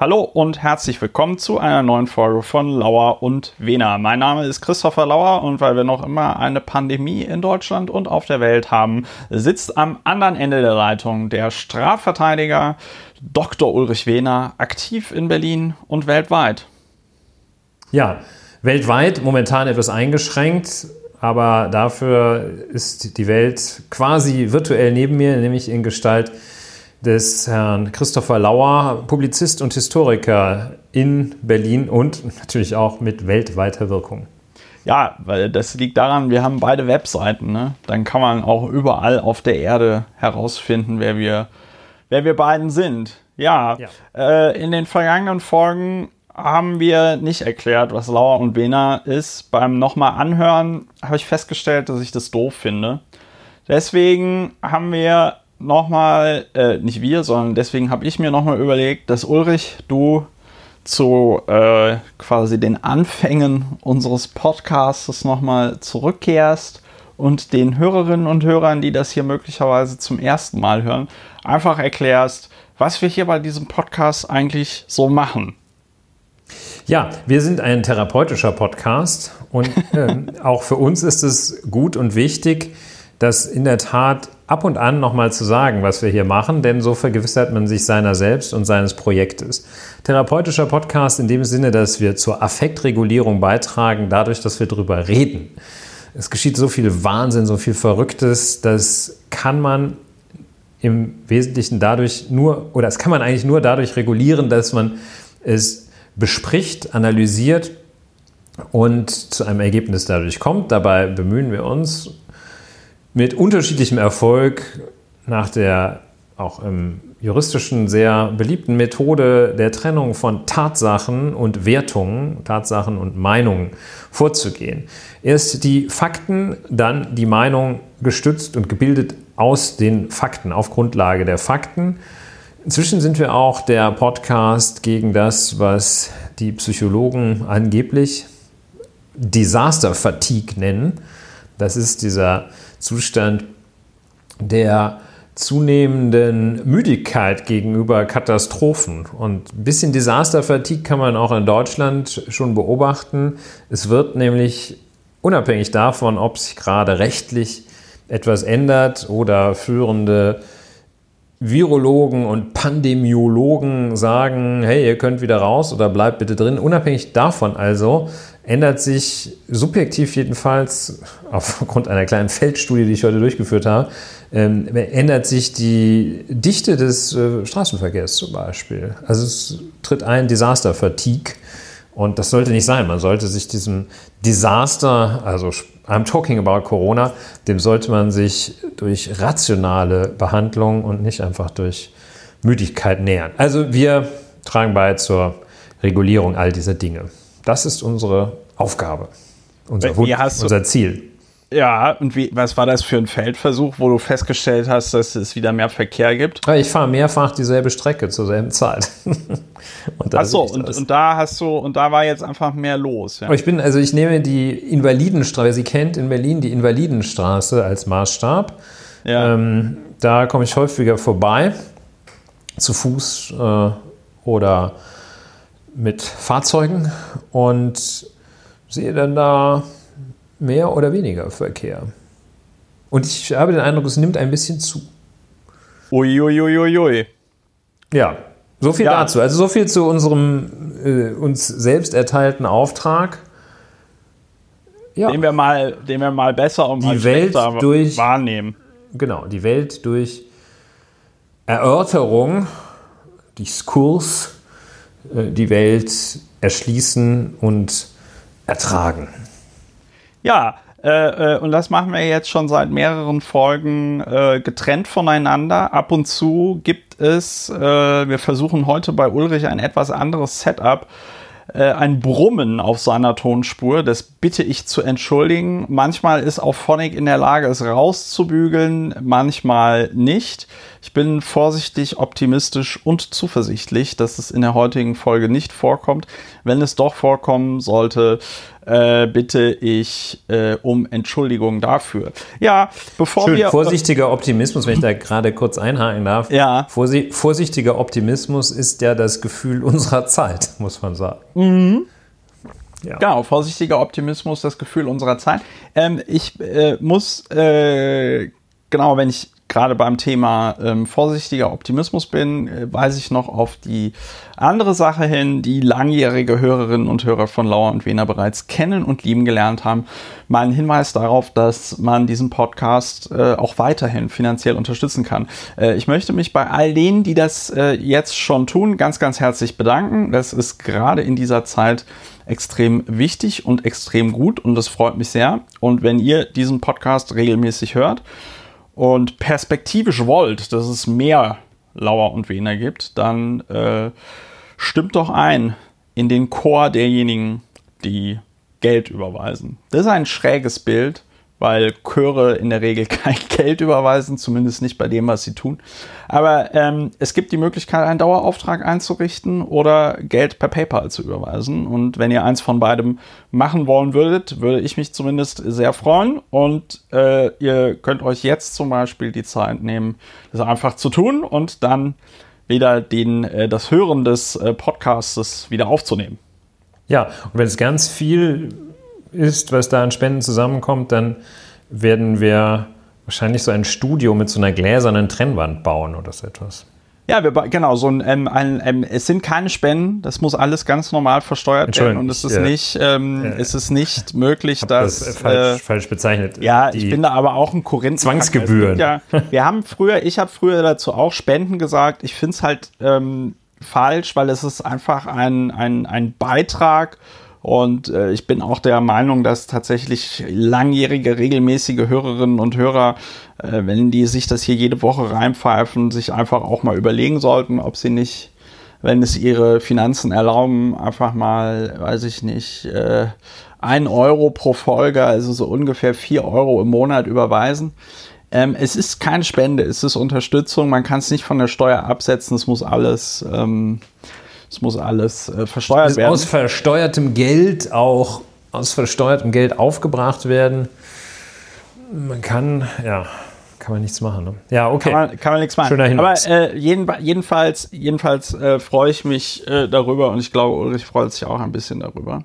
Hallo und herzlich willkommen zu einer neuen Folge von Lauer und Wena. Mein Name ist Christopher Lauer und weil wir noch immer eine Pandemie in Deutschland und auf der Welt haben, sitzt am anderen Ende der Leitung der Strafverteidiger Dr. Ulrich Wehner, aktiv in Berlin und weltweit. Ja, weltweit momentan etwas eingeschränkt, aber dafür ist die Welt quasi virtuell neben mir, nämlich in Gestalt des Herrn Christopher Lauer, Publizist und Historiker in Berlin und natürlich auch mit weltweiter Wirkung. Ja, weil das liegt daran, wir haben beide Webseiten. Ne? Dann kann man auch überall auf der Erde herausfinden, wer wir, wer wir beiden sind. Ja, ja. Äh, in den vergangenen Folgen haben wir nicht erklärt, was Lauer und Bena ist. Beim nochmal anhören habe ich festgestellt, dass ich das doof finde. Deswegen haben wir nochmal, äh, nicht wir, sondern deswegen habe ich mir nochmal überlegt, dass Ulrich, du zu äh, quasi den Anfängen unseres Podcasts nochmal zurückkehrst und den Hörerinnen und Hörern, die das hier möglicherweise zum ersten Mal hören, einfach erklärst, was wir hier bei diesem Podcast eigentlich so machen. Ja, wir sind ein therapeutischer Podcast und äh, auch für uns ist es gut und wichtig, dass in der Tat ab und an nochmal zu sagen, was wir hier machen, denn so vergewissert man sich seiner selbst und seines Projektes. Therapeutischer Podcast in dem Sinne, dass wir zur Affektregulierung beitragen, dadurch, dass wir darüber reden. Es geschieht so viel Wahnsinn, so viel Verrücktes, das kann man im Wesentlichen dadurch nur, oder das kann man eigentlich nur dadurch regulieren, dass man es bespricht, analysiert und zu einem Ergebnis dadurch kommt. Dabei bemühen wir uns, mit unterschiedlichem Erfolg nach der auch im juristischen sehr beliebten Methode der Trennung von Tatsachen und Wertungen, Tatsachen und Meinungen vorzugehen. Erst die Fakten, dann die Meinung gestützt und gebildet aus den Fakten, auf Grundlage der Fakten. Inzwischen sind wir auch der Podcast gegen das, was die Psychologen angeblich Disaster Fatigue nennen. Das ist dieser Zustand der zunehmenden Müdigkeit gegenüber Katastrophen. Und ein bisschen Disaster-Fatigue kann man auch in Deutschland schon beobachten. Es wird nämlich unabhängig davon, ob sich gerade rechtlich etwas ändert oder führende Virologen und Pandemiologen sagen, hey, ihr könnt wieder raus oder bleibt bitte drin. Unabhängig davon also ändert sich subjektiv jedenfalls, aufgrund einer kleinen Feldstudie, die ich heute durchgeführt habe, ähm, ändert sich die Dichte des äh, Straßenverkehrs zum Beispiel. Also es tritt ein Disaster-Fatigue und das sollte nicht sein. Man sollte sich diesem Desaster, also I'm talking about Corona, dem sollte man sich durch rationale Behandlung und nicht einfach durch Müdigkeit nähern. Also wir tragen bei zur Regulierung all dieser Dinge. Das ist unsere Aufgabe, unser, Wunsch, unser Ziel. Ja, und wie, was war das für ein Feldversuch, wo du festgestellt hast, dass es wieder mehr Verkehr gibt? Ich fahre mehrfach dieselbe Strecke zur selben Zeit. und Ach so, und, und, da hast du, und da war jetzt einfach mehr los. Ja. Ich bin, also ich nehme die Invalidenstraße, Sie kennt in Berlin die Invalidenstraße als Maßstab. Ja. Ähm, da komme ich häufiger vorbei, zu Fuß äh, oder mit Fahrzeugen und sehe dann da mehr oder weniger Verkehr. Und ich habe den Eindruck, es nimmt ein bisschen zu. Uiuiuiui. Ui, ui, ui. Ja, so viel ja. dazu. Also so viel zu unserem äh, uns selbst erteilten Auftrag. Ja. Den wir mal, den wir mal besser und die mal Welt durch, wahrnehmen. Genau, die Welt durch Erörterung, Diskurs, die Welt erschließen und ertragen. Ja, äh, äh, und das machen wir jetzt schon seit mehreren Folgen äh, getrennt voneinander. Ab und zu gibt es, äh, wir versuchen heute bei Ulrich ein etwas anderes Setup, äh, ein Brummen auf seiner Tonspur. Das bitte ich zu entschuldigen. Manchmal ist auch Phonic in der Lage, es rauszubügeln, manchmal nicht. Ich bin vorsichtig, optimistisch und zuversichtlich, dass es in der heutigen Folge nicht vorkommt. Wenn es doch vorkommen sollte, äh, bitte ich äh, um Entschuldigung dafür. Ja, bevor Schön, wir. Vorsichtiger Optimismus, wenn ich da gerade kurz einhaken darf. Ja. Vorsi vorsichtiger Optimismus ist ja das Gefühl unserer Zeit, muss man sagen. Mhm. Ja. Genau, vorsichtiger Optimismus, das Gefühl unserer Zeit. Ähm, ich äh, muss, äh, genau, wenn ich gerade beim Thema ähm, vorsichtiger Optimismus bin, äh, weise ich noch auf die andere Sache hin, die langjährige Hörerinnen und Hörer von Lauer und Wiener bereits kennen und lieben gelernt haben. Mein Hinweis darauf, dass man diesen Podcast äh, auch weiterhin finanziell unterstützen kann. Äh, ich möchte mich bei all denen, die das äh, jetzt schon tun, ganz, ganz herzlich bedanken. Das ist gerade in dieser Zeit extrem wichtig und extrem gut und das freut mich sehr. Und wenn ihr diesen Podcast regelmäßig hört, und perspektivisch wollt, dass es mehr Lauer und Wener gibt, dann äh, stimmt doch ein in den Chor derjenigen, die Geld überweisen. Das ist ein schräges Bild, weil Chöre in der Regel kein Geld überweisen, zumindest nicht bei dem, was sie tun. Aber ähm, es gibt die Möglichkeit, einen Dauerauftrag einzurichten oder Geld per PayPal zu überweisen. Und wenn ihr eins von beidem machen wollen würdet, würde ich mich zumindest sehr freuen. Und äh, ihr könnt euch jetzt zum Beispiel die Zeit nehmen, das einfach zu tun und dann wieder den, äh, das Hören des äh, Podcasts wieder aufzunehmen. Ja, und wenn es ganz viel ist, was da an Spenden zusammenkommt, dann werden wir wahrscheinlich so ein Studio mit so einer gläsernen Trennwand bauen oder so etwas. Ja, wir, genau, so ein, ähm, ein ähm, es sind keine Spenden, das muss alles ganz normal versteuert werden und es ist, äh, nicht, ähm, äh, es ist nicht möglich, dass. Das falsch, äh, falsch bezeichnet. Ja, ich bin da aber auch ein Korinth. Zwangsgebühren. Ja, wir haben früher, ich habe früher dazu auch Spenden gesagt. Ich finde es halt ähm, falsch, weil es ist einfach ein, ein, ein Beitrag und äh, ich bin auch der Meinung, dass tatsächlich langjährige, regelmäßige Hörerinnen und Hörer, äh, wenn die sich das hier jede Woche reinpfeifen, sich einfach auch mal überlegen sollten, ob sie nicht, wenn es ihre Finanzen erlauben, einfach mal, weiß ich nicht, äh, ein Euro pro Folge, also so ungefähr vier Euro im Monat überweisen. Ähm, es ist keine Spende, es ist Unterstützung. Man kann es nicht von der Steuer absetzen. Es muss alles ähm, es muss alles äh, versteuert werden. Aus versteuertem Geld auch aus versteuertem Geld aufgebracht werden. Man kann, ja, kann man nichts machen. Ne? Ja, okay. Kann man, kann man nichts machen. Schöner Hinweis. Aber äh, jeden, jedenfalls, jedenfalls äh, freue ich mich äh, darüber und ich glaube, Ulrich freut sich auch ein bisschen darüber.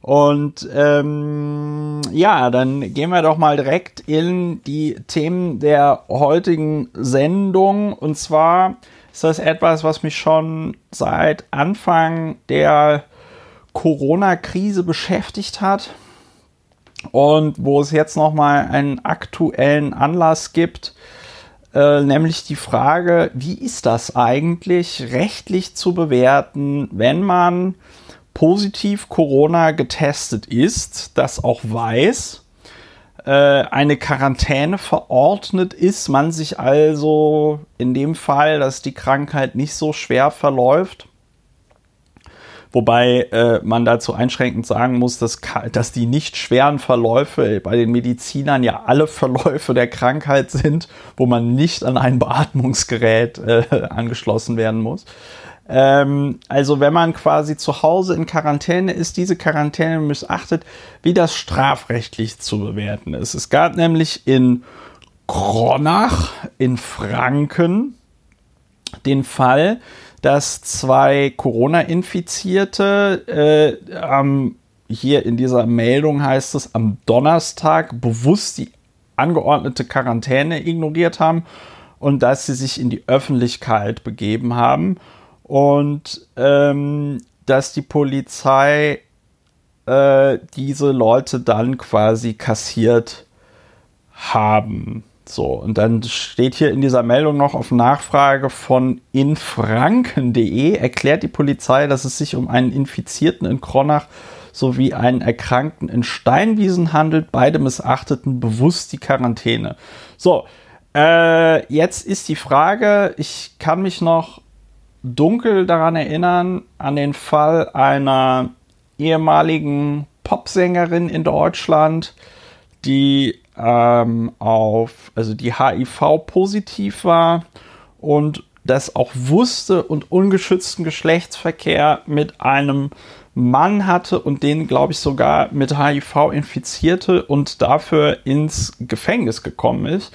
Und ähm, ja, dann gehen wir doch mal direkt in die Themen der heutigen Sendung. Und zwar ist das etwas, was mich schon seit Anfang der Corona-Krise beschäftigt hat? Und wo es jetzt noch mal einen aktuellen Anlass gibt, äh, nämlich die Frage, wie ist das eigentlich rechtlich zu bewerten, wenn man positiv Corona getestet ist, das auch weiß äh, eine Quarantäne verordnet ist, man sich also in dem Fall, dass die Krankheit nicht so schwer verläuft, Wobei äh, man dazu einschränkend sagen muss, dass, dass die nicht schweren Verläufe bei den Medizinern ja alle Verläufe der Krankheit sind, wo man nicht an ein Beatmungsgerät äh, angeschlossen werden muss. Ähm, also wenn man quasi zu Hause in Quarantäne ist, diese Quarantäne missachtet, wie das strafrechtlich zu bewerten ist. Es gab nämlich in Kronach in Franken den Fall, dass zwei Corona-Infizierte äh, ähm, hier in dieser Meldung heißt es am Donnerstag bewusst die angeordnete Quarantäne ignoriert haben und dass sie sich in die Öffentlichkeit begeben haben und ähm, dass die Polizei äh, diese Leute dann quasi kassiert haben. So, und dann steht hier in dieser Meldung noch auf Nachfrage von infranken.de erklärt die Polizei, dass es sich um einen Infizierten in Kronach sowie einen Erkrankten in Steinwiesen handelt. Beide missachteten bewusst die Quarantäne. So, äh, jetzt ist die Frage, ich kann mich noch dunkel daran erinnern, an den Fall einer ehemaligen Popsängerin in Deutschland, die ähm, auf, also die HIV positiv war und das auch wusste und ungeschützten Geschlechtsverkehr mit einem Mann hatte und den, glaube ich, sogar mit HIV infizierte und dafür ins Gefängnis gekommen ist.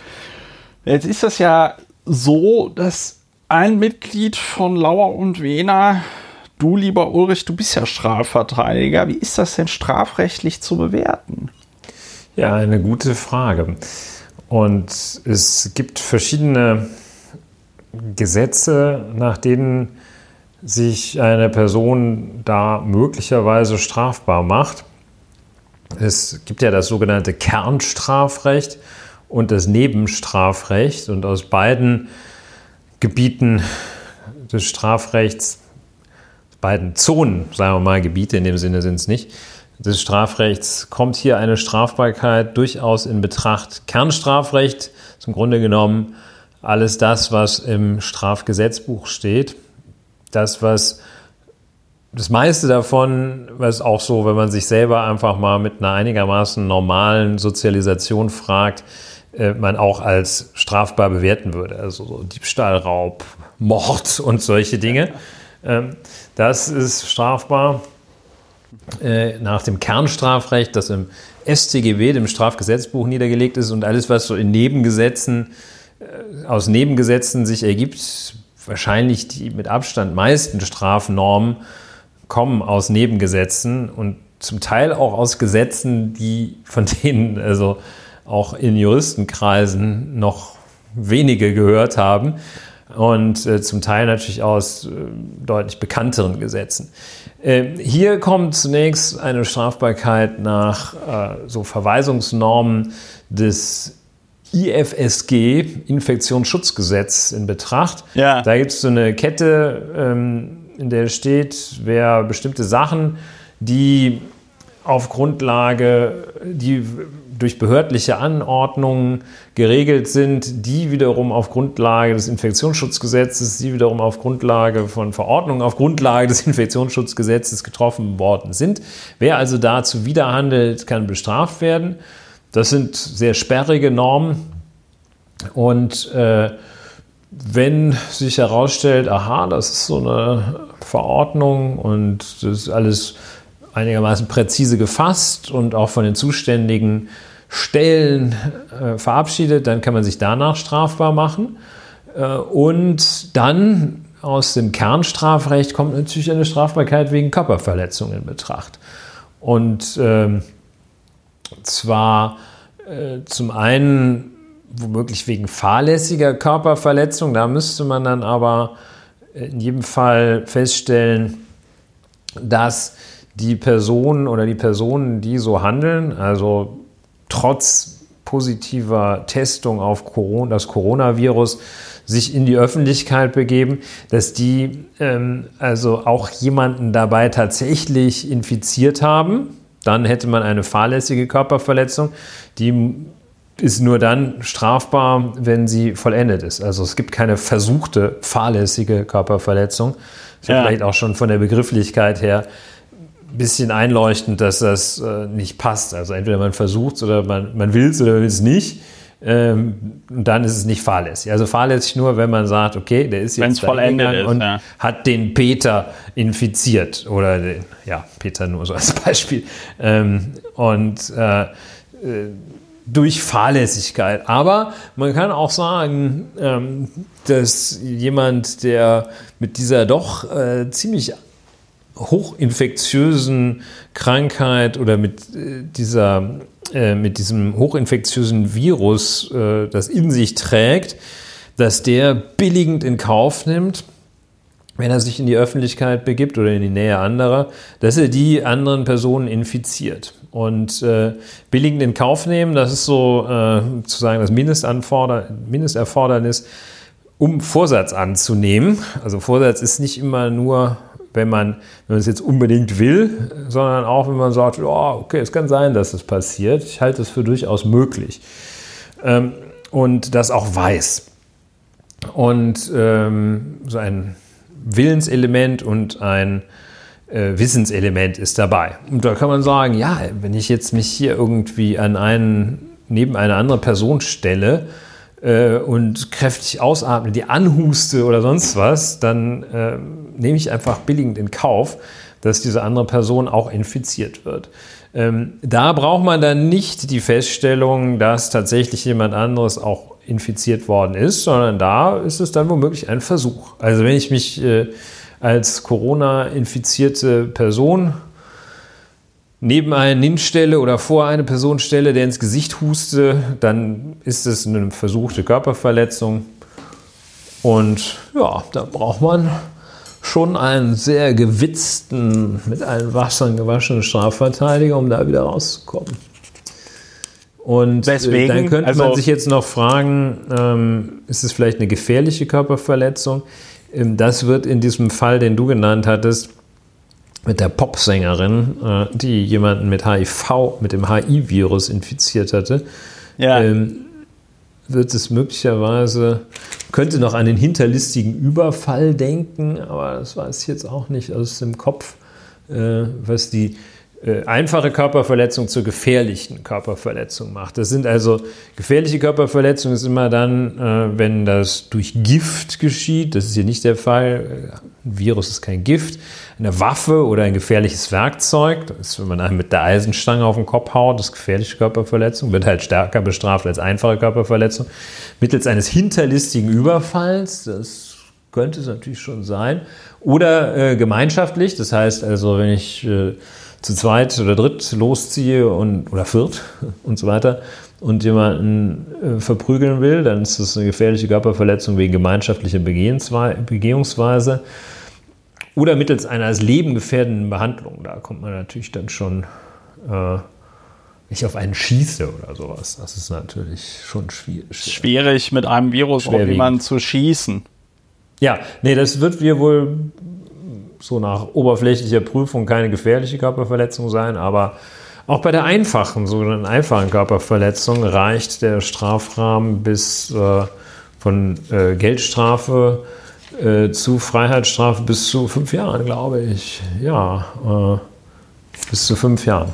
Jetzt ist das ja so, dass ein Mitglied von Lauer und Wena, du lieber Ulrich, du bist ja Strafverteidiger. Wie ist das denn strafrechtlich zu bewerten? Ja, eine gute Frage. Und es gibt verschiedene Gesetze, nach denen sich eine Person da möglicherweise strafbar macht. Es gibt ja das sogenannte Kernstrafrecht und das Nebenstrafrecht. Und aus beiden Gebieten des Strafrechts, beiden Zonen, sagen wir mal, Gebiete in dem Sinne sind es nicht, des Strafrechts kommt hier eine Strafbarkeit durchaus in Betracht. Kernstrafrecht, zum Grunde genommen alles das, was im Strafgesetzbuch steht, das, was das meiste davon, was auch so, wenn man sich selber einfach mal mit einer einigermaßen normalen Sozialisation fragt, äh, man auch als strafbar bewerten würde. Also so Diebstahl, Raub, Mord und solche Dinge. Ähm, das ist strafbar äh, nach dem Kernstrafrecht, das im StGB, dem Strafgesetzbuch niedergelegt ist und alles, was so in Nebengesetzen, äh, aus Nebengesetzen sich ergibt, wahrscheinlich die mit Abstand meisten Strafnormen kommen aus Nebengesetzen und zum Teil auch aus Gesetzen, die von denen also auch in Juristenkreisen noch wenige gehört haben und äh, zum Teil natürlich aus äh, deutlich bekannteren Gesetzen. Äh, hier kommt zunächst eine Strafbarkeit nach äh, so Verweisungsnormen des IFSG, Infektionsschutzgesetz, in Betracht. Ja. Da gibt es so eine Kette, ähm, in der steht, wer bestimmte Sachen, die auf Grundlage, die durch behördliche Anordnungen geregelt sind, die wiederum auf Grundlage des Infektionsschutzgesetzes, die wiederum auf Grundlage von Verordnungen, auf Grundlage des Infektionsschutzgesetzes getroffen worden sind. Wer also dazu widerhandelt, kann bestraft werden. Das sind sehr sperrige Normen und äh, wenn sich herausstellt, aha, das ist so eine Verordnung und das ist alles einigermaßen präzise gefasst und auch von den zuständigen Stellen äh, verabschiedet, dann kann man sich danach strafbar machen. Äh, und dann aus dem Kernstrafrecht kommt natürlich eine Strafbarkeit wegen Körperverletzung in Betracht. Und äh, zwar äh, zum einen womöglich wegen fahrlässiger Körperverletzung, da müsste man dann aber in jedem Fall feststellen, dass die Personen oder die Personen, die so handeln, also trotz positiver Testung auf Corona, das Coronavirus sich in die Öffentlichkeit begeben, dass die ähm, also auch jemanden dabei tatsächlich infiziert haben. Dann hätte man eine fahrlässige Körperverletzung, die ist nur dann strafbar, wenn sie vollendet ist. Also es gibt keine versuchte fahrlässige Körperverletzung. Das ja. vielleicht auch schon von der Begrifflichkeit her bisschen einleuchtend, dass das äh, nicht passt. Also entweder man versucht es oder man, man will es oder will es nicht. Ähm, und dann ist es nicht fahrlässig. Also fahrlässig nur, wenn man sagt, okay, der ist jetzt vollendet ist, und ja. hat den Peter infiziert. Oder den, ja, Peter nur so als Beispiel. Ähm, und äh, äh durch Fahrlässigkeit. Aber man kann auch sagen, ähm, dass jemand, der mit dieser doch äh, ziemlich hochinfektiösen Krankheit oder mit äh, dieser äh, mit diesem hochinfektiösen Virus, äh, das in sich trägt, dass der billigend in Kauf nimmt, wenn er sich in die Öffentlichkeit begibt oder in die Nähe anderer, dass er die anderen Personen infiziert. Und billigend in Kauf nehmen, das ist so äh, sozusagen das Mindestanforder Mindesterfordernis, um Vorsatz anzunehmen. Also Vorsatz ist nicht immer nur wenn man, wenn man es jetzt unbedingt will, sondern auch, wenn man sagt, oh, okay, es kann sein, dass es passiert. Ich halte es für durchaus möglich. Ähm, und das auch weiß. Und ähm, so ein Willenselement und ein äh, Wissenselement ist dabei. Und da kann man sagen, ja, wenn ich jetzt mich hier irgendwie an einen, neben eine andere Person stelle, äh, und kräftig ausatme, die anhuste oder sonst was, dann äh, nehme ich einfach billigend in Kauf, dass diese andere Person auch infiziert wird. Ähm, da braucht man dann nicht die Feststellung, dass tatsächlich jemand anderes auch infiziert worden ist, sondern da ist es dann womöglich ein Versuch. Also wenn ich mich äh, als Corona-infizierte Person neben einen hinstelle oder vor eine Person stelle, der ins Gesicht huste, dann ist es eine versuchte Körperverletzung. Und ja, da braucht man schon einen sehr gewitzten, mit allen Wassern gewaschenen Strafverteidiger, um da wieder rauszukommen. Und äh, Deswegen, dann könnte also man sich jetzt noch fragen, ähm, ist es vielleicht eine gefährliche Körperverletzung? Ähm, das wird in diesem Fall, den du genannt hattest, mit der Popsängerin, äh, die jemanden mit HIV, mit dem HIV-Virus infiziert hatte, ja. ähm, wird es möglicherweise, könnte noch an den hinterlistigen Überfall denken, aber das weiß ich jetzt auch nicht aus dem Kopf, äh, was die einfache Körperverletzung zur gefährlichen Körperverletzung macht. Das sind also gefährliche Körperverletzungen ist immer dann, äh, wenn das durch Gift geschieht. Das ist hier nicht der Fall. Ein Virus ist kein Gift. Eine Waffe oder ein gefährliches Werkzeug, das ist, wenn man einem mit der Eisenstange auf den Kopf haut, das ist gefährliche Körperverletzung, wird halt stärker bestraft als einfache Körperverletzung. Mittels eines hinterlistigen Überfalls, das könnte es natürlich schon sein. Oder äh, gemeinschaftlich, das heißt also, wenn ich äh, zu zweit oder dritt losziehe und, oder viert und so weiter und jemanden äh, verprügeln will, dann ist das eine gefährliche Körperverletzung wegen gemeinschaftlicher Begehungsweise oder mittels einer als lebengefährdenden Behandlung. Da kommt man natürlich dann schon äh, nicht auf einen schieße oder sowas. Das ist natürlich schon schwierig. Schwierig mit einem Virus auf jemanden zu schießen. Ja, nee, das wird wir wohl so nach oberflächlicher Prüfung keine gefährliche Körperverletzung sein, aber auch bei der einfachen, sogenannten einfachen Körperverletzung reicht der Strafrahmen bis äh, von äh, Geldstrafe äh, zu Freiheitsstrafe bis zu fünf Jahren, glaube ich. Ja, äh, bis zu fünf Jahren.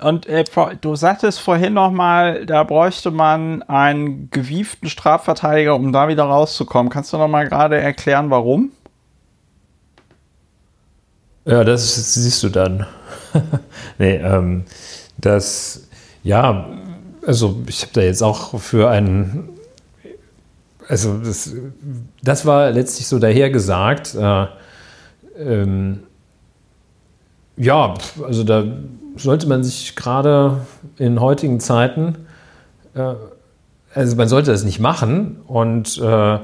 Und äh, du sagtest vorhin nochmal, da bräuchte man einen gewieften Strafverteidiger, um da wieder rauszukommen. Kannst du nochmal gerade erklären, warum? Ja, das siehst du dann. nee, ähm, das, ja, also ich habe da jetzt auch für einen, also das, das war letztlich so dahergesagt. Äh, ähm, ja, also da sollte man sich gerade in heutigen Zeiten, äh, also man sollte das nicht machen und äh,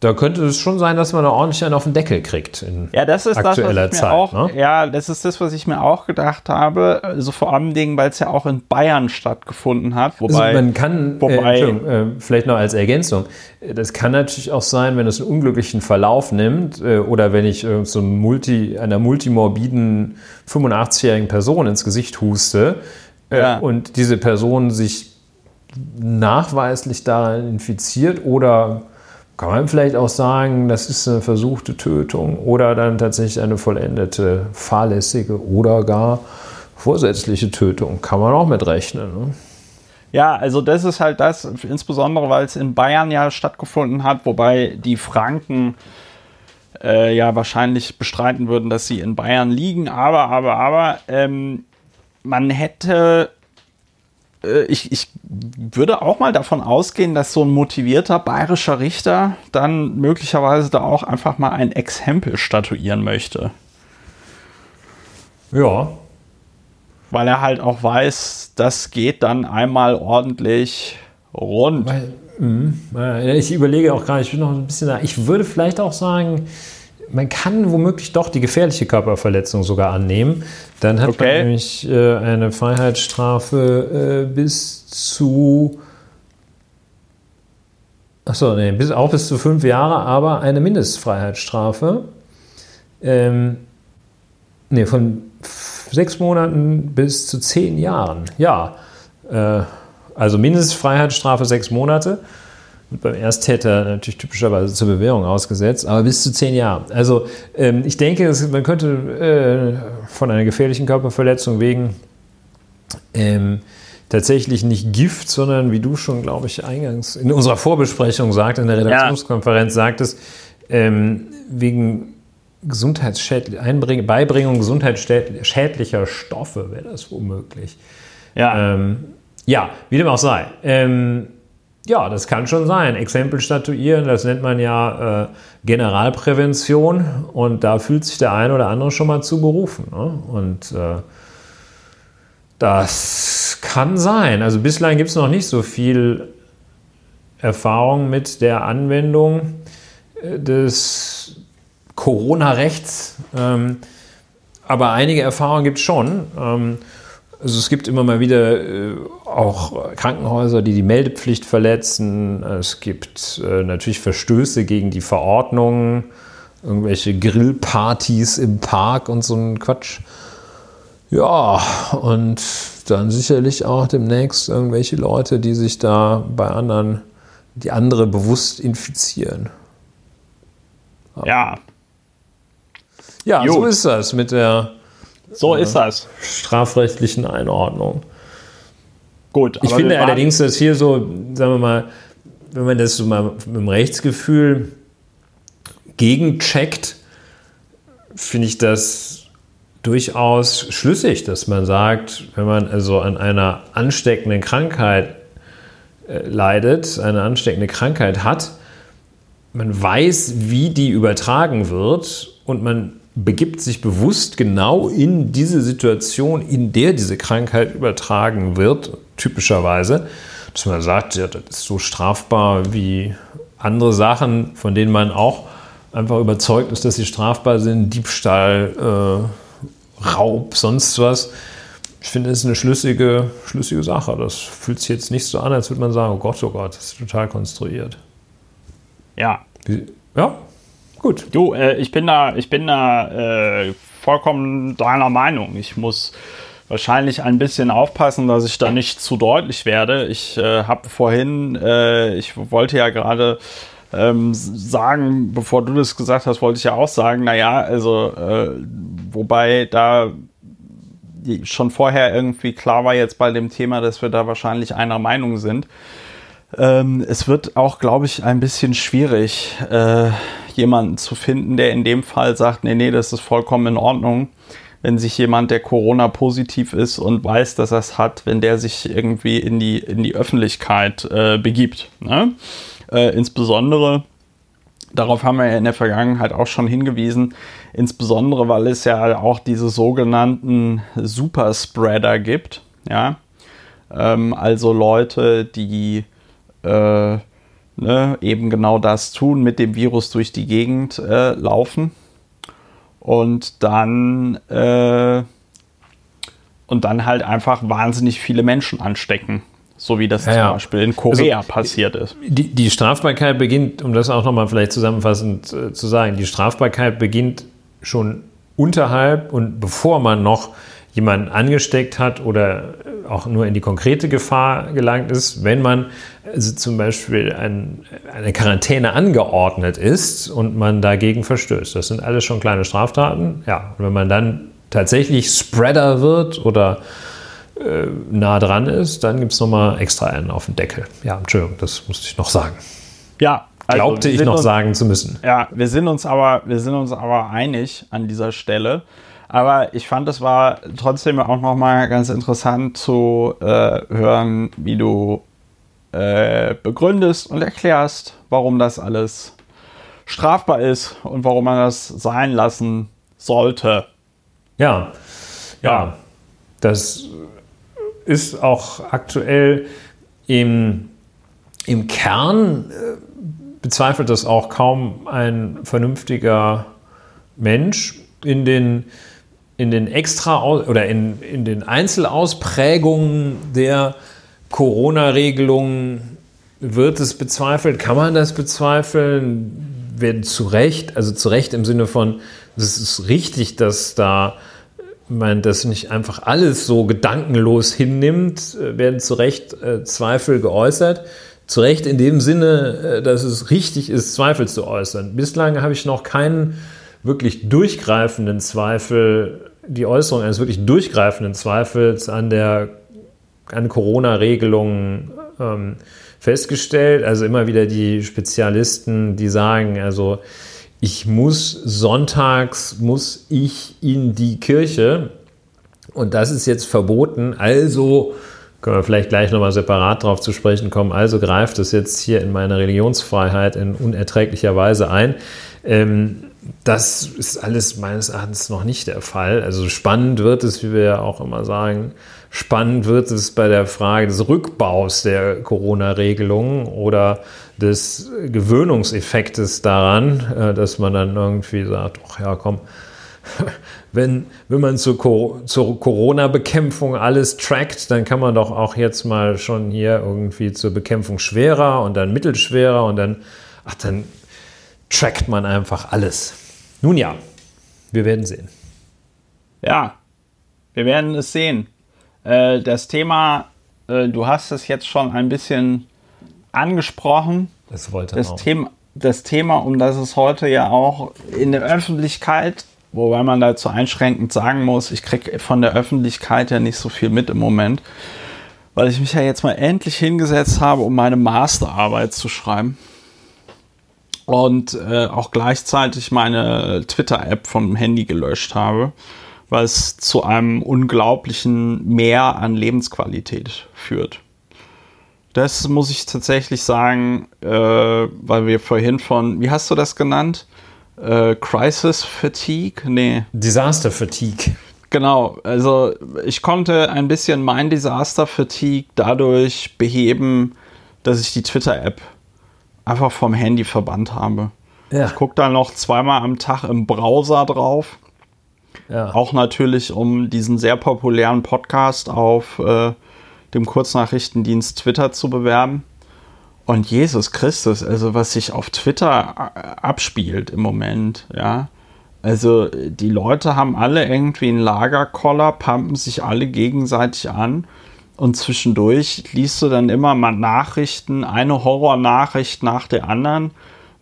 da könnte es schon sein, dass man da ordentlich einen auf den Deckel kriegt in ja, das ist aktueller das, was ich Zeit. Mir auch, ne? Ja, das ist das, was ich mir auch gedacht habe. Also vor allem Dingen, weil es ja auch in Bayern stattgefunden hat. Also wobei, also man kann, äh, wobei, äh, vielleicht noch als Ergänzung, das kann natürlich auch sein, wenn es einen unglücklichen Verlauf nimmt äh, oder wenn ich äh, so ein Multi, einer multimorbiden 85-jährigen Person ins Gesicht huste äh, ja. und diese Person sich nachweislich daran infiziert oder kann man vielleicht auch sagen, das ist eine versuchte Tötung oder dann tatsächlich eine vollendete, fahrlässige oder gar vorsätzliche Tötung. Kann man auch mitrechnen. Ne? Ja, also das ist halt das, insbesondere weil es in Bayern ja stattgefunden hat, wobei die Franken äh, ja wahrscheinlich bestreiten würden, dass sie in Bayern liegen. Aber, aber, aber, ähm, man hätte ich, ich würde auch mal davon ausgehen, dass so ein motivierter bayerischer Richter dann möglicherweise da auch einfach mal ein Exempel statuieren möchte. Ja. Weil er halt auch weiß, das geht dann einmal ordentlich rund. Weil, mh, ich überlege auch gerade, ich bin noch ein bisschen da. Ich würde vielleicht auch sagen, man kann womöglich doch die gefährliche Körperverletzung sogar annehmen. Dann hat okay. man nämlich äh, eine Freiheitsstrafe äh, bis zu Achso, nee, bis, auch bis zu fünf Jahre, aber eine Mindestfreiheitsstrafe. Ähm, nee, von sechs Monaten bis zu zehn Jahren. Ja, äh, also Mindestfreiheitsstrafe sechs Monate wird beim Ersttäter natürlich typischerweise zur Bewährung ausgesetzt, aber bis zu zehn Jahre. Also ähm, ich denke, man könnte äh, von einer gefährlichen Körperverletzung wegen ähm, tatsächlich nicht Gift, sondern wie du schon, glaube ich, eingangs in unserer Vorbesprechung sagt, in der Redaktionskonferenz ja. sagtest, ähm, wegen Gesundheitsschädlich, Beibringung gesundheitsschädlicher Stoffe wäre das womöglich. Ja. Ähm, ja, wie dem auch sei. Ähm, ja, das kann schon sein. Exempel statuieren, das nennt man ja äh, Generalprävention und da fühlt sich der eine oder andere schon mal zu berufen. Ne? Und äh, das kann sein. Also bislang gibt es noch nicht so viel Erfahrung mit der Anwendung äh, des Corona-Rechts. Ähm, aber einige Erfahrungen gibt es schon. Ähm, also es gibt immer mal wieder äh, auch Krankenhäuser, die die Meldepflicht verletzen. Es gibt äh, natürlich Verstöße gegen die Verordnungen, irgendwelche Grillpartys im Park und so ein Quatsch. Ja, und dann sicherlich auch demnächst irgendwelche Leute, die sich da bei anderen, die andere bewusst infizieren. Ja. Ja, jo. so ist das mit der so ist das. strafrechtlichen Einordnung. Gut. Ich finde allerdings, dass hier so, sagen wir mal, wenn man das so mal mit dem Rechtsgefühl gegencheckt, finde ich das durchaus schlüssig, dass man sagt, wenn man also an einer ansteckenden Krankheit äh, leidet, eine ansteckende Krankheit hat, man weiß, wie die übertragen wird und man begibt sich bewusst genau in diese Situation, in der diese Krankheit übertragen wird, typischerweise, dass man sagt, ja, das ist so strafbar wie andere Sachen, von denen man auch einfach überzeugt ist, dass sie strafbar sind, Diebstahl, äh, Raub, sonst was. Ich finde, das ist eine schlüssige, schlüssige Sache. Das fühlt sich jetzt nicht so an, als würde man sagen, oh Gott, oh Gott, das ist total konstruiert. Ja. Wie, ja, Gut. Du, äh, ich bin da, ich bin da äh, vollkommen deiner Meinung. Ich muss wahrscheinlich ein bisschen aufpassen, dass ich da nicht zu deutlich werde. Ich äh, habe vorhin, äh, ich wollte ja gerade ähm, sagen, bevor du das gesagt hast, wollte ich ja auch sagen, naja, also, äh, wobei da schon vorher irgendwie klar war jetzt bei dem Thema, dass wir da wahrscheinlich einer Meinung sind. Ähm, es wird auch, glaube ich, ein bisschen schwierig, äh, jemanden zu finden, der in dem Fall sagt, nee, nee, das ist vollkommen in Ordnung. Wenn sich jemand, der Corona positiv ist und weiß, dass er es hat, wenn der sich irgendwie in die, in die Öffentlichkeit äh, begibt. Ne? Äh, insbesondere, darauf haben wir ja in der Vergangenheit auch schon hingewiesen, insbesondere weil es ja auch diese sogenannten Superspreader gibt. Ja? Ähm, also Leute, die äh, ne, eben genau das tun, mit dem Virus durch die Gegend äh, laufen und dann äh, und dann halt einfach wahnsinnig viele Menschen anstecken. So wie das ja, zum ja. Beispiel in Korea also, passiert ist. Die, die, Strafbarkeit beginnt, um das auch nochmal vielleicht zusammenfassend äh, zu sagen, die Strafbarkeit beginnt schon unterhalb und bevor man noch jemanden angesteckt hat oder auch nur in die konkrete Gefahr gelangt ist, wenn man also zum Beispiel ein, eine Quarantäne angeordnet ist und man dagegen verstößt. Das sind alles schon kleine Straftaten. Ja, und wenn man dann tatsächlich Spreader wird oder äh, nah dran ist, dann gibt es nochmal extra einen auf den Deckel. Ja, Entschuldigung, das musste ich noch sagen. Ja, also glaubte ich noch uns, sagen zu müssen. Ja, wir sind uns aber, wir sind uns aber einig an dieser Stelle. Aber ich fand, es war trotzdem auch nochmal ganz interessant zu äh, hören, wie du äh, begründest und erklärst, warum das alles strafbar ist und warum man das sein lassen sollte. Ja, ja, das ist auch aktuell im, im Kern äh, bezweifelt das auch kaum ein vernünftiger Mensch in den in den extra oder in, in den Einzelausprägungen der Corona-Regelungen wird es bezweifelt? Kann man das bezweifeln? Werden zu Recht, also zu Recht im Sinne von, es ist richtig, dass da man das nicht einfach alles so gedankenlos hinnimmt, werden zu Recht äh, Zweifel geäußert. Zu Recht in dem Sinne, äh, dass es richtig ist, Zweifel zu äußern. Bislang habe ich noch keinen wirklich durchgreifenden Zweifel, die Äußerung eines wirklich durchgreifenden Zweifels an der an Corona-Regelungen ähm, festgestellt. Also immer wieder die Spezialisten, die sagen, also ich muss sonntags, muss ich in die Kirche und das ist jetzt verboten. Also können wir vielleicht gleich nochmal separat darauf zu sprechen kommen. Also greift es jetzt hier in meine Religionsfreiheit in unerträglicher Weise ein. Ähm, das ist alles meines Erachtens noch nicht der Fall. Also spannend wird es, wie wir ja auch immer sagen, spannend wird es bei der Frage des Rückbaus der Corona-Regelungen oder des Gewöhnungseffektes daran, äh, dass man dann irgendwie sagt, ach ja, komm, wenn, wenn man zur, zur Corona-Bekämpfung alles trackt, dann kann man doch auch jetzt mal schon hier irgendwie zur Bekämpfung schwerer und dann mittelschwerer und dann, ach, dann trackt man einfach alles. Nun ja, wir werden sehen. Ja, wir werden es sehen. Äh, das Thema, äh, du hast es jetzt schon ein bisschen angesprochen. Das wollte das auch. Thema, das Thema, um das es heute ja auch in der Öffentlichkeit Wobei man dazu einschränkend sagen muss, ich kriege von der Öffentlichkeit ja nicht so viel mit im Moment, weil ich mich ja jetzt mal endlich hingesetzt habe, um meine Masterarbeit zu schreiben. Und äh, auch gleichzeitig meine Twitter-App vom Handy gelöscht habe, weil es zu einem unglaublichen Mehr an Lebensqualität führt. Das muss ich tatsächlich sagen, äh, weil wir vorhin von, wie hast du das genannt? äh, Crisis Fatigue? Nee. Disaster Fatigue. Genau, also ich konnte ein bisschen mein Disaster Fatigue dadurch beheben, dass ich die Twitter-App einfach vom Handy verbannt habe. Ja. Ich gucke da noch zweimal am Tag im Browser drauf. Ja. Auch natürlich, um diesen sehr populären Podcast auf äh, dem Kurznachrichtendienst Twitter zu bewerben. Und Jesus Christus, also was sich auf Twitter äh, abspielt im Moment, ja. Also die Leute haben alle irgendwie einen Lagerkoller, pumpen sich alle gegenseitig an und zwischendurch liest du dann immer mal Nachrichten, eine Horrornachricht nach der anderen.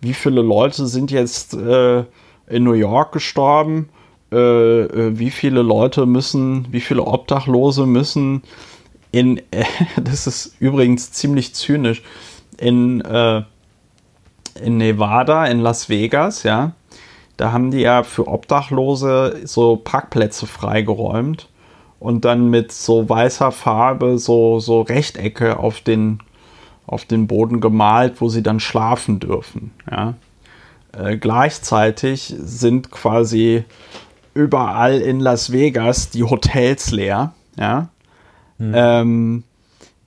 Wie viele Leute sind jetzt äh, in New York gestorben? Äh, äh, wie viele Leute müssen, wie viele Obdachlose müssen in, äh, das ist übrigens ziemlich zynisch, in, äh, in Nevada, in Las Vegas, ja. Da haben die ja für Obdachlose so Parkplätze freigeräumt und dann mit so weißer Farbe so, so Rechtecke auf den, auf den Boden gemalt, wo sie dann schlafen dürfen. Ja. Äh, gleichzeitig sind quasi überall in Las Vegas die Hotels leer. Ja. Hm. Ähm,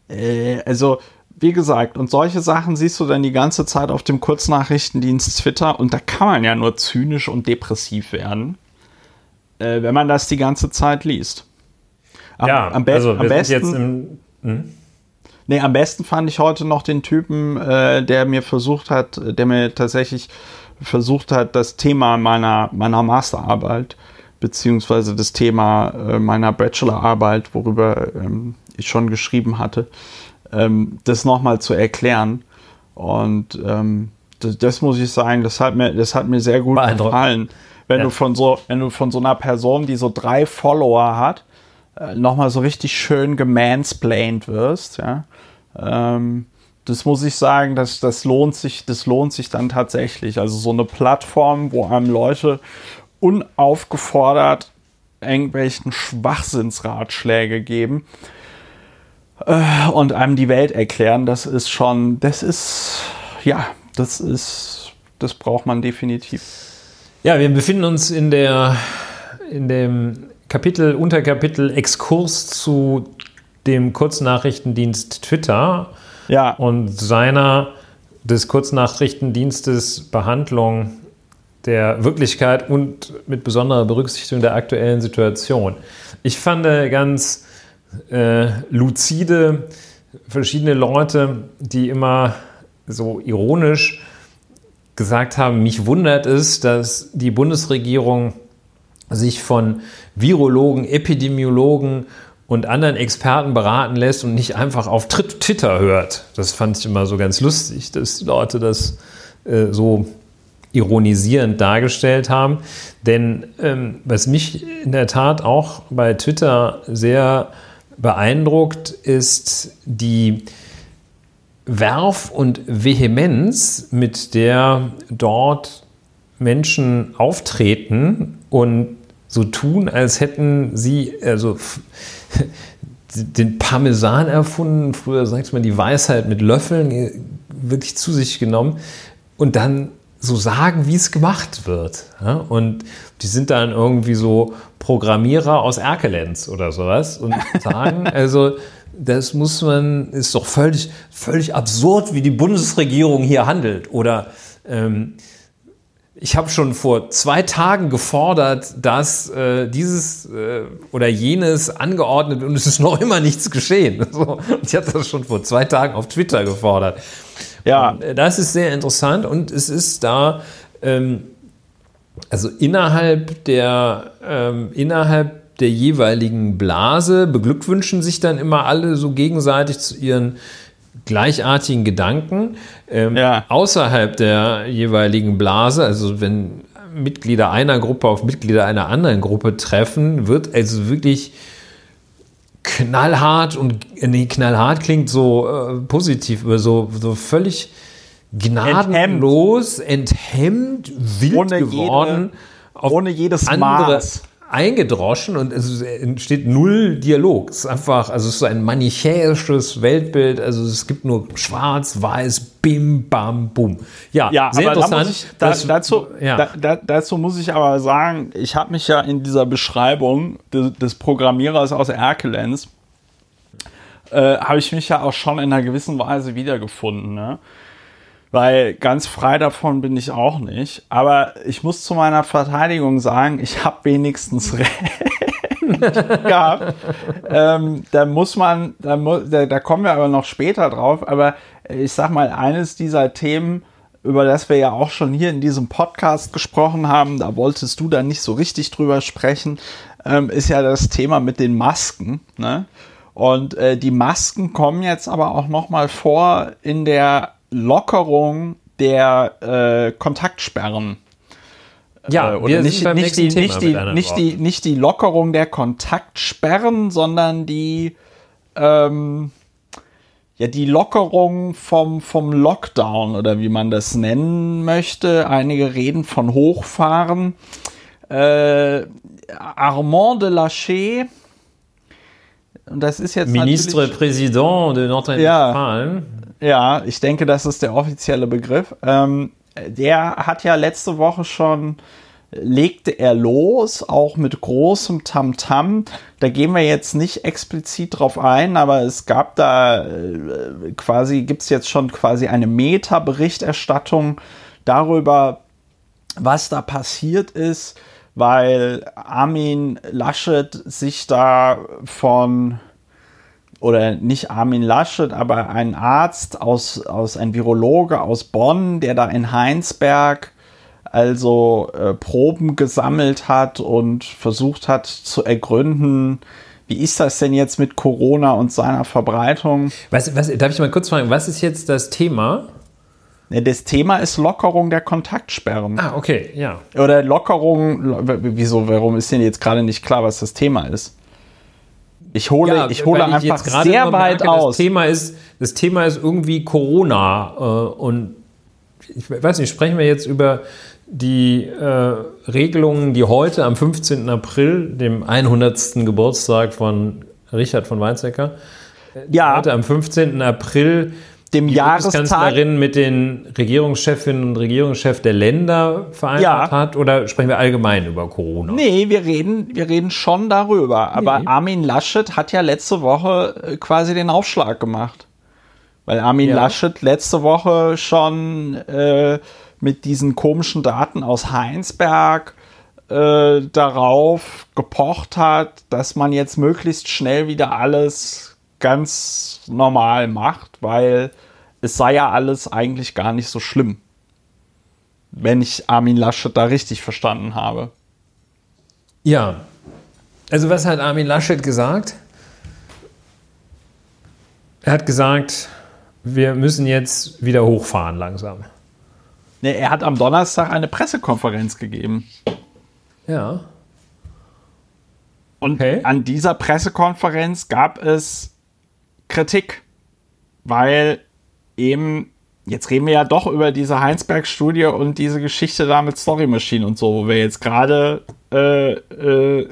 äh, also wie gesagt, und solche Sachen siehst du dann die ganze Zeit auf dem Kurznachrichtendienst Twitter und da kann man ja nur zynisch und depressiv werden, äh, wenn man das die ganze Zeit liest. Am, ja, am, be also am besten. Hm? Nee, am besten fand ich heute noch den Typen, äh, der mir versucht hat, der mir tatsächlich versucht hat, das Thema meiner, meiner Masterarbeit beziehungsweise das Thema äh, meiner Bachelorarbeit, worüber ähm, ich schon geschrieben hatte, ähm, das nochmal zu erklären. Und ähm, das, das, muss ich sagen, das hat mir, das hat mir sehr gut gefallen. Wenn ja. du von so, wenn du von so einer Person, die so drei Follower hat, äh, nochmal so richtig schön gemansplained wirst, ja. Ähm, das muss ich sagen, das, das lohnt sich, das lohnt sich dann tatsächlich. Also so eine Plattform, wo einem Leute unaufgefordert irgendwelchen Schwachsinnsratschläge geben, äh, und einem die Welt erklären, das ist schon, das ist, ja, das ist, das braucht man definitiv. Ja, wir befinden uns in der, in dem Kapitel, Unterkapitel Exkurs zu dem Kurznachrichtendienst Twitter ja. und seiner des Kurznachrichtendienstes Behandlung der Wirklichkeit und mit besonderer Berücksichtigung der aktuellen Situation. Ich fand ganz äh, luzide, verschiedene Leute, die immer so ironisch gesagt haben, mich wundert es, dass die Bundesregierung sich von Virologen, Epidemiologen und anderen Experten beraten lässt und nicht einfach auf Twitter hört. Das fand ich immer so ganz lustig, dass die Leute das äh, so ironisierend dargestellt haben. Denn ähm, was mich in der Tat auch bei Twitter sehr beeindruckt, ist die Werf und Vehemenz, mit der dort Menschen auftreten und so tun, als hätten sie also den Parmesan erfunden, früher sagt man die Weisheit mit Löffeln wirklich zu sich genommen und dann so sagen, wie es gemacht wird. Und die sind dann irgendwie so Programmierer aus Erkelenz oder sowas und sagen, also das muss man, ist doch völlig, völlig absurd, wie die Bundesregierung hier handelt. Oder ähm, ich habe schon vor zwei Tagen gefordert, dass äh, dieses äh, oder jenes angeordnet und es ist noch immer nichts geschehen. So, ich habe das schon vor zwei Tagen auf Twitter gefordert. Ja. Und, äh, das ist sehr interessant und es ist da, ähm, also innerhalb der, ähm, innerhalb der jeweiligen Blase beglückwünschen sich dann immer alle so gegenseitig zu ihren gleichartigen Gedanken. Ähm, ja. Außerhalb der jeweiligen Blase, also wenn Mitglieder einer Gruppe auf Mitglieder einer anderen Gruppe treffen, wird also wirklich knallhart und nee, knallhart klingt so äh, positiv, aber so, so völlig gnadenlos, enthemmt, enthemmt wild ohne geworden. Jede, ohne jedes andere, Maß eingedroschen und es entsteht null Dialog. Es ist einfach, also es ist so ein manichäisches Weltbild. Also es gibt nur schwarz, weiß, bim, bam, bum. Ja, ja sehr interessant. Ich, da, das, dazu, ja. Da, dazu muss ich aber sagen, ich habe mich ja in dieser Beschreibung des, des Programmierers aus Erkelenz, äh, habe ich mich ja auch schon in einer gewissen Weise wiedergefunden. Ne? Weil ganz frei davon bin ich auch nicht. Aber ich muss zu meiner Verteidigung sagen, ich habe wenigstens recht gehabt. ähm, da muss man, da, mu da, da kommen wir aber noch später drauf. Aber ich sag mal, eines dieser Themen, über das wir ja auch schon hier in diesem Podcast gesprochen haben, da wolltest du dann nicht so richtig drüber sprechen, ähm, ist ja das Thema mit den Masken. Ne? Und äh, die Masken kommen jetzt aber auch noch mal vor in der Lockerung der äh, Kontaktsperren. Ja, äh, oder nicht, nicht, die, nicht, die, nicht, die, nicht die Lockerung der Kontaktsperren, sondern die, ähm, ja, die Lockerung vom, vom Lockdown oder wie man das nennen möchte. Einige reden von Hochfahren. Äh, Armand de Lachey, und das ist jetzt Ministre Président de Nordrhein-Westfalen. Ja, ich denke, das ist der offizielle Begriff. Ähm, der hat ja letzte Woche schon legte er los, auch mit großem Tamtam. -Tam. Da gehen wir jetzt nicht explizit drauf ein, aber es gab da äh, quasi, gibt es jetzt schon quasi eine Meta-Berichterstattung darüber, was da passiert ist, weil Armin Laschet sich da von oder nicht Armin Laschet, aber ein Arzt aus, aus ein Virologe aus Bonn, der da in Heinsberg also äh, Proben gesammelt hat und versucht hat zu ergründen, wie ist das denn jetzt mit Corona und seiner Verbreitung? Was, was, darf ich mal kurz fragen, was ist jetzt das Thema? Das Thema ist Lockerung der Kontaktsperren. Ah, okay, ja. Oder Lockerung, wieso, warum ist denn jetzt gerade nicht klar, was das Thema ist? Ich hole, ja, ich hole einfach ich sehr weit merke, aus. Das Thema, ist, das Thema ist irgendwie Corona. Äh, und ich weiß nicht, sprechen wir jetzt über die äh, Regelungen, die heute am 15. April, dem 100. Geburtstag von Richard von Weizsäcker, äh, ja. heute am 15. April dem die Bundeskanzlerin mit den Regierungschefinnen und Regierungschefs der Länder vereinbart ja. hat? Oder sprechen wir allgemein über Corona? Nee, wir reden, wir reden schon darüber. Aber nee. Armin Laschet hat ja letzte Woche äh, quasi den Aufschlag gemacht. Weil Armin ja. Laschet letzte Woche schon äh, mit diesen komischen Daten aus Heinsberg äh, darauf gepocht hat, dass man jetzt möglichst schnell wieder alles ganz normal macht, weil es sei ja alles eigentlich gar nicht so schlimm. Wenn ich Armin Laschet da richtig verstanden habe. Ja. Also was hat Armin Laschet gesagt? Er hat gesagt, wir müssen jetzt wieder hochfahren langsam. Nee, er hat am Donnerstag eine Pressekonferenz gegeben. Ja. Und okay. an dieser Pressekonferenz gab es Kritik, weil eben, jetzt reden wir ja doch über diese Heinsberg-Studie und diese Geschichte da mit Story Machine und so, wo wir jetzt gerade, äh, äh,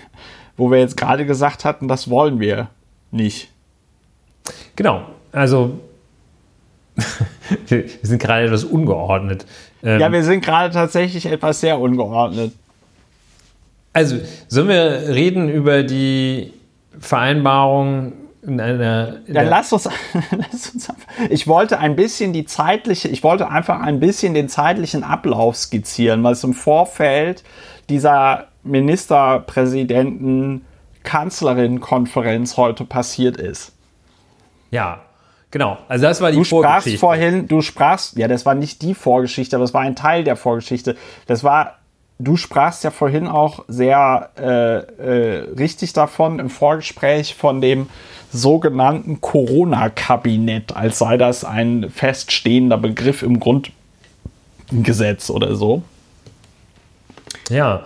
wo wir jetzt gerade gesagt hatten, das wollen wir nicht. Genau, also wir sind gerade etwas ungeordnet. Ähm, ja, wir sind gerade tatsächlich etwas sehr ungeordnet. Also, sollen wir reden über die Vereinbarung in einer. In Dann lass uns, lass uns. Ich wollte ein bisschen die zeitliche, ich wollte einfach ein bisschen den zeitlichen Ablauf skizzieren, was im Vorfeld dieser Ministerpräsidenten Kanzlerin-Konferenz heute passiert ist. Ja, genau. Also das war die du Vorgeschichte. Sprachst vorhin, du sprachst, ja, das war nicht die Vorgeschichte, aber es war ein Teil der Vorgeschichte. Das war du sprachst ja vorhin auch sehr äh, äh, richtig davon im Vorgespräch von dem sogenannten Corona-Kabinett, als sei das ein feststehender Begriff im Grundgesetz oder so. Ja.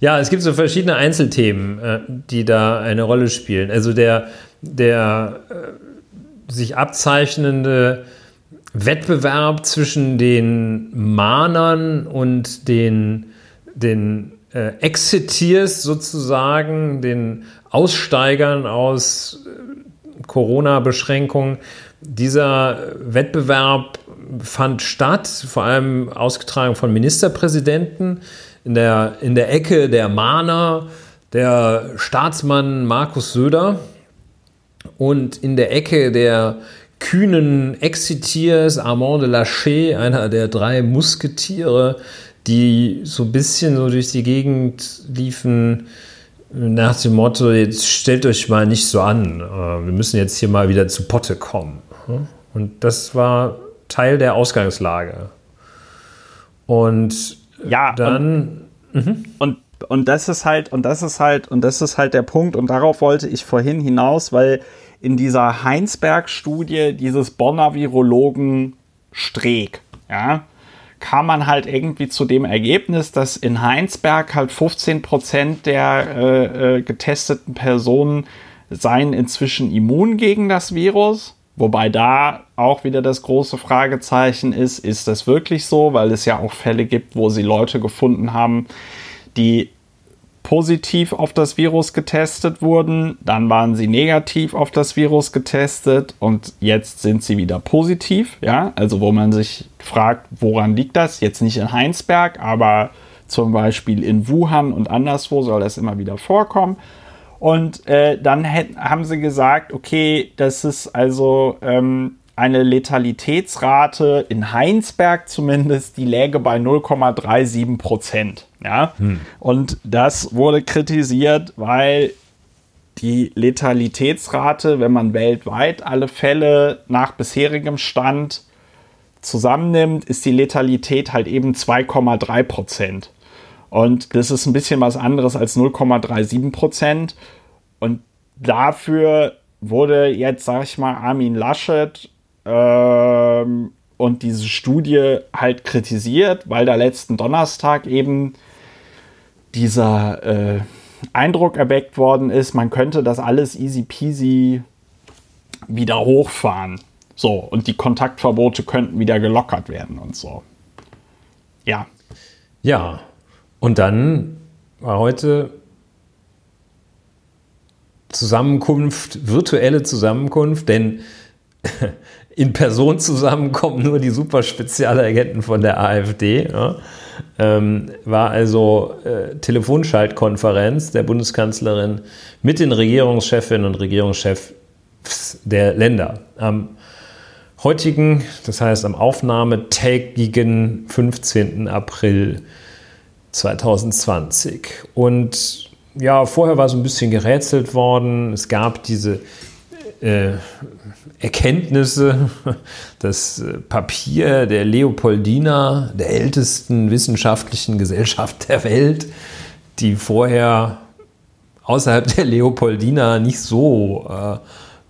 Ja, es gibt so verschiedene Einzelthemen, äh, die da eine Rolle spielen. Also der, der äh, sich abzeichnende Wettbewerb zwischen den Mahnern und den den äh, Exiteers sozusagen, den Aussteigern aus äh, Corona-Beschränkungen. Dieser Wettbewerb fand statt, vor allem ausgetragen von Ministerpräsidenten in der, in der Ecke der Mahner, der Staatsmann Markus Söder und in der Ecke der kühnen Exiteers Armand de Lachey, einer der drei Musketiere die so ein bisschen so durch die Gegend liefen nach dem Motto, jetzt stellt euch mal nicht so an, äh, wir müssen jetzt hier mal wieder zu Potte kommen. Und das war Teil der Ausgangslage. Und ja, dann. Und, mhm. und, und das ist halt, und das ist halt, und das ist halt der Punkt, und darauf wollte ich vorhin hinaus, weil in dieser Heinsberg-Studie dieses Bonner Virologen Streeck, ja, kam man halt irgendwie zu dem Ergebnis, dass in Heinsberg halt 15 Prozent der äh, äh, getesteten Personen seien inzwischen immun gegen das Virus. Wobei da auch wieder das große Fragezeichen ist, ist das wirklich so? Weil es ja auch Fälle gibt, wo sie Leute gefunden haben, die positiv auf das Virus getestet wurden, dann waren sie negativ auf das Virus getestet und jetzt sind sie wieder positiv. Ja, also wo man sich fragt, woran liegt das? Jetzt nicht in Heinsberg, aber zum Beispiel in Wuhan und anderswo soll das immer wieder vorkommen. Und äh, dann haben sie gesagt, okay, das ist also ähm, eine Letalitätsrate in Heinsberg zumindest, die läge bei 0,37 Prozent. Ja? Hm. Und das wurde kritisiert, weil die Letalitätsrate, wenn man weltweit alle Fälle nach bisherigem Stand zusammennimmt, ist die Letalität halt eben 2,3 Prozent. Und das ist ein bisschen was anderes als 0,37 Prozent. Und dafür wurde jetzt, sag ich mal, Armin Laschet ähm, und diese Studie halt kritisiert, weil da letzten Donnerstag eben dieser äh, Eindruck erweckt worden ist, man könnte das alles easy peasy wieder hochfahren. So, und die Kontaktverbote könnten wieder gelockert werden und so. Ja. Ja, und dann war heute Zusammenkunft, virtuelle Zusammenkunft, denn in Person zusammenkommen nur die super Spezialagenten von der AfD. Ja. Ähm, war also äh, Telefonschaltkonferenz der Bundeskanzlerin mit den Regierungschefinnen und Regierungschefs der Länder. Am heutigen, das heißt am aufnahmetägigen 15. April 2020. Und ja, vorher war so ein bisschen gerätselt worden. Es gab diese äh, Erkenntnisse, das äh, Papier der Leopoldina, der ältesten wissenschaftlichen Gesellschaft der Welt, die vorher außerhalb der Leopoldina nicht so äh,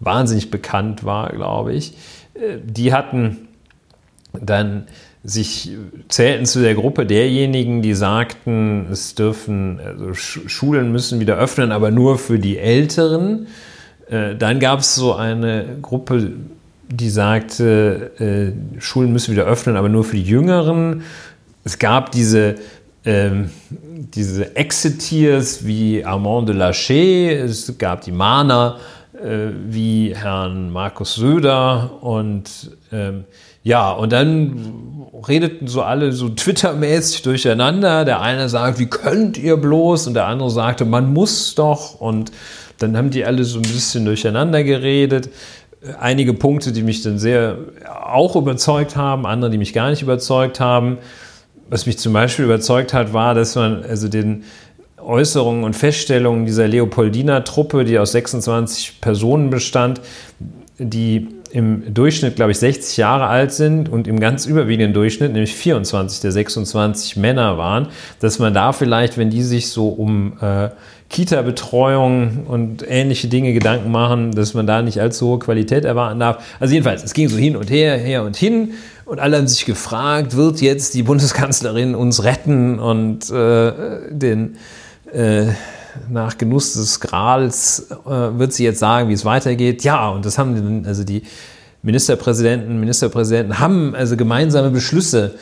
wahnsinnig bekannt war, glaube ich. Äh, die hatten dann sich zählten zu der Gruppe derjenigen, die sagten, es dürfen, also Schulen müssen wieder öffnen, aber nur für die Älteren. Äh, dann gab es so eine Gruppe, die sagte, äh, Schulen müssen wieder öffnen, aber nur für die Jüngeren. Es gab diese, ähm, diese Exiteers wie Armand de Lachey, es gab die Mahner äh, wie Herrn Markus Söder und ähm, ja, und dann redeten so alle so Twitter-mäßig durcheinander. Der eine sagt, wie könnt ihr bloß? Und der andere sagte, man muss doch. Und dann haben die alle so ein bisschen durcheinander geredet. Einige Punkte, die mich dann sehr auch überzeugt haben, andere, die mich gar nicht überzeugt haben. Was mich zum Beispiel überzeugt hat, war, dass man also den Äußerungen und Feststellungen dieser Leopoldiner-Truppe, die aus 26 Personen bestand, die im Durchschnitt, glaube ich, 60 Jahre alt sind und im ganz überwiegenden Durchschnitt, nämlich 24 der 26 Männer waren, dass man da vielleicht, wenn die sich so um äh, Kita-Betreuung und ähnliche Dinge Gedanken machen, dass man da nicht allzu hohe Qualität erwarten darf. Also jedenfalls, es ging so hin und her, her und hin und alle haben sich gefragt, wird jetzt die Bundeskanzlerin uns retten und äh, den äh, nach Genuss des Grals äh, wird sie jetzt sagen, wie es weitergeht. Ja, und das haben also die Ministerpräsidenten, Ministerpräsidenten haben also gemeinsame Beschlüsse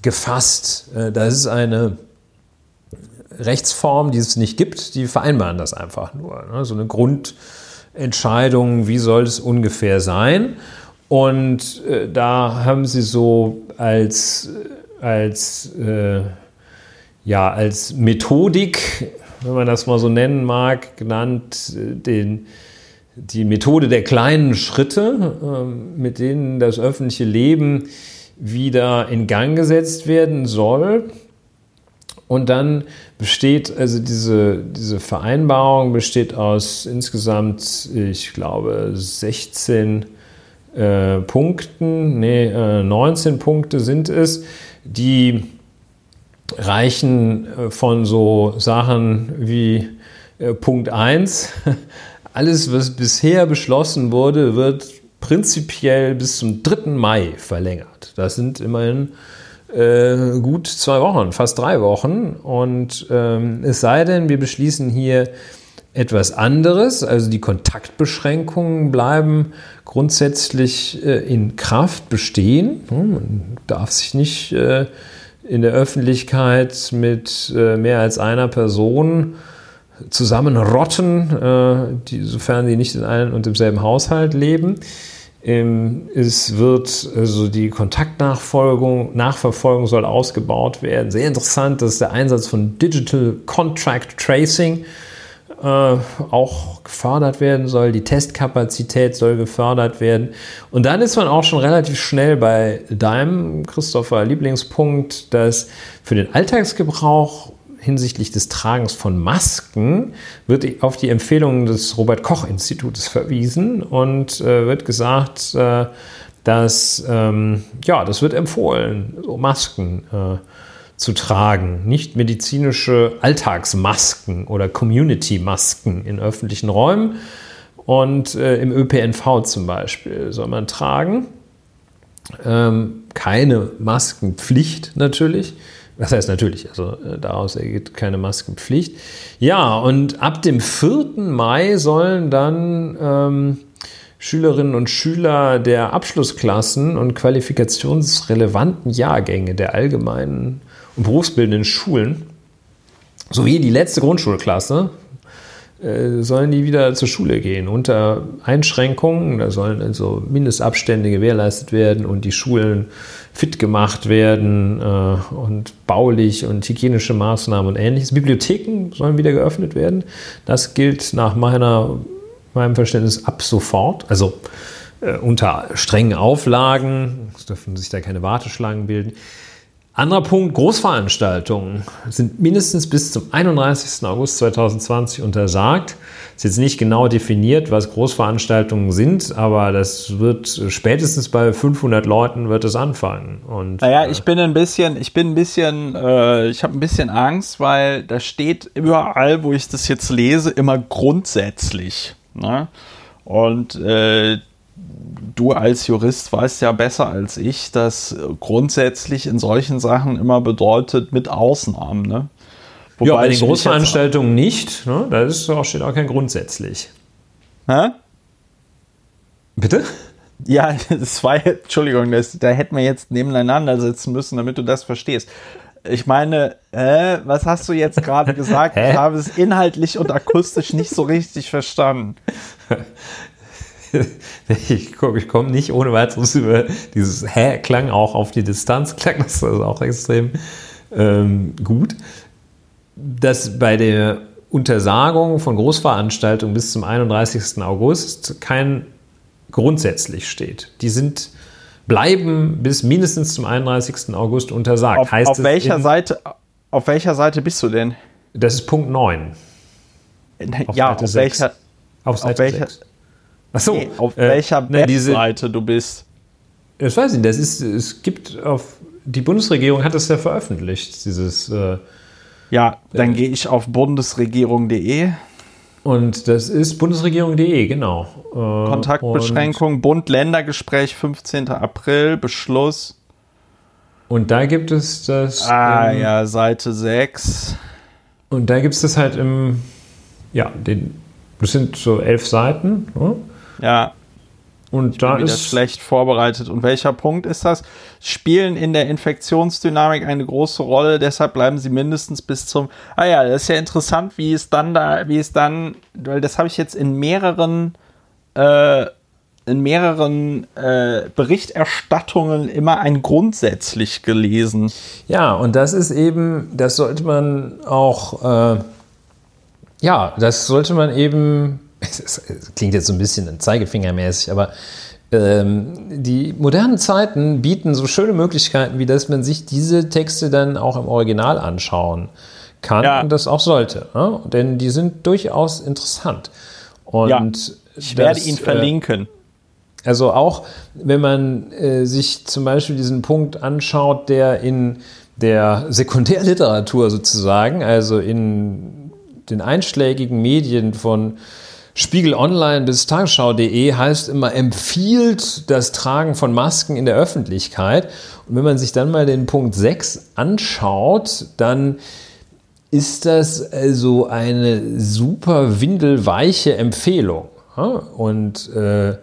gefasst. Äh, das ist eine Rechtsform, die es nicht gibt, die vereinbaren das einfach nur. Ne? So eine Grundentscheidung, wie soll es ungefähr sein. Und äh, da haben sie so als, als, äh, ja, als Methodik wenn man das mal so nennen mag, genannt, äh, den, die Methode der kleinen Schritte, ähm, mit denen das öffentliche Leben wieder in Gang gesetzt werden soll. Und dann besteht, also diese, diese Vereinbarung besteht aus insgesamt, ich glaube, 16 äh, Punkten, nee, äh, 19 Punkte sind es, die reichen äh, von so Sachen wie äh, Punkt 1, alles, was bisher beschlossen wurde, wird prinzipiell bis zum 3. Mai verlängert. Das sind immerhin äh, gut zwei Wochen, fast drei Wochen. Und ähm, es sei denn, wir beschließen hier etwas anderes, also die Kontaktbeschränkungen bleiben grundsätzlich äh, in Kraft bestehen. Man darf sich nicht äh, in der Öffentlichkeit mit äh, mehr als einer Person zusammenrotten, äh, sofern sie nicht in einem und demselben Haushalt leben. Ähm, es wird also die Kontaktnachfolgung, Nachverfolgung soll ausgebaut werden. Sehr interessant, das ist der Einsatz von Digital Contract Tracing äh, auch gefördert werden soll. Die Testkapazität soll gefördert werden. Und dann ist man auch schon relativ schnell bei deinem, Christopher, Lieblingspunkt, dass für den Alltagsgebrauch hinsichtlich des Tragens von Masken wird auf die Empfehlungen des Robert Koch Institutes verwiesen und äh, wird gesagt, äh, dass ähm, ja, das wird empfohlen, so Masken. Äh, zu tragen. Nicht medizinische Alltagsmasken oder Community-Masken in öffentlichen Räumen. Und äh, im ÖPNV zum Beispiel soll man tragen. Ähm, keine Maskenpflicht natürlich. Das heißt natürlich, also äh, daraus ergeht keine Maskenpflicht. Ja, und ab dem 4. Mai sollen dann ähm, Schülerinnen und Schüler der Abschlussklassen und qualifikationsrelevanten Jahrgänge der allgemeinen und berufsbildenden Schulen sowie die letzte Grundschulklasse äh, sollen die wieder zur Schule gehen unter Einschränkungen. Da sollen also Mindestabstände gewährleistet werden und die Schulen fit gemacht werden äh, und baulich und hygienische Maßnahmen und ähnliches. Bibliotheken sollen wieder geöffnet werden. Das gilt nach meiner, meinem Verständnis ab sofort. Also äh, unter strengen Auflagen. Es dürfen sich da keine Warteschlangen bilden. Anderer Punkt, Großveranstaltungen sind mindestens bis zum 31. August 2020 untersagt. Ist jetzt nicht genau definiert, was Großveranstaltungen sind, aber das wird spätestens bei 500 Leuten wird es anfangen. Und, naja, äh, ich bin ein bisschen, ich bin ein bisschen, äh, ich habe ein bisschen Angst, weil da steht überall, wo ich das jetzt lese, immer grundsätzlich. Ne? Und äh, du als Jurist weißt ja besser als ich, dass grundsätzlich in solchen Sachen immer bedeutet mit Ausnahmen. Ne? Wobei ja, bei den Großveranstaltungen nicht. Ne? Da ist auch, steht auch kein grundsätzlich. Hä? Bitte? Ja, zwei, Entschuldigung, das, da hätten wir jetzt nebeneinander sitzen müssen, damit du das verstehst. Ich meine, äh, was hast du jetzt gerade gesagt? ich habe es inhaltlich und akustisch nicht so richtig verstanden. ich, ich komme nicht ohne weiteres über dieses Hä klang auch auf die Distanz, klang das also auch extrem ähm, gut. Dass bei der Untersagung von Großveranstaltungen bis zum 31. August kein grundsätzlich steht. Die sind bleiben bis mindestens zum 31. August untersagt. Auf, heißt auf welcher Seite auf welcher Seite bist du denn? Das ist Punkt 9. Auf ja, Seite auf 6. welcher auf Seite auf welcher, 6. Achso, nee, auf äh, welcher ne, Webseite du bist. Das weiß ich nicht. Das ist, es gibt auf, die Bundesregierung hat es ja veröffentlicht, dieses. Äh, ja, dann äh, gehe ich auf bundesregierung.de. Und das ist bundesregierung.de, genau. Äh, Kontaktbeschränkung, Bund-Länder-Gespräch, 15. April, Beschluss. Und da gibt es das. Ah, im, ja, Seite 6. Und da gibt es das halt im. Ja, den, das sind so elf Seiten. Ne? Ja. Und ich da ist schlecht vorbereitet. Und welcher Punkt ist das? Spielen in der Infektionsdynamik eine große Rolle, deshalb bleiben sie mindestens bis zum. Ah ja, das ist ja interessant, wie es dann da, wie es dann, weil das habe ich jetzt in mehreren, äh, in mehreren äh, Berichterstattungen immer ein grundsätzlich gelesen. Ja, und das ist eben, das sollte man auch, äh, ja, das sollte man eben es, klingt jetzt so ein bisschen zeigefingermäßig, aber ähm, die modernen Zeiten bieten so schöne Möglichkeiten, wie dass man sich diese Texte dann auch im Original anschauen kann ja. und das auch sollte. Ne? Denn die sind durchaus interessant. Und ja, ich werde ihn äh, verlinken. Äh, also auch, wenn man äh, sich zum Beispiel diesen Punkt anschaut, der in der Sekundärliteratur sozusagen, also in den einschlägigen Medien von Spiegel Online bis Tagesschau.de heißt immer, empfiehlt das Tragen von Masken in der Öffentlichkeit. Und wenn man sich dann mal den Punkt 6 anschaut, dann ist das also eine super windelweiche Empfehlung. Und äh,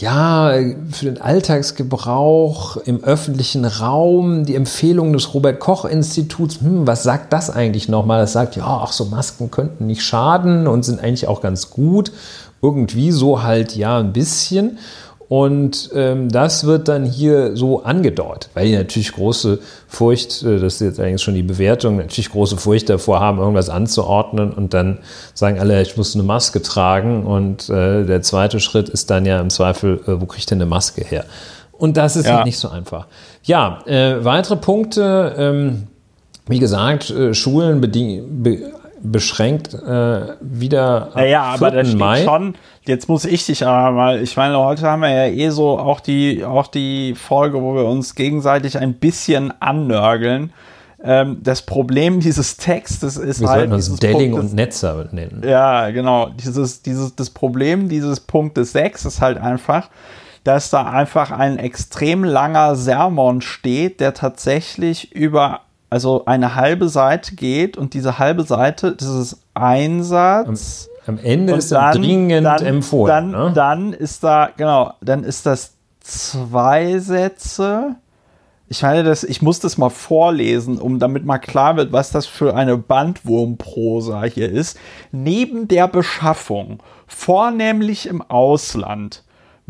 ja, für den Alltagsgebrauch im öffentlichen Raum, die Empfehlung des Robert-Koch-Instituts, hm, was sagt das eigentlich nochmal? Das sagt, ja, ach so, Masken könnten nicht schaden und sind eigentlich auch ganz gut. Irgendwie so halt, ja, ein bisschen. Und ähm, das wird dann hier so angedeutet, weil die natürlich große Furcht, äh, das ist jetzt eigentlich schon die Bewertung, natürlich große Furcht davor haben, irgendwas anzuordnen und dann sagen alle, ich muss eine Maske tragen. Und äh, der zweite Schritt ist dann ja im Zweifel, äh, wo kriege ich denn eine Maske her? Und das ist ja. halt nicht so einfach. Ja, äh, weitere Punkte, ähm, wie gesagt, äh, Schulen beschränkt äh, wieder ab naja, aber da steht Mai. schon, jetzt muss ich dich aber mal, ich meine, heute haben wir ja eh so auch die, auch die Folge, wo wir uns gegenseitig ein bisschen annörgeln. Ähm, das Problem dieses Textes ist wir halt. Uns Delling und Netzer nennen. Ja, genau. Dieses, dieses, das Problem dieses Punktes 6 ist halt einfach, dass da einfach ein extrem langer Sermon steht, der tatsächlich über also eine halbe Seite geht und diese halbe Seite, das ist Einsatz. Am, am Ende ist dann dringend dann, empfohlen. Dann, ne? dann ist da, genau, dann ist das zwei Sätze. Ich meine, das, ich muss das mal vorlesen, um damit mal klar wird, was das für eine Bandwurmprosa hier ist. Neben der Beschaffung, vornehmlich im Ausland,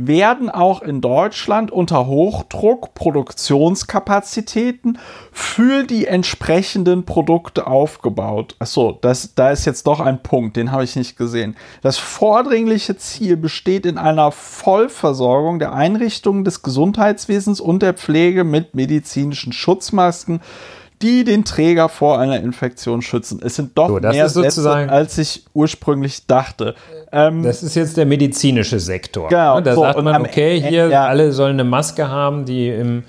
werden auch in Deutschland unter Hochdruck Produktionskapazitäten für die entsprechenden Produkte aufgebaut. Achso, das, da ist jetzt doch ein Punkt, den habe ich nicht gesehen. Das vordringliche Ziel besteht in einer Vollversorgung der Einrichtungen des Gesundheitswesens und der Pflege mit medizinischen Schutzmasken die den Träger vor einer Infektion schützen. Es sind doch so, mehr Sätze, als ich ursprünglich dachte. Ähm, das ist jetzt der medizinische Sektor. Genau. Da so, sagt man, okay, hier ja. alle sollen eine Maske haben, die im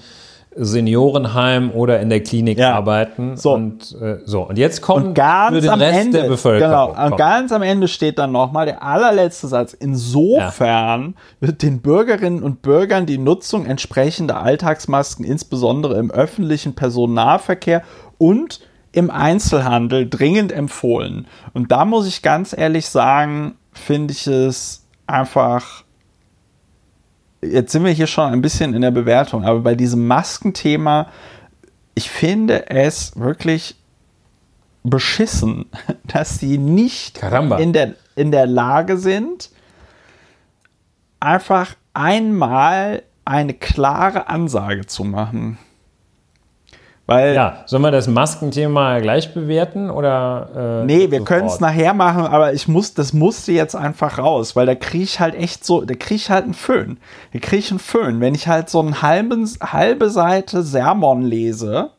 Seniorenheim oder in der Klinik Ja. arbeiten. So. Und, äh, so. und jetzt kommen Und ganz für den am Rest Ende, der Bevölkerung. genau, und kommt. ganz am Ende steht dann nochmal der allerletzte Satz. Insofern wird den Bürgerinnen und Bürgern die Nutzung entsprechender Alltagsmasken, insbesondere im öffentlichen Personennahverkehr und im Einzelhandel dringend empfohlen. Und da muss ich ganz ehrlich sagen, finde ich es einfach jetzt sind wir hier schon ein bisschen in der Bewertung, aber bei diesem Maskenthema, ich finde es wirklich beschissen, dass sie nicht Caramba. in der, in der Lage sind, einfach einmal eine klare Ansage zu machen. Weil Ja, sollen wir das Maskenthema gleich bewerten oder? Äh, Nee, wir können es nachher machen, aber ich muss, das musste jetzt einfach raus, weil da kriege ich halt echt so, da kriege ich halt einen Föhn. Da kriege ich einen Föhn, wenn ich halt so eine halbe, halbe Seite Sermon lese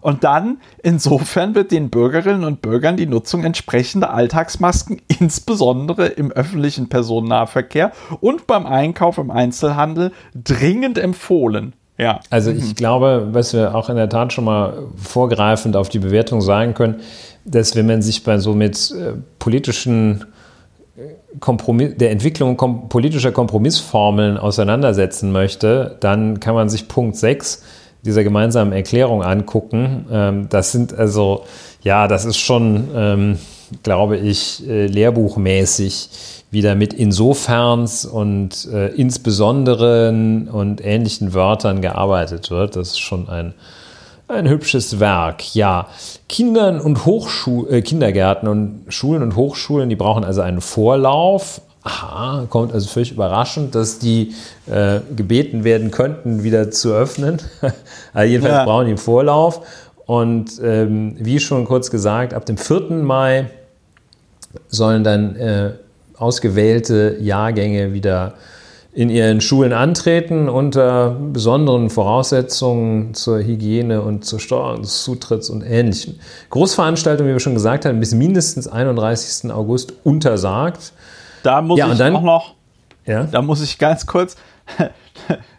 und dann insofern wird den Bürgerinnen und Bürgern die Nutzung entsprechender Alltagsmasken, insbesondere im öffentlichen Personennahverkehr und beim Einkauf im Einzelhandel, dringend empfohlen. Ja. Also ich glaube, was wir auch in der Tat schon mal vorgreifend auf die Bewertung sagen können, dass wenn man sich bei so mit äh, politischen äh, Kompromiss, der Entwicklung kom politischer Kompromissformeln auseinandersetzen möchte, dann kann man sich Punkt 6 dieser gemeinsamen Erklärung angucken. Ähm, das sind also, ja, das ist schon, ähm, glaube ich, äh, lehrbuchmäßig wieder mit Insoferns und äh, insbesonderen und ähnlichen Wörtern gearbeitet wird. Das ist schon ein, ein hübsches Werk. Ja, Kindern und Hochschu äh, Kindergärten und Schulen und Hochschulen, die brauchen also einen Vorlauf. Aha, kommt also völlig überraschend, dass die äh, gebeten werden könnten, wieder zu öffnen. also jedenfalls Ja. brauchen die einen Vorlauf. Und ähm, wie schon kurz gesagt, ab dem 4. Mai sollen dann äh, ausgewählte Jahrgänge wieder in ihren Schulen antreten unter besonderen Voraussetzungen zur Hygiene und zur Steuerung des Zutritts und Ähnlichem. Großveranstaltungen, wie wir schon gesagt haben, bis mindestens 31. August untersagt. Da muss Ja, ich dann- auch noch Ja? Da muss ich ganz kurz.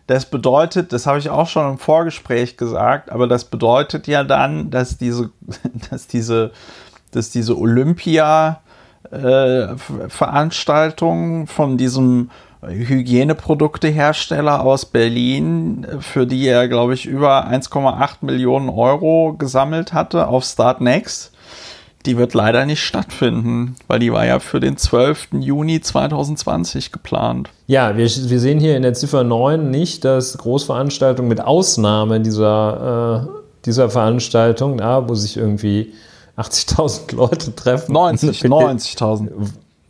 Das bedeutet, das habe ich auch schon im Vorgespräch gesagt, aber das bedeutet ja dann, dass diese, dass diese, dass diese Olympia-Veranstaltung von diesem Hygieneproduktehersteller aus Berlin, für die er, glaube ich, über 1,8 Millionen Euro gesammelt hatte auf Start Next, die wird leider nicht stattfinden, weil die war ja für den 12. Juni 2020 geplant. Ja, wir, wir sehen hier in der Ziffer 9 nicht, dass Großveranstaltungen mit Ausnahme dieser, äh, dieser Veranstaltung, ja, wo sich irgendwie 80.000 Leute treffen. 90, 90.000.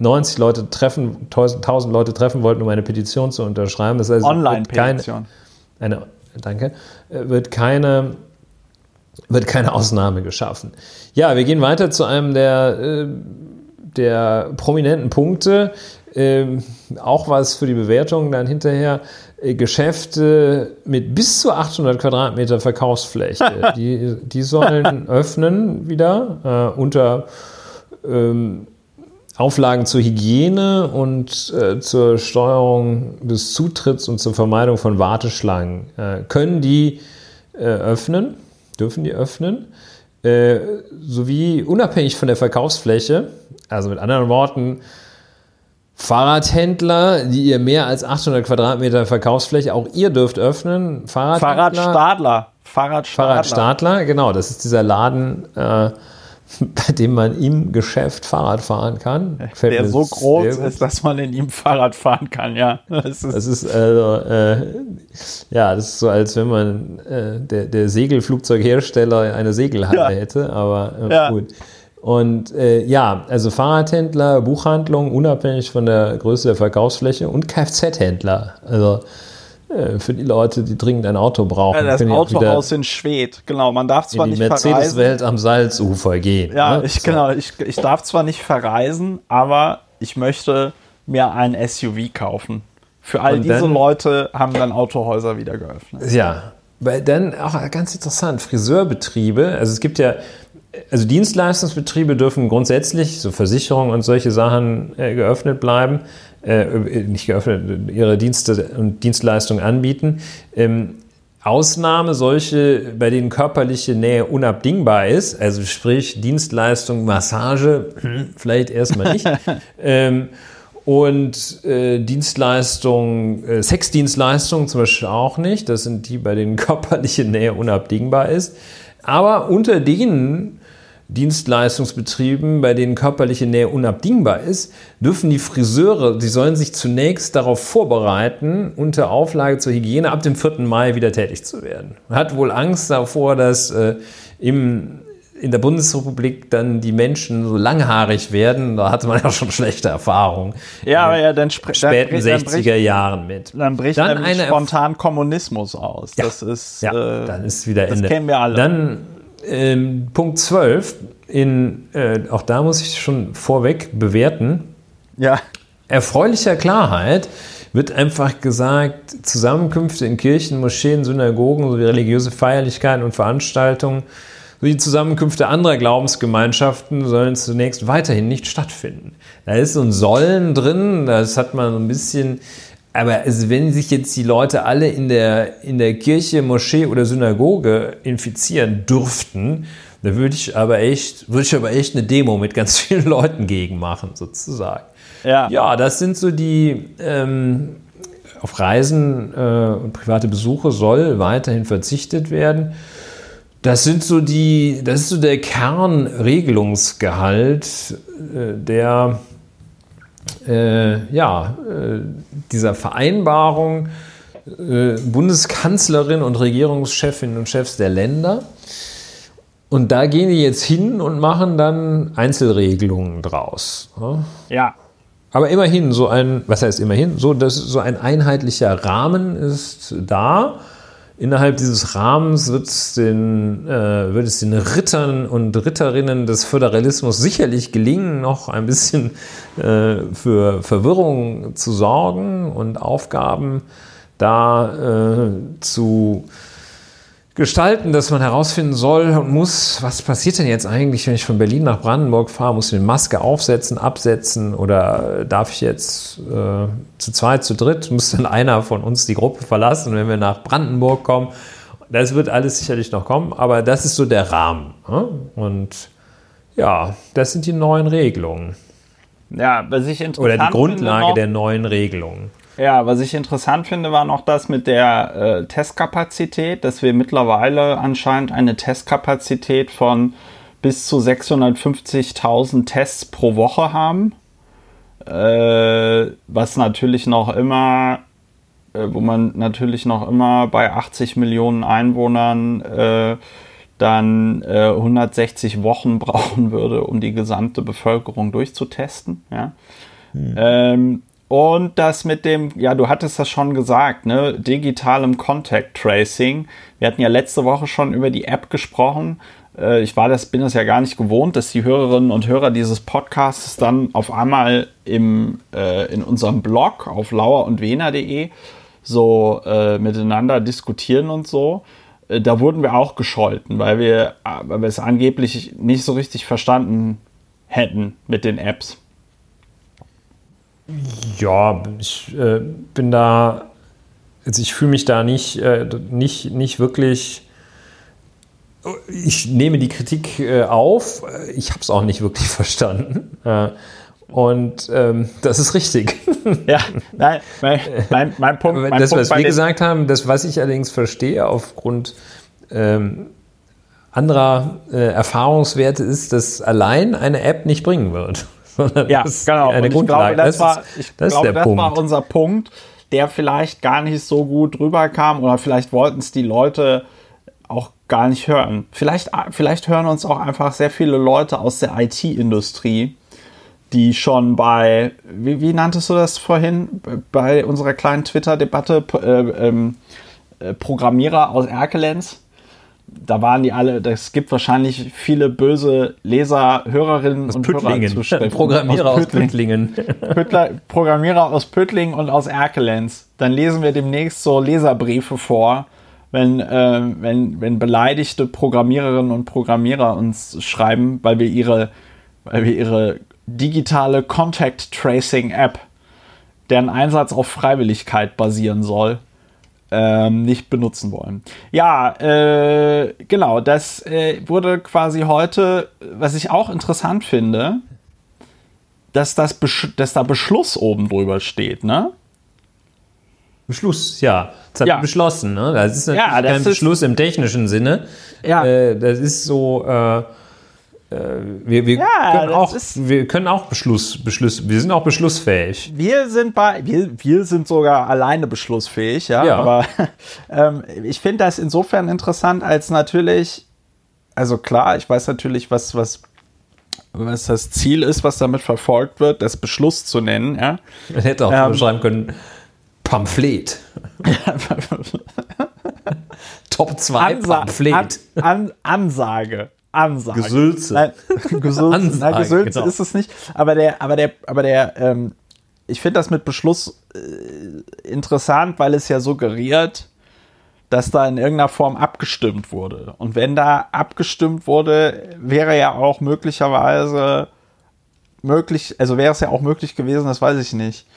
90 Leute treffen, 1000 Leute treffen wollten, um eine Petition zu unterschreiben. Das heißt, Online-Petition. eine, danke, äh, wird keine, wird keine Ausnahme geschaffen. Ja, wir gehen weiter zu einem der, äh, der prominenten Punkte. Ähm, auch was für die Bewertung dann hinterher. Äh, Geschäfte mit bis zu 800 Quadratmeter Verkaufsfläche, die, die sollen öffnen wieder äh, unter ähm, Auflagen zur Hygiene und äh, zur Steuerung des Zutritts und zur Vermeidung von Warteschlangen. Äh, können die äh, öffnen? Dürfen die öffnen? Äh, sowie unabhängig von der Verkaufsfläche, also mit anderen Worten, Fahrradhändler, die ihr mehr als 800 Quadratmeter Verkaufsfläche, auch ihr dürft öffnen. Fahrradhändler, Fahrradstadler. Fahrradstadler. Fahrradstadler, genau, das ist dieser Laden, äh, bei dem man im Geschäft Fahrrad fahren kann. Gefällt Der so groß ist, dass man in ihm Fahrrad fahren kann, ja. Das ist, Das ist also, äh, ja, das ist so, als wenn man äh, der, der Segelflugzeughersteller eine Segelhalle Ja. hätte, aber äh, Ja. gut. Und äh, ja, also Fahrradhändler, Buchhandlung, unabhängig von der Größe der Verkaufsfläche und Kfz-Händler. Also äh, für die Leute, die dringend ein Auto brauchen. ja, das Autohaus in Schwedt. Genau, man darf zwar in die nicht verreisen. Mercedes-Welt am Salzufer gehen. Ja, ne? ich, So. genau, ich, ich darf zwar nicht verreisen, aber ich möchte mir ein SUV kaufen. Für all Und diese dann- Leute haben dann Autohäuser wieder geöffnet. Ja, weil dann auch ganz interessant, Friseurbetriebe, also es gibt ja, also Dienstleistungsbetriebe dürfen grundsätzlich, so Versicherungen und solche Sachen äh, geöffnet bleiben, äh, nicht geöffnet, ihre Dienste und Dienstleistungen anbieten. Ähm, Ausnahme solche, bei denen körperliche Nähe unabdingbar ist, also sprich Dienstleistung, Massage, vielleicht erstmal nicht. ähm, und äh, Dienstleistung, äh, Sexdienstleistungen zum Beispiel auch nicht. Das sind die, bei denen körperliche Nähe unabdingbar ist. Aber unter denen Dienstleistungsbetrieben, bei denen körperliche Nähe unabdingbar ist, dürfen die Friseure, die sollen sich zunächst darauf vorbereiten, unter Auflage zur Hygiene ab dem 4. Mai wieder tätig zu werden. Man hat wohl Angst davor, dass äh, im, in der Bundesrepublik dann die Menschen so langhaarig werden. Da hatte man ja schon schlechte Erfahrungen. Ja, aber ja, dann späten dann, 60er bricht, Jahren mit. Dann bricht dann spontan Kommunismus aus. Ja, das ist, ja, äh, dann ist wieder das Ende. kennen wir alle. Dann ähm, Punkt 12, in, äh, auch da muss ich schon vorweg bewerten. Ja. Erfreulicher Klarheit wird einfach gesagt, Zusammenkünfte in Kirchen, Moscheen, Synagogen sowie religiöse Feierlichkeiten und Veranstaltungen sowie Zusammenkünfte anderer Glaubensgemeinschaften sollen zunächst weiterhin nicht stattfinden. Da ist so ein Sollen drin, das hat man so ein bisschen aber also wenn sich jetzt die Leute alle in der, in der Kirche, Moschee oder Synagoge infizieren dürften, dann würde ich aber echt, würde ich aber echt eine Demo mit ganz vielen Leuten gegen machen, sozusagen. Ja, ja das sind so die, ähm, auf Reisen äh, und private Besuche soll weiterhin verzichtet werden. Das sind so die, das ist so der Kernregelungsgehalt, äh, der äh, ja, äh, dieser Vereinbarung äh, Bundeskanzlerin und Regierungschefinnen und Chefs der Länder. Und da gehen die jetzt hin und machen dann Einzelregelungen draus. Ne? Ja. Aber immerhin, so ein, was heißt immerhin? So, das, so ein einheitlicher Rahmen ist da. Innerhalb dieses Rahmens wird es, den, äh, wird es den Rittern und Ritterinnen des Föderalismus sicherlich gelingen, noch ein bisschen äh, für Verwirrung zu sorgen und Aufgaben da äh, zu gestalten, dass man herausfinden soll und muss, was passiert denn jetzt eigentlich, wenn ich von Berlin nach Brandenburg fahre? Muss ich eine Maske aufsetzen, absetzen oder darf ich jetzt äh, zu zweit, zu dritt, muss dann einer von uns die Gruppe verlassen, wenn wir nach Brandenburg kommen? Das wird alles sicherlich noch kommen, aber das ist so der Rahmen. Ne? Und ja, das sind die neuen Regelungen. Ja, was ich interessant Oder die Grundlage der neuen Regelungen. Ja, was ich interessant finde, war noch das mit der äh, Testkapazität, dass wir mittlerweile anscheinend eine Testkapazität von bis zu 650.000 Tests pro Woche haben. Äh, was natürlich noch immer, äh, wo man natürlich noch immer bei 80 Millionen Einwohnern äh, dann 160 äh, Wochen brauchen würde, um die gesamte Bevölkerung durchzutesten. Ja. Hm. Ähm, und das mit dem, ja, du hattest das schon gesagt, ne, digitalem Contact Tracing. Wir hatten ja letzte Woche schon über die App gesprochen. Äh, ich war das, bin das ja gar nicht gewohnt, dass die Hörerinnen und Hörer dieses Podcasts dann auf einmal im, äh, in unserem Blog auf lauerundwener.de so äh, miteinander diskutieren und so. Äh, da wurden wir auch gescholten, weil wir, äh, weil wir es angeblich nicht so richtig verstanden hätten mit den Apps. Ja, ich äh, bin da, also ich fühle mich da nicht, äh, nicht, nicht wirklich. Ich nehme die Kritik äh, auf. Ich habe es auch nicht wirklich verstanden. Äh, und ähm, das ist richtig. Ja, nein, mein, mein, mein Punkt. Mein das, Punkt was wir gesagt haben, das, was ich allerdings verstehe aufgrund ähm, anderer äh, Erfahrungswerte, ist, dass allein eine App nicht bringen wird sondern ja, genau. eine Und Grundlage. Ich glaube, das, das war, ich das glaube, das war unser Punkt, der vielleicht gar nicht so gut rüberkam oder vielleicht wollten es die Leute auch gar nicht hören. Vielleicht, vielleicht hören uns auch einfach sehr viele Leute aus der IT-Industrie, die schon bei, wie, wie, nanntest du das vorhin, bei unserer kleinen Twitter-Debatte, äh, ähm, äh, Programmierer aus Erkelenz, da waren die alle, es gibt wahrscheinlich viele böse Leser, Hörerinnen aus und Püttlingen. Hörer Programmierer aus Püttlingen. Püttler, Programmierer aus Püttlingen und aus Erkelenz. Dann lesen wir demnächst so Leserbriefe vor, wenn, äh, wenn, wenn beleidigte Programmiererinnen und Programmierer uns schreiben, weil wir ihre, weil wir ihre digitale Contact Tracing App, deren Einsatz auf Freiwilligkeit basieren soll, ähm, nicht benutzen wollen. Ja, äh, genau, das äh, wurde quasi heute, was ich auch interessant finde, dass, das dass da Beschluss oben drüber steht, ne? Beschluss, ja. Das hat Ja. beschlossen, ne? Das ist natürlich Ja, das kein Beschluss im technischen Sinne. Ja. Äh, das ist so, äh, wir, wir, Ja, können auch, wir können auch Beschluss, Beschluss, wir sind auch beschlussfähig. Wir sind bei, wir, wir sind sogar alleine beschlussfähig, ja. Ja. Aber ähm, ich finde das insofern interessant, als natürlich, also klar, ich weiß natürlich, was, was, was das Ziel ist, was damit verfolgt wird, das Beschluss zu nennen, ja. Man hätte auch Ähm. schreiben können, Pamphlet. Top 2 Ansa Pamphlet. An An Ansage. Ansage. Gesülze. Nein, Gesülze, Ansage, nein, Gesülze genau. ist es nicht. Aber der, aber der, aber der, ähm, ich finde das mit Beschluss äh, interessant, weil es ja suggeriert, dass da in irgendeiner Form abgestimmt wurde. Und wenn da abgestimmt wurde, wäre ja auch möglicherweise möglich, also wäre es ja auch möglich gewesen, das weiß ich nicht,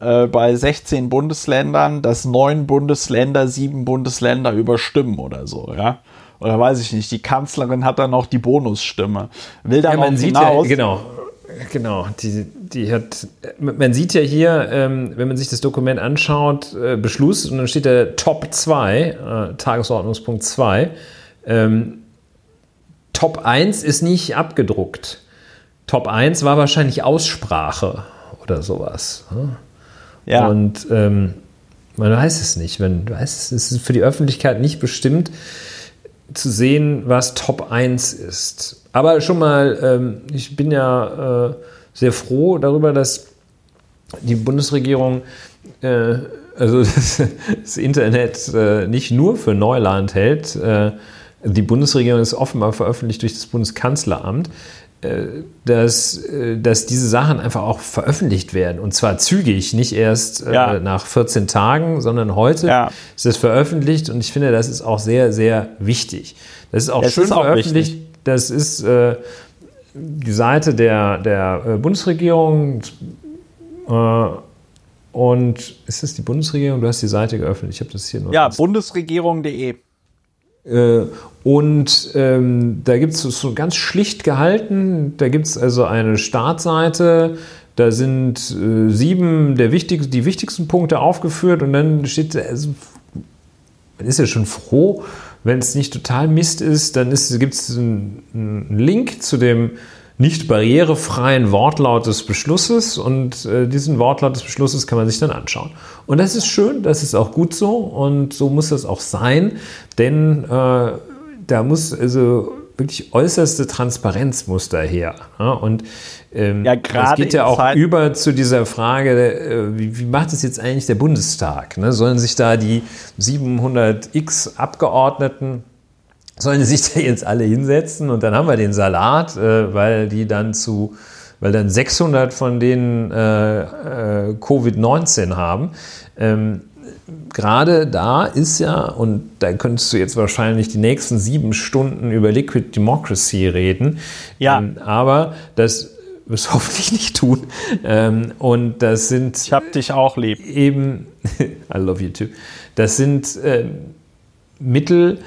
äh, bei 16 Bundesländern, dass neun Bundesländer sieben Bundesländer überstimmen oder so, ja. Oder weiß ich nicht, die Kanzlerin hat dann noch die Bonusstimme. Will Ja, dann man auch sieht hinaus. ja, genau, genau, die, die hat, man sieht ja hier, ähm, wenn man sich das Dokument anschaut, äh, Beschluss und dann steht da Top 2, äh, Tagesordnungspunkt 2. Ähm, Top 1 ist nicht abgedruckt. Top 1 war wahrscheinlich Aussprache oder sowas. ne? ja. Und ähm, man weiß es nicht. Man weiß, es ist für die Öffentlichkeit nicht bestimmt zu sehen, was Top 1 ist. Aber schon mal, ähm, ich bin ja äh, sehr froh darüber, dass die Bundesregierung äh, also das, das Internet äh, nicht nur für Neuland hält. Äh, die Bundesregierung ist offenbar veröffentlicht durch das Bundeskanzleramt, dass, äh, dass diese Sachen einfach auch veröffentlicht werden. Und zwar zügig, nicht erst äh, Ja. nach 14 Tagen, sondern heute Ja. ist es veröffentlicht. Und ich finde, das ist auch sehr, sehr wichtig. Das ist auch Es schön ist auch veröffentlicht. wichtig. Das ist äh, die Seite der, der äh, Bundesregierung. Äh, und ist das die Bundesregierung? Du hast die Seite geöffnet. Ich habe das hier noch. ja, bundesregierung.de. Äh, und ähm, da gibt es so ganz schlicht gehalten, da gibt es also eine Startseite, da sind äh, sieben der wichtig, die wichtigsten Punkte aufgeführt und dann steht, also, man ist ja schon froh, wenn es nicht total Mist ist, dann gibt es einen, einen Link zu dem nicht barrierefreien Wortlaut des Beschlusses und äh, diesen Wortlaut des Beschlusses kann man sich dann anschauen. Und das ist schön, das ist auch gut so und so muss das auch sein, denn äh, da muss also wirklich äußerste Transparenz muss daher. Ja? Und ähm, Ja, das geht ja auch Zeiten- über zu dieser Frage, äh, wie, wie macht es jetzt eigentlich der Bundestag? Ne? Sollen sich da die 700x Abgeordneten sollen sich da jetzt alle hinsetzen und dann haben wir den Salat, äh, weil die dann zu, weil dann 600 von denen äh, äh, Covid-19 haben. Ähm, Gerade da ist ja, und da könntest du jetzt wahrscheinlich die nächsten sieben Stunden über Liquid Democracy reden, Ja. ähm, aber das wirst du hoffentlich nicht tun. Ähm, und das sind Ich hab dich auch lieb. eben, I love you too, das sind ähm, Mittel,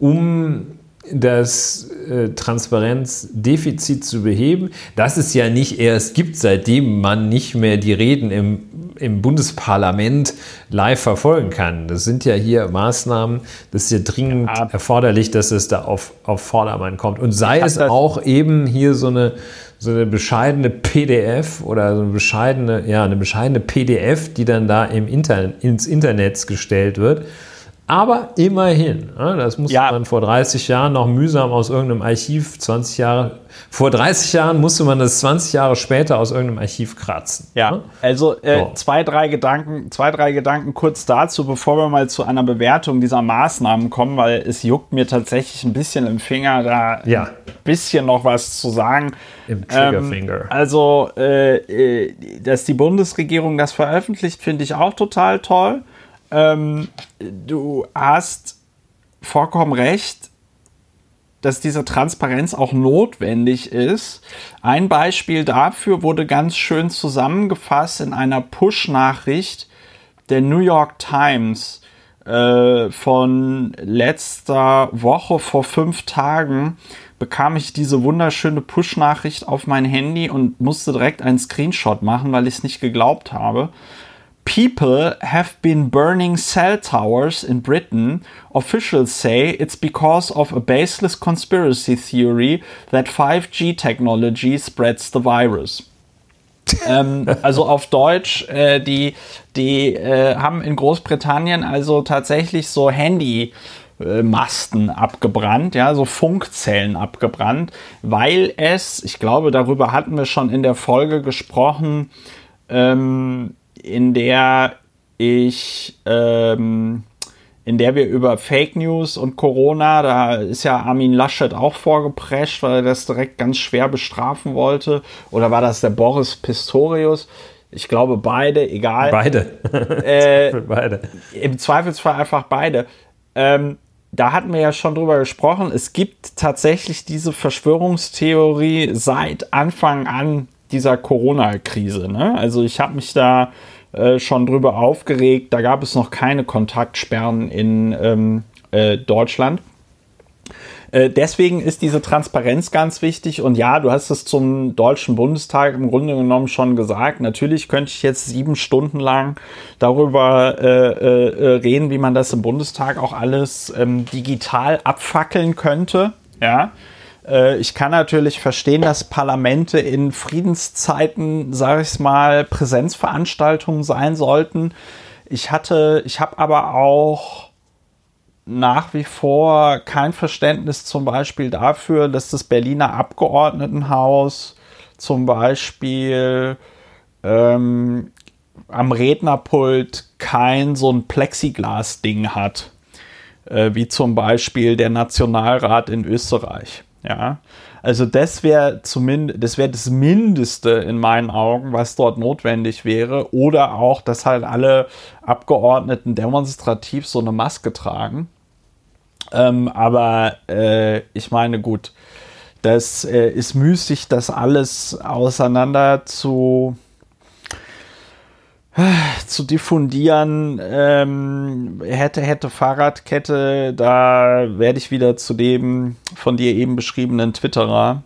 um das äh, Transparenzdefizit zu beheben, das es ja nicht erst gibt, seitdem man nicht mehr die Reden im, im Bundesparlament live verfolgen kann. Das sind ja hier Maßnahmen, das ist ja dringend Ja. erforderlich, dass es da auf, auf Vordermann kommt. Und sei es auch eben hier so eine, so eine bescheidene PDF oder so eine bescheidene, ja, eine bescheidene PDF, die dann da im Internet, ins Internet gestellt wird. Aber immerhin, ja, das musste Ja. man vor 30 Jahren noch mühsam aus irgendeinem Archiv, 20 Jahre, vor 30 Jahren musste man das 20 Jahre später aus irgendeinem Archiv kratzen. Ja, also äh, So. zwei, drei Gedanken, zwei, drei Gedanken kurz dazu, bevor wir mal zu einer Bewertung dieser Maßnahmen kommen, weil es juckt mir tatsächlich ein bisschen im Finger, da Ja. ein bisschen noch was zu sagen. Im Triggerfinger. Ähm, also, äh, äh, dass die Bundesregierung das veröffentlicht, finde ich auch total toll. Ähm, du hast vollkommen recht, dass diese Transparenz auch notwendig ist. Ein Beispiel dafür wurde ganz schön zusammengefasst in einer Push-Nachricht der New York Times. Äh, von letzter Woche vor fünf Tagen bekam ich diese wunderschöne Push-Nachricht auf mein Handy und musste direkt einen Screenshot machen, weil ich es nicht geglaubt habe. People have been burning cell towers in Britain. Officials say it's because of a baseless conspiracy theory that 5G technology spreads the virus. ähm, also auf Deutsch, äh, die, die äh, haben in Großbritannien also tatsächlich so Handy. Masten abgebrannt, ja, so Funkzellen abgebrannt, weil es, ich glaube, darüber hatten wir schon in der Folge gesprochen, ähm, in der ich, ähm, in der wir über Fake News und Corona, da ist ja Armin Laschet auch vorgeprescht, weil er das direkt ganz schwer bestrafen wollte. Oder war das der Boris Pistorius? Ich glaube beide, egal. Beide. äh, beide. Im Zweifelsfall einfach beide. Ähm, da hatten wir ja schon drüber gesprochen. Es gibt tatsächlich diese Verschwörungstheorie seit Anfang an dieser Corona-Krise. Ne? Also ich habe mich da äh, schon drüber aufgeregt. Da gab es noch keine Kontaktsperren in ähm, äh, Deutschland. Äh, deswegen ist diese Transparenz ganz wichtig. Und ja, du hast es zum Deutschen Bundestag im Grunde genommen schon gesagt. Natürlich könnte ich jetzt sieben Stunden lang darüber äh, äh, reden, wie man das im Bundestag auch alles ähm, digital abfackeln könnte. Ja. Äh, ich kann natürlich verstehen, dass Parlamente in Friedenszeiten, sage ich mal, Präsenzveranstaltungen sein sollten. Ich hatte, ich habe aber auch nach wie vor kein Verständnis zum Beispiel dafür, dass das Berliner Abgeordnetenhaus zum Beispiel ähm, am Rednerpult kein so ein Plexiglas-Ding hat, äh, wie zum Beispiel der Nationalrat in Österreich. Ja, also das wäre zumindest, das wäre das Mindeste in meinen Augen, was dort notwendig wäre. Oder auch, dass halt alle Abgeordneten demonstrativ so eine Maske tragen. Ähm, aber äh, ich meine, gut, das äh, ist müßig, das alles auseinander zu zu diffundieren, ähm, hätte, hätte Fahrradkette, da werde ich wieder zu dem von dir eben beschriebenen Twitterer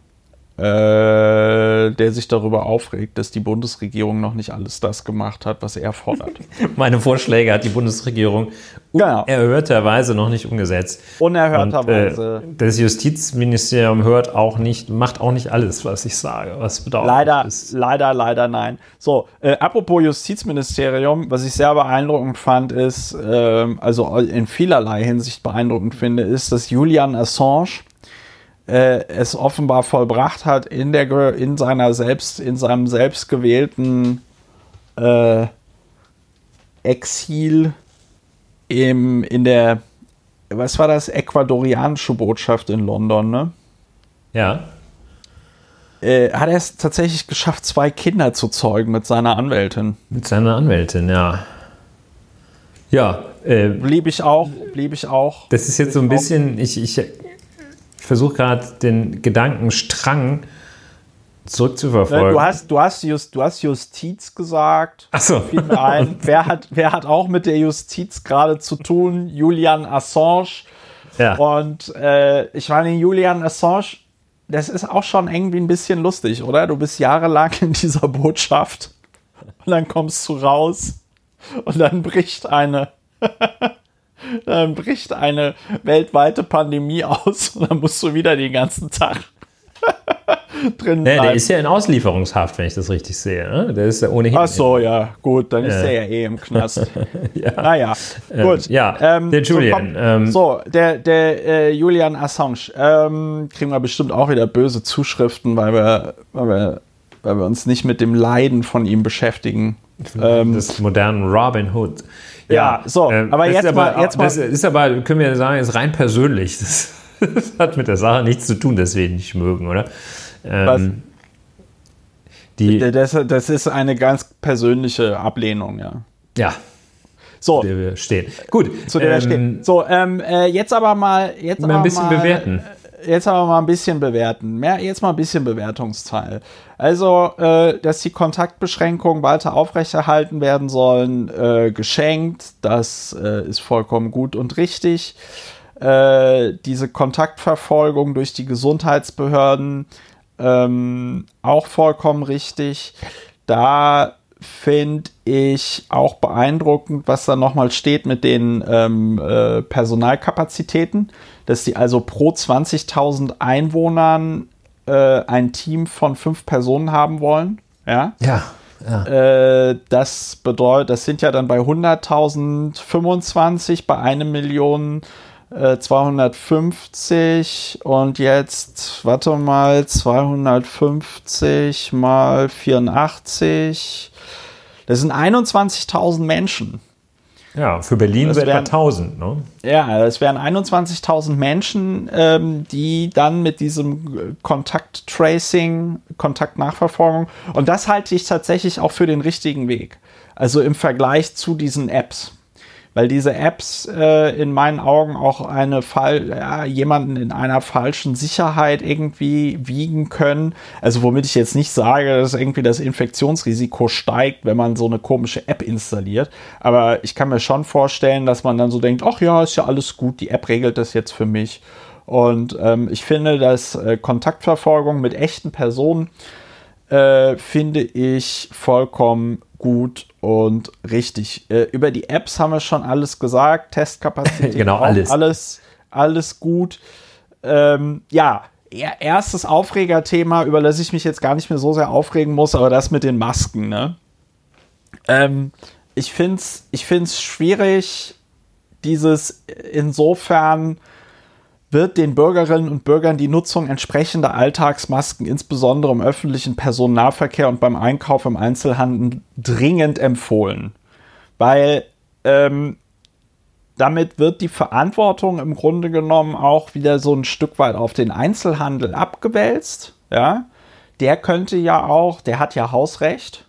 äh, der sich darüber aufregt, dass die Bundesregierung noch nicht alles das gemacht hat, was er fordert. Meine Vorschläge hat die Bundesregierung genau. unerhörterweise noch nicht umgesetzt. Unerhörterweise. Und, äh, das Justizministerium hört auch nicht, macht auch nicht alles, was ich sage. Was bedauert leider, ist. leider, leider nein. So, äh, apropos Justizministerium, was ich sehr beeindruckend fand, ist, äh, also in vielerlei Hinsicht beeindruckend finde, ist, dass Julian Assange äh, es offenbar vollbracht hat in der in seiner selbst in seinem selbstgewählten äh, Exil im in der was war das? Ecuadorianische Botschaft in London ne? Ja. Äh, hat er es tatsächlich geschafft zwei Kinder zu zeugen mit seiner Anwältin. Mit seiner Anwältin ja. Ja äh, blieb ich auch blieb ich auch. das ist jetzt so ein bisschen ich ich ich versuche gerade den Gedankenstrang zurückzuverfolgen. Du hast, du hast, Just, du hast Justiz gesagt. Achso. wer, hat, wer hat auch mit der Justiz gerade zu tun? Julian Assange. Ja. Und äh, ich meine, Julian Assange, das ist auch schon irgendwie ein bisschen lustig, oder? Du bist jahrelang in dieser Botschaft und dann kommst du raus und dann bricht eine dann bricht eine weltweite Pandemie aus und dann musst du wieder den ganzen Tag drin bleiben. Ja, der ist ja in Auslieferungshaft, wenn ich das richtig sehe. Ne? Der ist ja ohnehin. Ach so, ja, gut, dann ist äh. er ja eh im Knast. ja. Naja, ähm, gut. ja, ähm, der Julian. So, ähm, so der, der äh, Julian Assange. Ähm, kriegen wir bestimmt auch wieder böse Zuschriften, weil wir, weil wir, weil wir uns nicht mit dem Leiden von ihm beschäftigen. des modernen Robin Hood. Ja, so, ähm, aber jetzt, aber, mal, jetzt mal. Das ist aber, können wir sagen, ist rein persönlich. Das, das, hat mit der Sache nichts zu tun, dass wir ihn nicht mögen, oder? Ähm, Was? Die, das, das ist eine ganz persönliche Ablehnung, ja. Ja, so. Zu der wir stehen. Gut. Zu der ähm, wir stehen. So, ähm, äh, jetzt aber mal. Jetzt mal ein bisschen mal, bewerten. Jetzt aber mal ein bisschen bewerten. Mehr, jetzt mal ein bisschen Bewertungsteil. Also, äh, dass die Kontaktbeschränkungen weiter aufrechterhalten werden sollen, äh, geschenkt, das äh, ist vollkommen gut und richtig. Äh, diese Kontaktverfolgung durch die Gesundheitsbehörden ähm, auch vollkommen richtig. Da finde ich auch beeindruckend, was da nochmal steht mit den ähm, äh, Personalkapazitäten, dass sie also pro 20.000 Einwohnern äh, ein Team von fünf Personen haben wollen. Ja. Ja. ja. Äh, das bedeutet, das sind ja dann bei 100.000 25, bei einer Million 250 äh, und jetzt, warte mal, 250 mal 84. Das sind 21.000 Menschen. Ja, für Berlin das wären 1000, ne? Ja, das wären 21.000 Menschen, ähm, die dann mit diesem Kontakttracing, Kontaktnachverfolgung, und das halte ich tatsächlich auch für den richtigen Weg. Also im Vergleich zu diesen Apps weil diese Apps äh, in meinen Augen auch eine Fall, ja, jemanden in einer falschen Sicherheit irgendwie wiegen können. Also womit ich jetzt nicht sage, dass irgendwie das Infektionsrisiko steigt, wenn man so eine komische App installiert. Aber ich kann mir schon vorstellen, dass man dann so denkt, ach ja, ist ja alles gut, die App regelt das jetzt für mich. Und ähm, ich finde, dass äh, Kontaktverfolgung mit echten Personen äh, finde ich vollkommen gut und richtig. Äh, über die Apps haben wir schon alles gesagt. Testkapazität. genau, alles. alles. Alles gut. Ähm, ja, erstes Aufregerthema, über das ich mich jetzt gar nicht mehr so sehr aufregen muss, aber das mit den Masken. Ne? Ähm, ich finde es ich find's schwierig, dieses insofern wird den Bürgerinnen und Bürgern die Nutzung entsprechender Alltagsmasken, insbesondere im öffentlichen Personennahverkehr und beim Einkauf im Einzelhandel, dringend empfohlen. Weil ähm, damit wird die Verantwortung im Grunde genommen auch wieder so ein Stück weit auf den Einzelhandel abgewälzt. Ja, der könnte ja auch, der hat ja Hausrecht.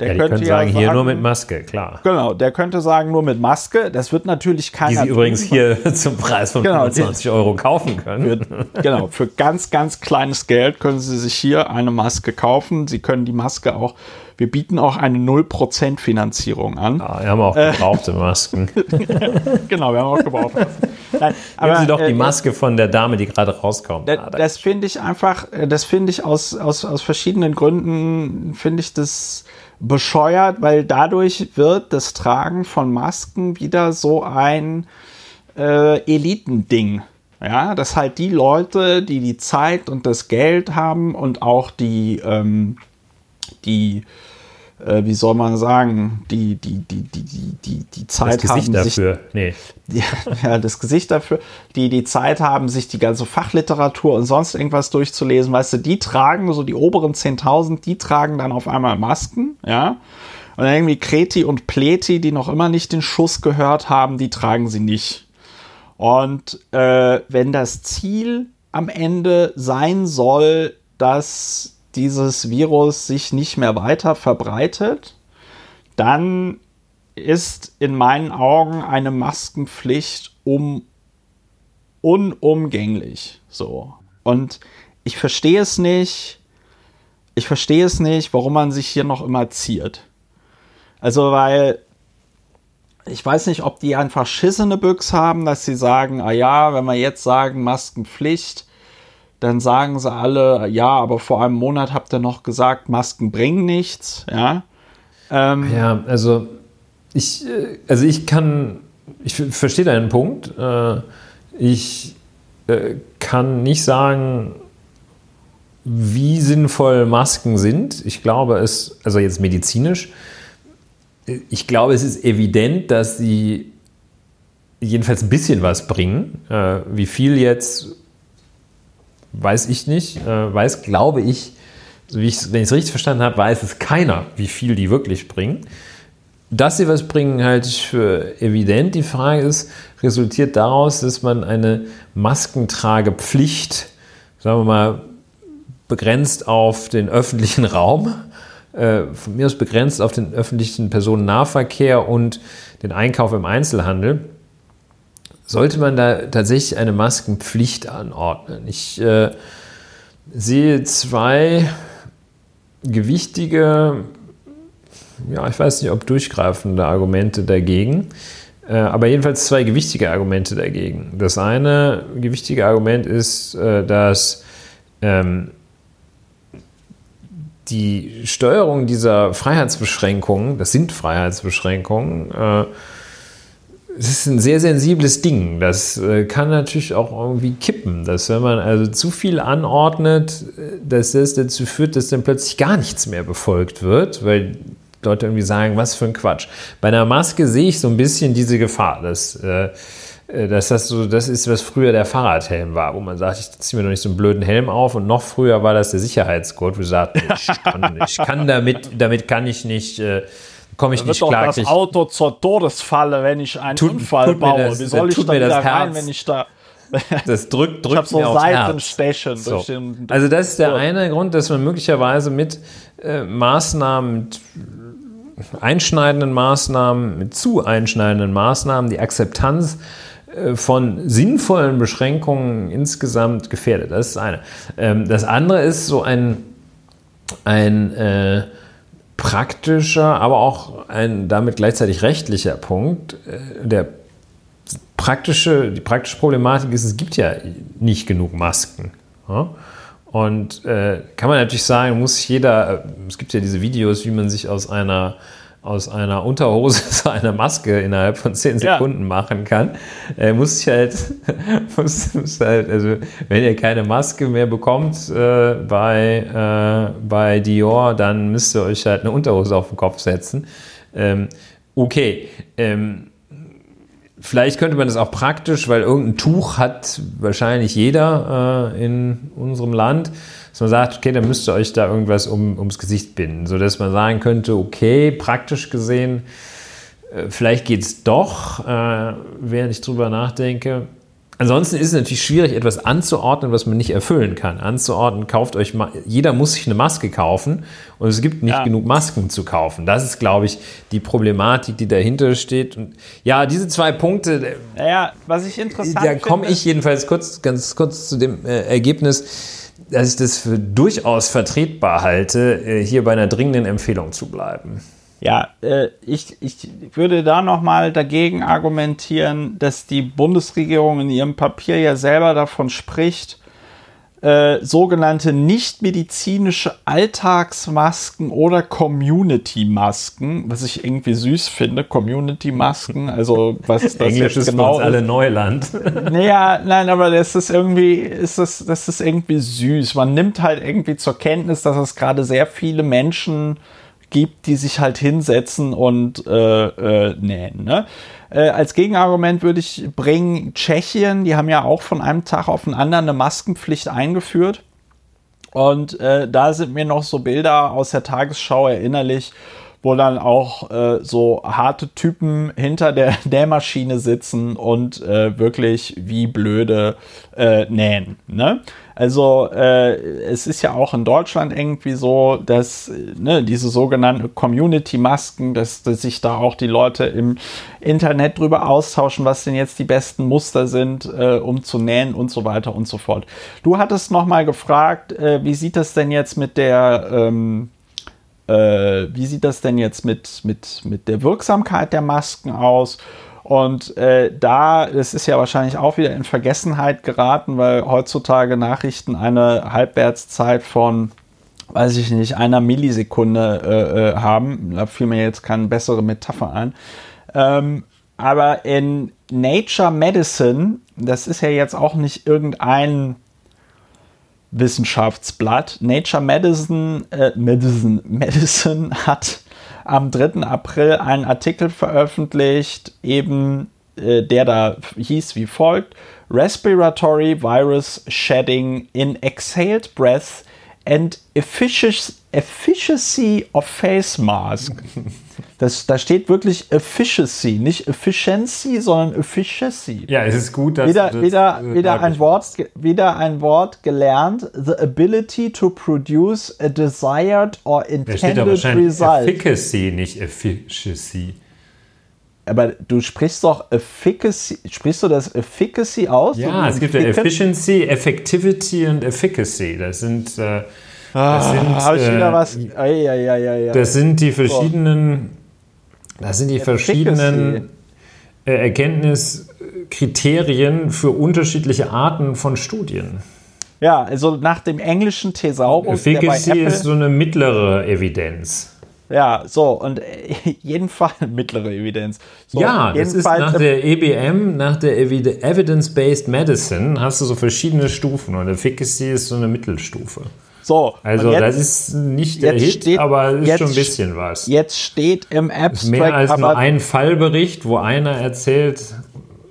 Der ja, könnte ja sagen, hier nur mit Maske, klar. Genau, der könnte sagen, nur mit Maske. Das wird natürlich keiner. Die Sie übrigens hier zum Preis von genau, 25 Euro kaufen können. Für, genau, für ganz, ganz kleines Geld können Sie sich hier eine Maske kaufen. Sie können die Maske auch, wir bieten auch eine 0% Finanzierung an. Ja, wir haben auch äh, gebrauchte Masken. genau, wir haben auch gebrauchte Nein, aber, Nehmen Sie doch die äh, Maske von der Dame, die gerade rauskommt. Das, das finde ich einfach, äh, das finde ich aus, aus, aus verschiedenen Gründen, finde ich das bescheuert, weil dadurch wird das Tragen von Masken wieder so ein äh, Elitending. Ja, dass halt die Leute, die die Zeit und das Geld haben und auch die, ähm, die äh, wie soll man sagen, die, die, die, die, die, die, die Zeit das Gesicht haben. Dafür. Sich, nee. Ja, das Gesicht dafür, die die Zeit haben, sich die ganze Fachliteratur und sonst irgendwas durchzulesen, weißt du, die tragen so die oberen 10.000, die tragen dann auf einmal Masken, ja. Und irgendwie Kreti und Pleti, die noch immer nicht den Schuss gehört haben, die tragen sie nicht. Und äh, wenn das Ziel am Ende sein soll, dass dieses Virus sich nicht mehr weiter verbreitet, dann ist in meinen Augen eine Maskenpflicht um unumgänglich. So. Und ich verstehe es nicht. Ich verstehe es nicht, warum man sich hier noch immer ziert. Also, weil ich weiß nicht, ob die einfach schissene Büchs haben, dass sie sagen, ah ja, wenn wir jetzt sagen Maskenpflicht, dann sagen sie alle, ja, aber vor einem Monat habt ihr noch gesagt, Masken bringen nichts, ja. Ähm, ja, also ich, äh, also ich kann, ich verstehe deinen Punkt. Äh, ich äh, kann nicht sagen, wie sinnvoll Masken sind. Ich glaube es, also jetzt medizinisch, ich glaube, es ist evident, dass sie jedenfalls ein bisschen was bringen. Wie viel jetzt weiß ich nicht, äh, weiß, glaube ich, wie ich, wenn ich es richtig verstanden habe, weiß es keiner, wie viel die wirklich bringen. Dass sie was bringen, halte ich für evident. Die Frage ist, resultiert daraus, dass man eine Maskentragepflicht, sagen wir mal, begrenzt auf den öffentlichen Raum, äh, von mir aus begrenzt auf den öffentlichen Personennahverkehr und den Einkauf im Einzelhandel, sollte man da tatsächlich eine Maskenpflicht anordnen. Ich äh, sehe zwei gewichtige, ja, ich weiß nicht, ob durchgreifende Argumente dagegen. Äh, aber jedenfalls zwei gewichtige Argumente dagegen. Das eine gewichtige Argument ist, äh, dass ähm, die Steuerung dieser Freiheitsbeschränkungen, das sind Freiheitsbeschränkungen, äh, es ist ein sehr sensibles Ding. Das kann natürlich auch irgendwie kippen, dass wenn man also zu viel anordnet, dass das dazu führt, dass dann plötzlich gar nichts mehr befolgt wird, weil Leute irgendwie sagen, was für ein Quatsch. Bei einer Maske sehe ich so ein bisschen diese Gefahr, dass, äh, äh, dass das so, das ist, was früher der Fahrradhelm war, wo man sagt, ich ziehe mir noch nicht so einen blöden Helm auf und noch früher war das der Sicherheitsgurt, wo ich sagte, ich kann, ich kann damit, damit kann ich nicht, äh, komme ich da nicht wird klar. Doch das Auto zur Todesfalle, wenn ich einen Tut- Unfall tut baue. das- Wie soll ich da wieder rein, wenn ich da... das drückt, Ich drückt habe so mir aufs Herz. Seitenstechen So. durch den... Also das ist der eine Grund, dass man möglicherweise mit äh, Maßnahmen, mit einschneidenden Maßnahmen, mit zu einschneidenden Maßnahmen die Akzeptanz äh, von sinnvollen Beschränkungen insgesamt gefährdet. Das ist das eine. Ähm, das andere ist so ein, ein äh, praktischer, aber auch ein damit gleichzeitig rechtlicher Punkt. Äh, der praktische, die praktische Problematik ist, es gibt ja nicht genug Masken. Und äh, kann man natürlich sagen, muss jeder, äh, es gibt ja diese Videos, wie man sich aus einer, aus einer Unterhose zu einer Maske innerhalb von zehn Ja. Sekunden machen kann. Äh, muss sich halt, muss, muss halt, also wenn ihr keine Maske mehr bekommt äh, bei, äh, bei Dior, dann müsst ihr euch halt eine Unterhose auf den Kopf setzen. Ähm, okay, ähm, Vielleicht könnte man das auch praktisch, weil irgendein Tuch hat wahrscheinlich jeder äh, in unserem Land, dass man sagt, okay, dann müsst ihr euch da irgendwas um, ums Gesicht binden, sodass man sagen könnte, okay, praktisch gesehen, äh, vielleicht geht es doch, äh, während ich drüber nachdenke. Ansonsten ist es natürlich schwierig, etwas anzuordnen, was man nicht erfüllen kann. Anzuordnen, kauft euch mal, jeder muss sich eine Maske kaufen und es gibt nicht Ja. genug Masken zu kaufen. Das ist, glaube ich, die Problematik, die dahinter steht. Und ja, diese zwei Punkte, Naja, was ich interessant da komme ich jedenfalls kurz, ganz kurz zu dem äh, Ergebnis, dass ich das für durchaus vertretbar halte, äh, hier bei einer dringenden Empfehlung zu bleiben. Ja, äh, ich, ich würde da nochmal dagegen argumentieren, dass die Bundesregierung in ihrem Papier ja selber davon spricht, äh, sogenannte nichtmedizinische Alltagsmasken oder Community-Masken, was ich irgendwie süß finde, Community-Masken, also was das Englisch ist genau für uns alle Neuland. naja, nein, aber das ist irgendwie, ist das, das ist irgendwie süß. Man nimmt halt irgendwie zur Kenntnis, dass es gerade sehr viele Menschen gibt, die sich halt hinsetzen und äh, äh, nähen. Ne? Äh, als Gegenargument würde ich bringen, Tschechien, die haben ja auch von einem Tag auf den anderen eine Maskenpflicht eingeführt. Und äh, da sind mir noch so Bilder aus der Tagesschau erinnerlich, wo dann auch äh, so harte Typen hinter der Nähmaschine sitzen und äh, wirklich wie blöde äh, nähen. Ne? Also äh, es ist ja auch in Deutschland irgendwie so, dass ne, diese sogenannten Community-Masken, dass, dass sich da auch die Leute im Internet drüber austauschen, was denn jetzt die besten Muster sind, äh, um zu nähen und so weiter und so fort. Du hattest noch mal gefragt, äh, wie sieht das denn jetzt mit der ähm, äh, wie sieht das denn jetzt mit, mit, mit der Wirksamkeit der Masken aus? Und äh, da, das ist ja wahrscheinlich auch wieder in Vergessenheit geraten, weil heutzutage Nachrichten eine Halbwertszeit von, weiß ich nicht, einer Millisekunde äh, äh, haben. Da fiel mir jetzt keine bessere Metapher ein. Ähm, aber in Nature Medicine, das ist ja jetzt auch nicht irgendein Wissenschaftsblatt. Nature Medicine, äh, Medicine, Medicine hat am 3. April einen Artikel veröffentlicht, eben äh, der da hieß wie folgt: Respiratory Virus Shedding in Exhaled Breath and Efficacy, of Face Mask. Das, da steht wirklich Efficacy, nicht Efficiency, sondern Efficacy Ja, es ist gut, dass wieder, du das, wieder, äh, wieder, ein Wort, wieder ein Wort gelernt. The ability to produce a desired or Da steht da intended wahrscheinlich result. Efficacy, nicht Efficiency. aber du sprichst doch Efficacy, sprichst du das Efficacy aus? Ja, es gibt ja Efficiency, Effectivity und Efficacy. Das sind, äh, das ah, sind, habe ich wieder äh, was? Ja, ja, ja, ja. Das sind die verschiedenen, das sind die verschiedenen äh, Erkenntniskriterien für unterschiedliche Arten von Studien. Ja, also nach dem englischen Thesaurus. Efficacy ist so eine mittlere Evidenz. Ja, so, und jedenfalls mittlere Evidenz. So, ja, das ist nach der EBM, nach der Evidence-Based Medicine, hast du so verschiedene Stufen und Efficacy ist so eine Mittelstufe. So, also jetzt, das ist nicht der Hit, steht, aber es ist jetzt, schon ein bisschen was. Jetzt steht im Abstract mehr als nur ein Fallbericht, wo einer erzählt,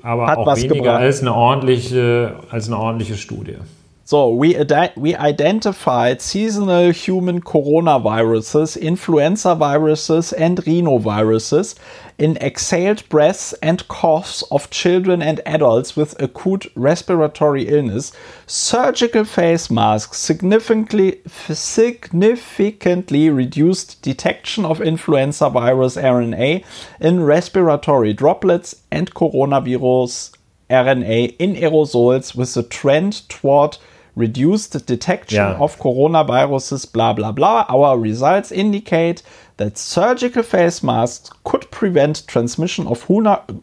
aber auch weniger gebracht. als eine ordentliche, als eine ordentliche Studie. So, we, we identified seasonal human coronaviruses, influenza viruses, and rhinoviruses in exhaled breaths and coughs of children and adults with acute respiratory illness. Surgical face masks significantly, significantly reduced detection of influenza virus RNA in respiratory droplets and coronavirus RNA in aerosols with a trend toward reduced detection yeah. of coronaviruses, blah, blah, blah. Our results indicate that surgical face masks could prevent transmission of,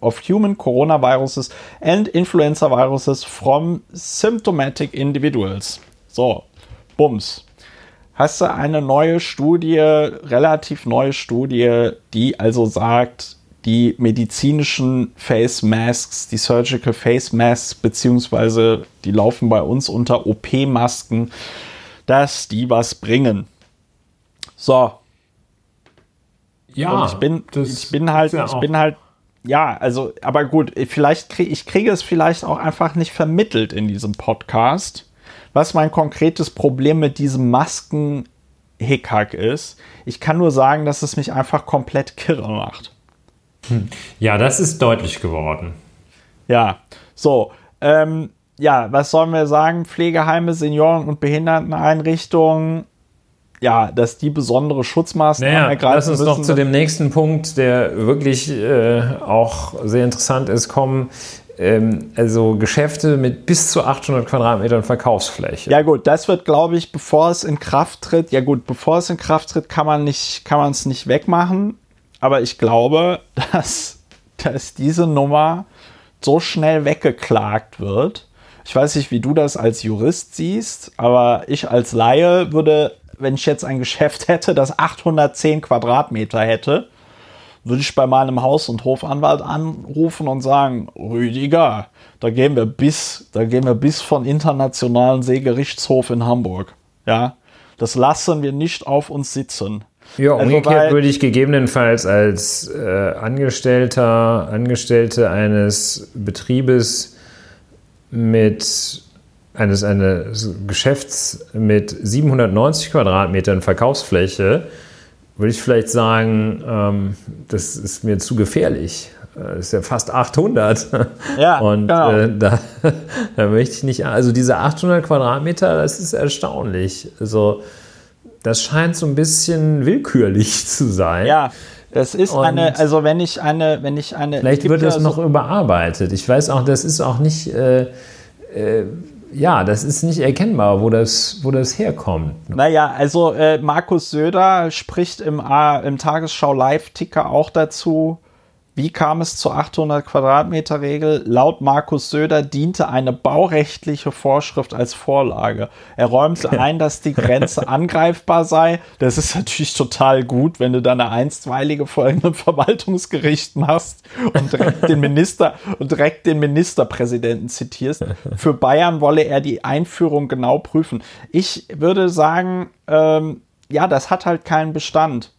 of human coronaviruses and influenza viruses from symptomatic individuals. So, Bums. Hast du eine neue Studie, relativ neue Studie, die also sagt, die medizinischen Face Masks, die Surgical Face Masks, beziehungsweise die laufen bei uns unter OP-Masken, dass die was bringen. So. Ja, Und ich bin, ich bin halt, ja ich bin halt, ja, also, aber gut, vielleicht kriege ich kriege es vielleicht auch einfach nicht vermittelt in diesem Podcast, was mein konkretes Problem mit diesem Masken Hickhack ist. Ich kann nur sagen, dass es mich einfach komplett kirre macht. Hm. Ja, das ist deutlich geworden. Ja, so. Ähm, ja, was sollen wir sagen? Pflegeheime, Senioren- und Behinderteneinrichtungen. Ja, dass die besondere Schutzmaßnahmen naja, ergreifen Lass uns müssen. noch zu dem nächsten Punkt, der wirklich äh, auch sehr interessant ist, kommen. Ähm, also Geschäfte mit bis zu 800 Quadratmetern Verkaufsfläche. Ja gut, das wird, glaube ich, bevor es in Kraft tritt, ja gut, bevor es in Kraft tritt, kann man nicht, kann man es nicht wegmachen. Aber ich glaube, dass, dass diese Nummer so schnell weggeklagt wird. Ich weiß nicht, wie du das als Jurist siehst, aber ich als Laie würde, wenn ich jetzt ein Geschäft hätte, das 810 Quadratmeter hätte, würde ich bei meinem Haus- und Hofanwalt anrufen und sagen, Rüdiger, da gehen wir bis, da gehen wir bis von internationalen Seegerichtshof in Hamburg. Ja, das lassen wir nicht auf uns sitzen. Ja, also umgekehrt würde ich gegebenenfalls als äh, Angestellter, Angestellte eines Betriebes mit eines, eines Geschäfts mit 790 Quadratmetern Verkaufsfläche, würde ich vielleicht sagen, ähm, das ist mir zu gefährlich. Das ist ja fast 800. Ja, und genau. äh, da, da möchte ich nicht. Also diese 800 Quadratmeter, das ist erstaunlich. Also das scheint so ein bisschen willkürlich zu sein. Ja, das ist und eine, also wenn ich eine, wenn ich eine. Vielleicht wird das noch überarbeitet. Ich weiß auch, das ist auch nicht, äh, äh, ja, das ist nicht erkennbar, wo das, wo das herkommt. Naja, also äh, Markus Söder spricht im, im Tagesschau Live-Ticker auch dazu, wie kam es zur 800 Quadratmeter Regel? Laut Markus Söder diente eine baurechtliche Vorschrift als Vorlage. Er räumte ein, dass die Grenze angreifbar sei. Das ist natürlich total gut, wenn du dann eine einstweilige vor einem Verwaltungsgericht machst und direkt den Minister und direkt den Ministerpräsidenten zitierst. Für Bayern wolle er die Einführung genau prüfen. Ich würde sagen, ähm, ja, das hat halt keinen Bestand.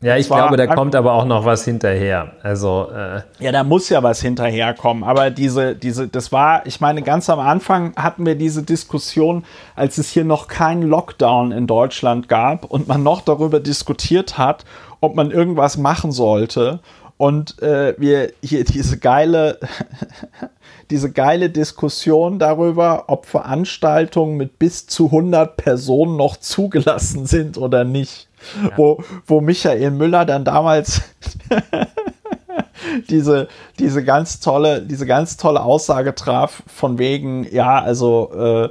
Ja, ich glaube, da kommt aber auch noch was hinterher. Also äh ja, da muss ja was hinterherkommen. Aber diese, diese, das war, ich meine, ganz am Anfang hatten wir diese Diskussion, als es hier noch keinen Lockdown in Deutschland gab und man noch darüber diskutiert hat, ob man irgendwas machen sollte. Und äh, wir hier diese geile, diese geile Diskussion darüber, ob Veranstaltungen mit bis zu 100 Personen noch zugelassen sind oder nicht. Ja. Wo, wo Michael Müller dann damals diese, diese ganz tolle, diese ganz tolle Aussage traf von wegen, ja, also äh,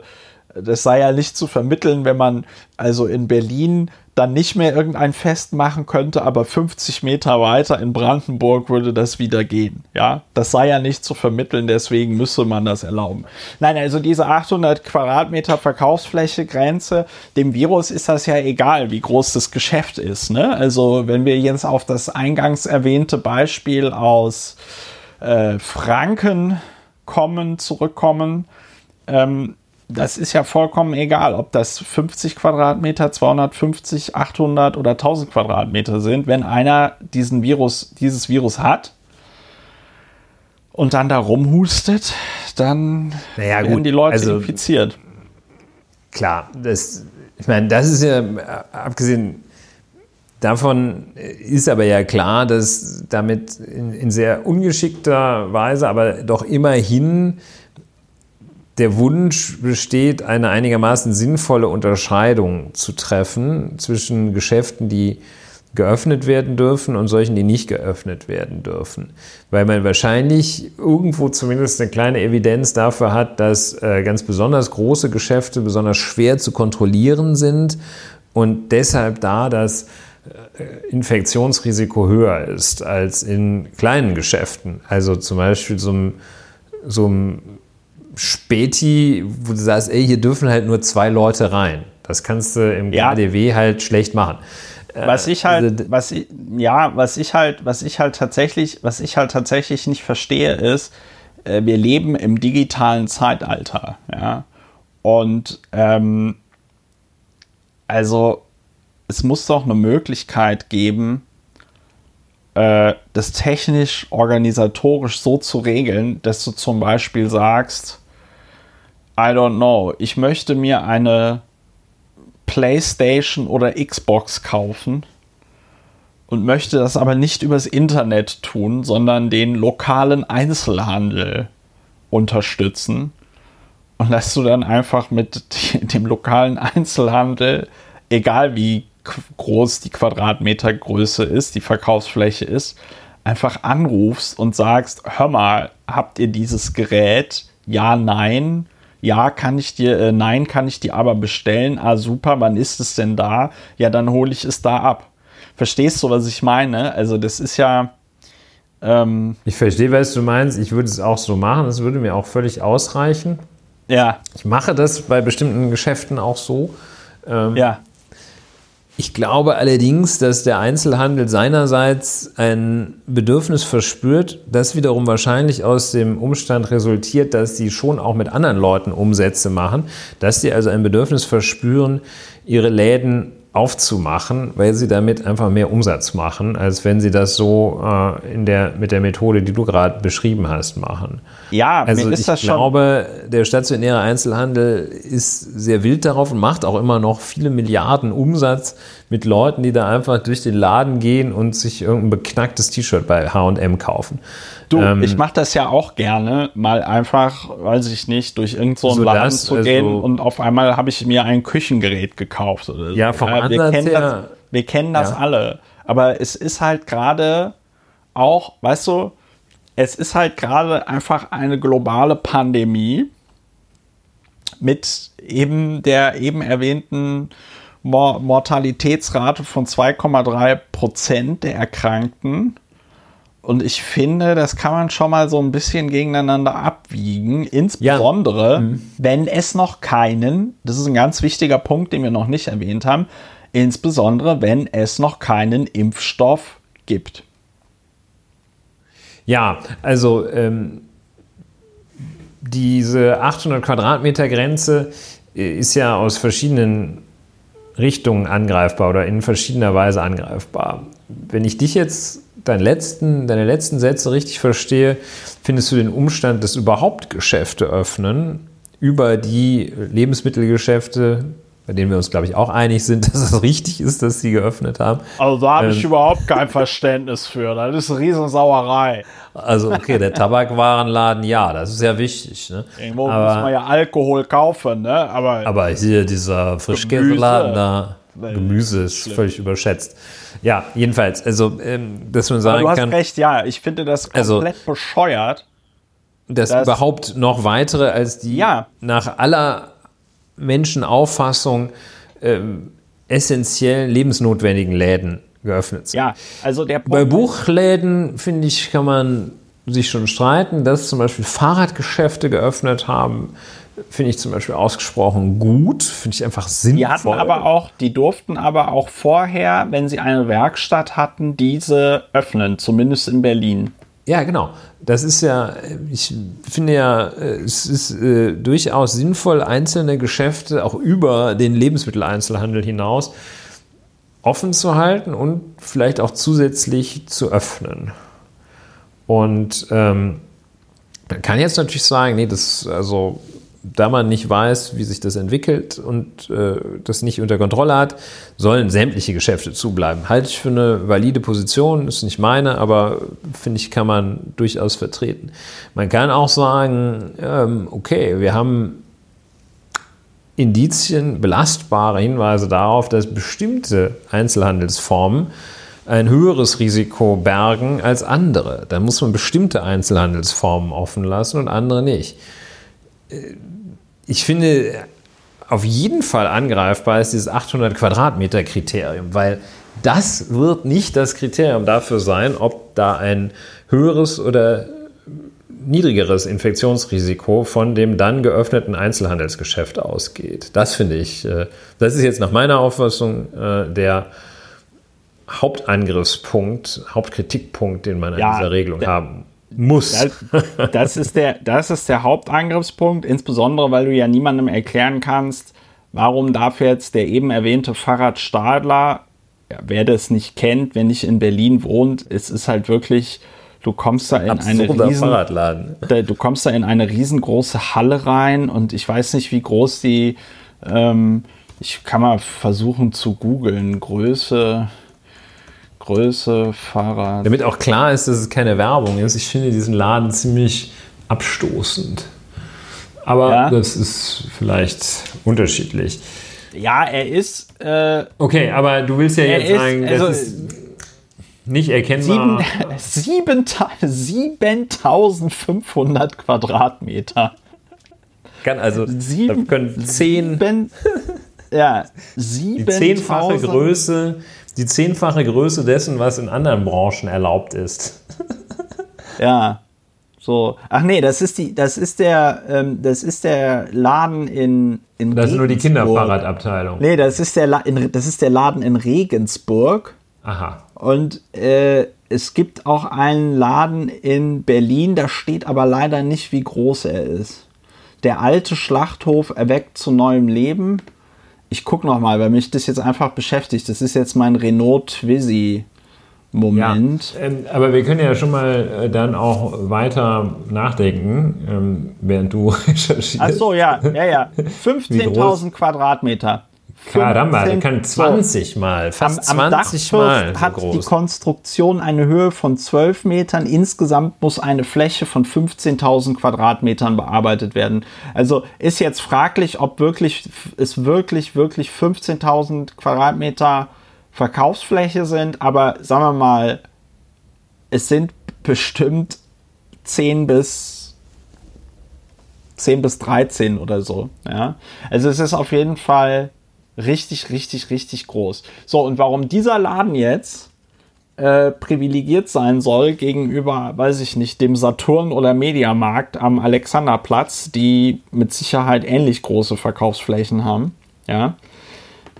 das sei ja nicht zu vermitteln, wenn man also in Berlin dann nicht mehr irgendein Fest machen könnte, aber 50 Meter weiter in Brandenburg würde das wieder gehen. Ja, das sei ja nicht zu vermitteln, deswegen müsse man das erlauben. Nein, also diese 800 Quadratmeter Verkaufsfläche Grenze, dem Virus ist das ja egal, wie groß das Geschäft ist. Ne? Also wenn wir jetzt auf das eingangs erwähnte Beispiel aus äh, Franken kommen, zurückkommen, ähm, das ist ja vollkommen egal, ob das 50 Quadratmeter, 250, 800 oder 1000 Quadratmeter sind. Wenn einer diesen Virus, dieses Virus hat und dann da rumhustet, dann naja, werden die Leute also, infiziert. Klar, das, ich meine, das ist ja abgesehen davon ist aber ja klar, dass damit in, in sehr ungeschickter Weise, aber doch immerhin der Wunsch besteht, eine einigermaßen sinnvolle Unterscheidung zu treffen zwischen Geschäften, die geöffnet werden dürfen und solchen, die nicht geöffnet werden dürfen. Weil man wahrscheinlich irgendwo zumindest eine kleine Evidenz dafür hat, dass äh, ganz besonders große Geschäfte besonders schwer zu kontrollieren sind und deshalb da das äh, Infektionsrisiko höher ist als in kleinen Geschäften. Also zum Beispiel so einem, so einem Späti, wo du sagst, ey, hier dürfen halt nur zwei Leute rein. Das kannst du im ja. KDW halt schlecht machen. Was ich halt, also was ich, ja, was ich halt, was ich halt tatsächlich, was ich halt tatsächlich nicht verstehe, ist, äh, wir leben im digitalen Zeitalter, ja. Und ähm, also es muss doch eine Möglichkeit geben, äh, das technisch organisatorisch so zu regeln, dass du zum Beispiel sagst, I don't know. Ich möchte mir eine PlayStation oder Xbox kaufen und möchte das aber nicht übers Internet tun, sondern den lokalen Einzelhandel unterstützen. Und dass du dann einfach mit dem lokalen Einzelhandel, egal wie groß die Quadratmetergröße ist, die Verkaufsfläche ist, einfach anrufst und sagst, hör mal, habt ihr dieses Gerät? Ja, nein ja, kann ich dir, äh, nein, kann ich dir aber bestellen. Ah, super, wann ist es denn da? Ja, dann hole ich es da ab. Verstehst du, was ich meine? Also, das ist ja. Ähm, ich verstehe, was du meinst. Ich würde es auch so machen. Das würde mir auch völlig ausreichen. Ja. Ich mache das bei bestimmten Geschäften auch so. Ähm, ja. Ich glaube allerdings, dass der Einzelhandel seinerseits ein Bedürfnis verspürt, das wiederum wahrscheinlich aus dem Umstand resultiert, dass sie schon auch mit anderen Leuten Umsätze machen, dass sie also ein Bedürfnis verspüren, ihre Läden aufzumachen, weil sie damit einfach mehr Umsatz machen, als wenn sie das so äh, in der, mit der Methode, die du gerade beschrieben hast, machen. Ja, also ich glaube, der stationäre Einzelhandel ist sehr wild darauf und macht auch immer noch viele Milliarden Umsatz mit Leuten, die da einfach durch den Laden gehen und sich irgendein beknacktes T-Shirt bei H&M kaufen. Du, ähm, ich mache das ja auch gerne, mal einfach, weiß ich nicht, durch irgendeinen so Laden das, zu gehen also, und auf einmal habe ich mir ein Küchengerät gekauft. Oder ja, vom ja, wir kennen her, das, wir kennen das ja. alle. Aber es ist halt gerade auch, weißt du, es ist halt gerade einfach eine globale Pandemie mit eben der eben erwähnten Mortalitätsrate von 2,3 Prozent der Erkrankten und ich finde, das kann man schon mal so ein bisschen gegeneinander abwiegen, insbesondere ja. mhm. wenn es noch keinen, das ist ein ganz wichtiger Punkt, den wir noch nicht erwähnt haben, insbesondere wenn es noch keinen Impfstoff gibt. Ja, also ähm, diese 800 Quadratmeter Grenze äh, ist ja aus verschiedenen Richtungen angreifbar oder in verschiedener Weise angreifbar. Wenn ich dich jetzt deinen letzten, deine letzten Sätze richtig verstehe, findest du den Umstand, dass überhaupt Geschäfte öffnen, über die Lebensmittelgeschäfte, bei denen wir uns, glaube ich, auch einig sind, dass es richtig ist, dass sie geöffnet haben. Also da habe ähm, ich überhaupt kein Verständnis für. Das ist eine Riesensauerei. Also okay, der Tabakwarenladen, ja, das ist ja wichtig. Ne? Irgendwo aber, muss man ja Alkohol kaufen, ne? Aber, aber hier dieser Frischkäseladen da. Gemüse ist schlimm. völlig überschätzt. Ja, jedenfalls, also, ähm, dass man sagen Aber du hast kann. recht, ja, ich finde das Also- komplett bescheuert. dass Das- überhaupt noch weitere als die Ja. nach aller Menschenauffassung ähm, essentiell lebensnotwendigen Läden geöffnet sind. Ja, also der Bei Punkt, Buchläden, finde ich, kann man sich schon streiten, dass zum Beispiel Fahrradgeschäfte geöffnet haben, finde ich zum Beispiel ausgesprochen gut, finde ich einfach sinnvoll. die hatten aber auch, die durften aber auch vorher, wenn sie eine Werkstatt hatten, diese öffnen, zumindest in Berlin. Ja, genau. Das ist ja, ich finde ja, es ist äh, durchaus sinnvoll, einzelne Geschäfte auch über den Lebensmitteleinzelhandel hinaus offen zu halten und vielleicht auch zusätzlich zu öffnen. Und ähm, man kann jetzt natürlich sagen, nee, das, also, da man nicht weiß, wie sich das entwickelt und äh, das nicht unter Kontrolle hat, sollen sämtliche Geschäfte zubleiben. Halte ich für eine valide Position, ist nicht meine, aber finde ich, kann man durchaus vertreten. Man kann auch sagen, ähm, okay, wir haben Indizien, belastbare Hinweise darauf, dass bestimmte Einzelhandelsformen ein höheres Risiko bergen als andere. Dann muss man bestimmte Einzelhandelsformen offen lassen und andere nicht. Äh, Ich finde, auf jeden Fall angreifbar ist dieses 800 Quadratmeter Kriterium, weil das wird nicht das Kriterium dafür sein, ob da ein höheres oder niedrigeres Infektionsrisiko von dem dann geöffneten Einzelhandelsgeschäft ausgeht. Das finde ich, äh, das ist jetzt nach meiner Auffassung äh, der Hauptangriffspunkt, Hauptkritikpunkt, den man an Ja, dieser Regelung der- haben muss. Das, das, ist der, das ist der Hauptangriffspunkt, insbesondere weil du ja niemandem erklären kannst, warum darf jetzt der eben erwähnte Fahrrad Stadler, ja, wer das nicht kennt, wenn nicht in Berlin wohnt, es ist halt wirklich, du kommst da in eine riesen, Fahrradladen. da- du kommst da in eine riesengroße Halle rein und ich weiß nicht, wie groß die, ähm, ich kann mal versuchen zu googeln, Größe, Größe, Fahrrad. Damit auch klar ist, dass es keine Werbung ist. Ich finde diesen Laden ziemlich abstoßend. Aber Ja. das ist vielleicht unterschiedlich. Ja, er ist äh, Okay, aber du willst ja jetzt ist- sagen, das also- ist nicht erkennbar. sieben, 7500 Quadratmeter. Kann also Sieben- können zehn, Sieben, ja, die sieben zehnfache Größe, die zehnfache Größe dessen, was in anderen Branchen erlaubt ist. Ja, so. Ach nee, das ist die, das ist der, ähm, das ist der Laden in in Das ist nur die. Kinderfahrradabteilung. Nee, das ist der, La in, das ist der Laden in Regensburg. Aha. Und äh, es gibt auch einen Laden in Berlin, da steht aber leider nicht, wie groß er ist. Der alte Schlachthof erweckt zu neuem Leben. Ich gucke noch mal, weil mich das jetzt einfach beschäftigt. Das ist jetzt mein Renault Twizy Moment. Ähm, aber wir können ja schon mal äh, dann auch weiter nachdenken, ähm, während du recherchierst. Ach so, ja, ja, ja. Wie groß? 15.000 Quadratmeter. Caramba, der 15 kann 20 Mal, Am, fast am 20 Dachfirst Mal so hat die groß. Konstruktion eine Höhe von 12 Metern. Insgesamt muss eine Fläche von 15.000 Quadratmetern bearbeitet werden. Also ist jetzt fraglich, ob wirklich es wirklich wirklich 15.000 Quadratmeter Verkaufsfläche sind. Aber sagen wir mal, es sind bestimmt 10 bis 10 bis 13 oder so. Ja? Also es ist auf jeden Fall richtig, richtig, richtig groß. So, und warum dieser Laden jetzt äh, privilegiert sein soll gegenüber, weiß ich nicht, dem Saturn oder Mediamarkt am Alexanderplatz, die mit Sicherheit ähnlich große Verkaufsflächen haben, ja,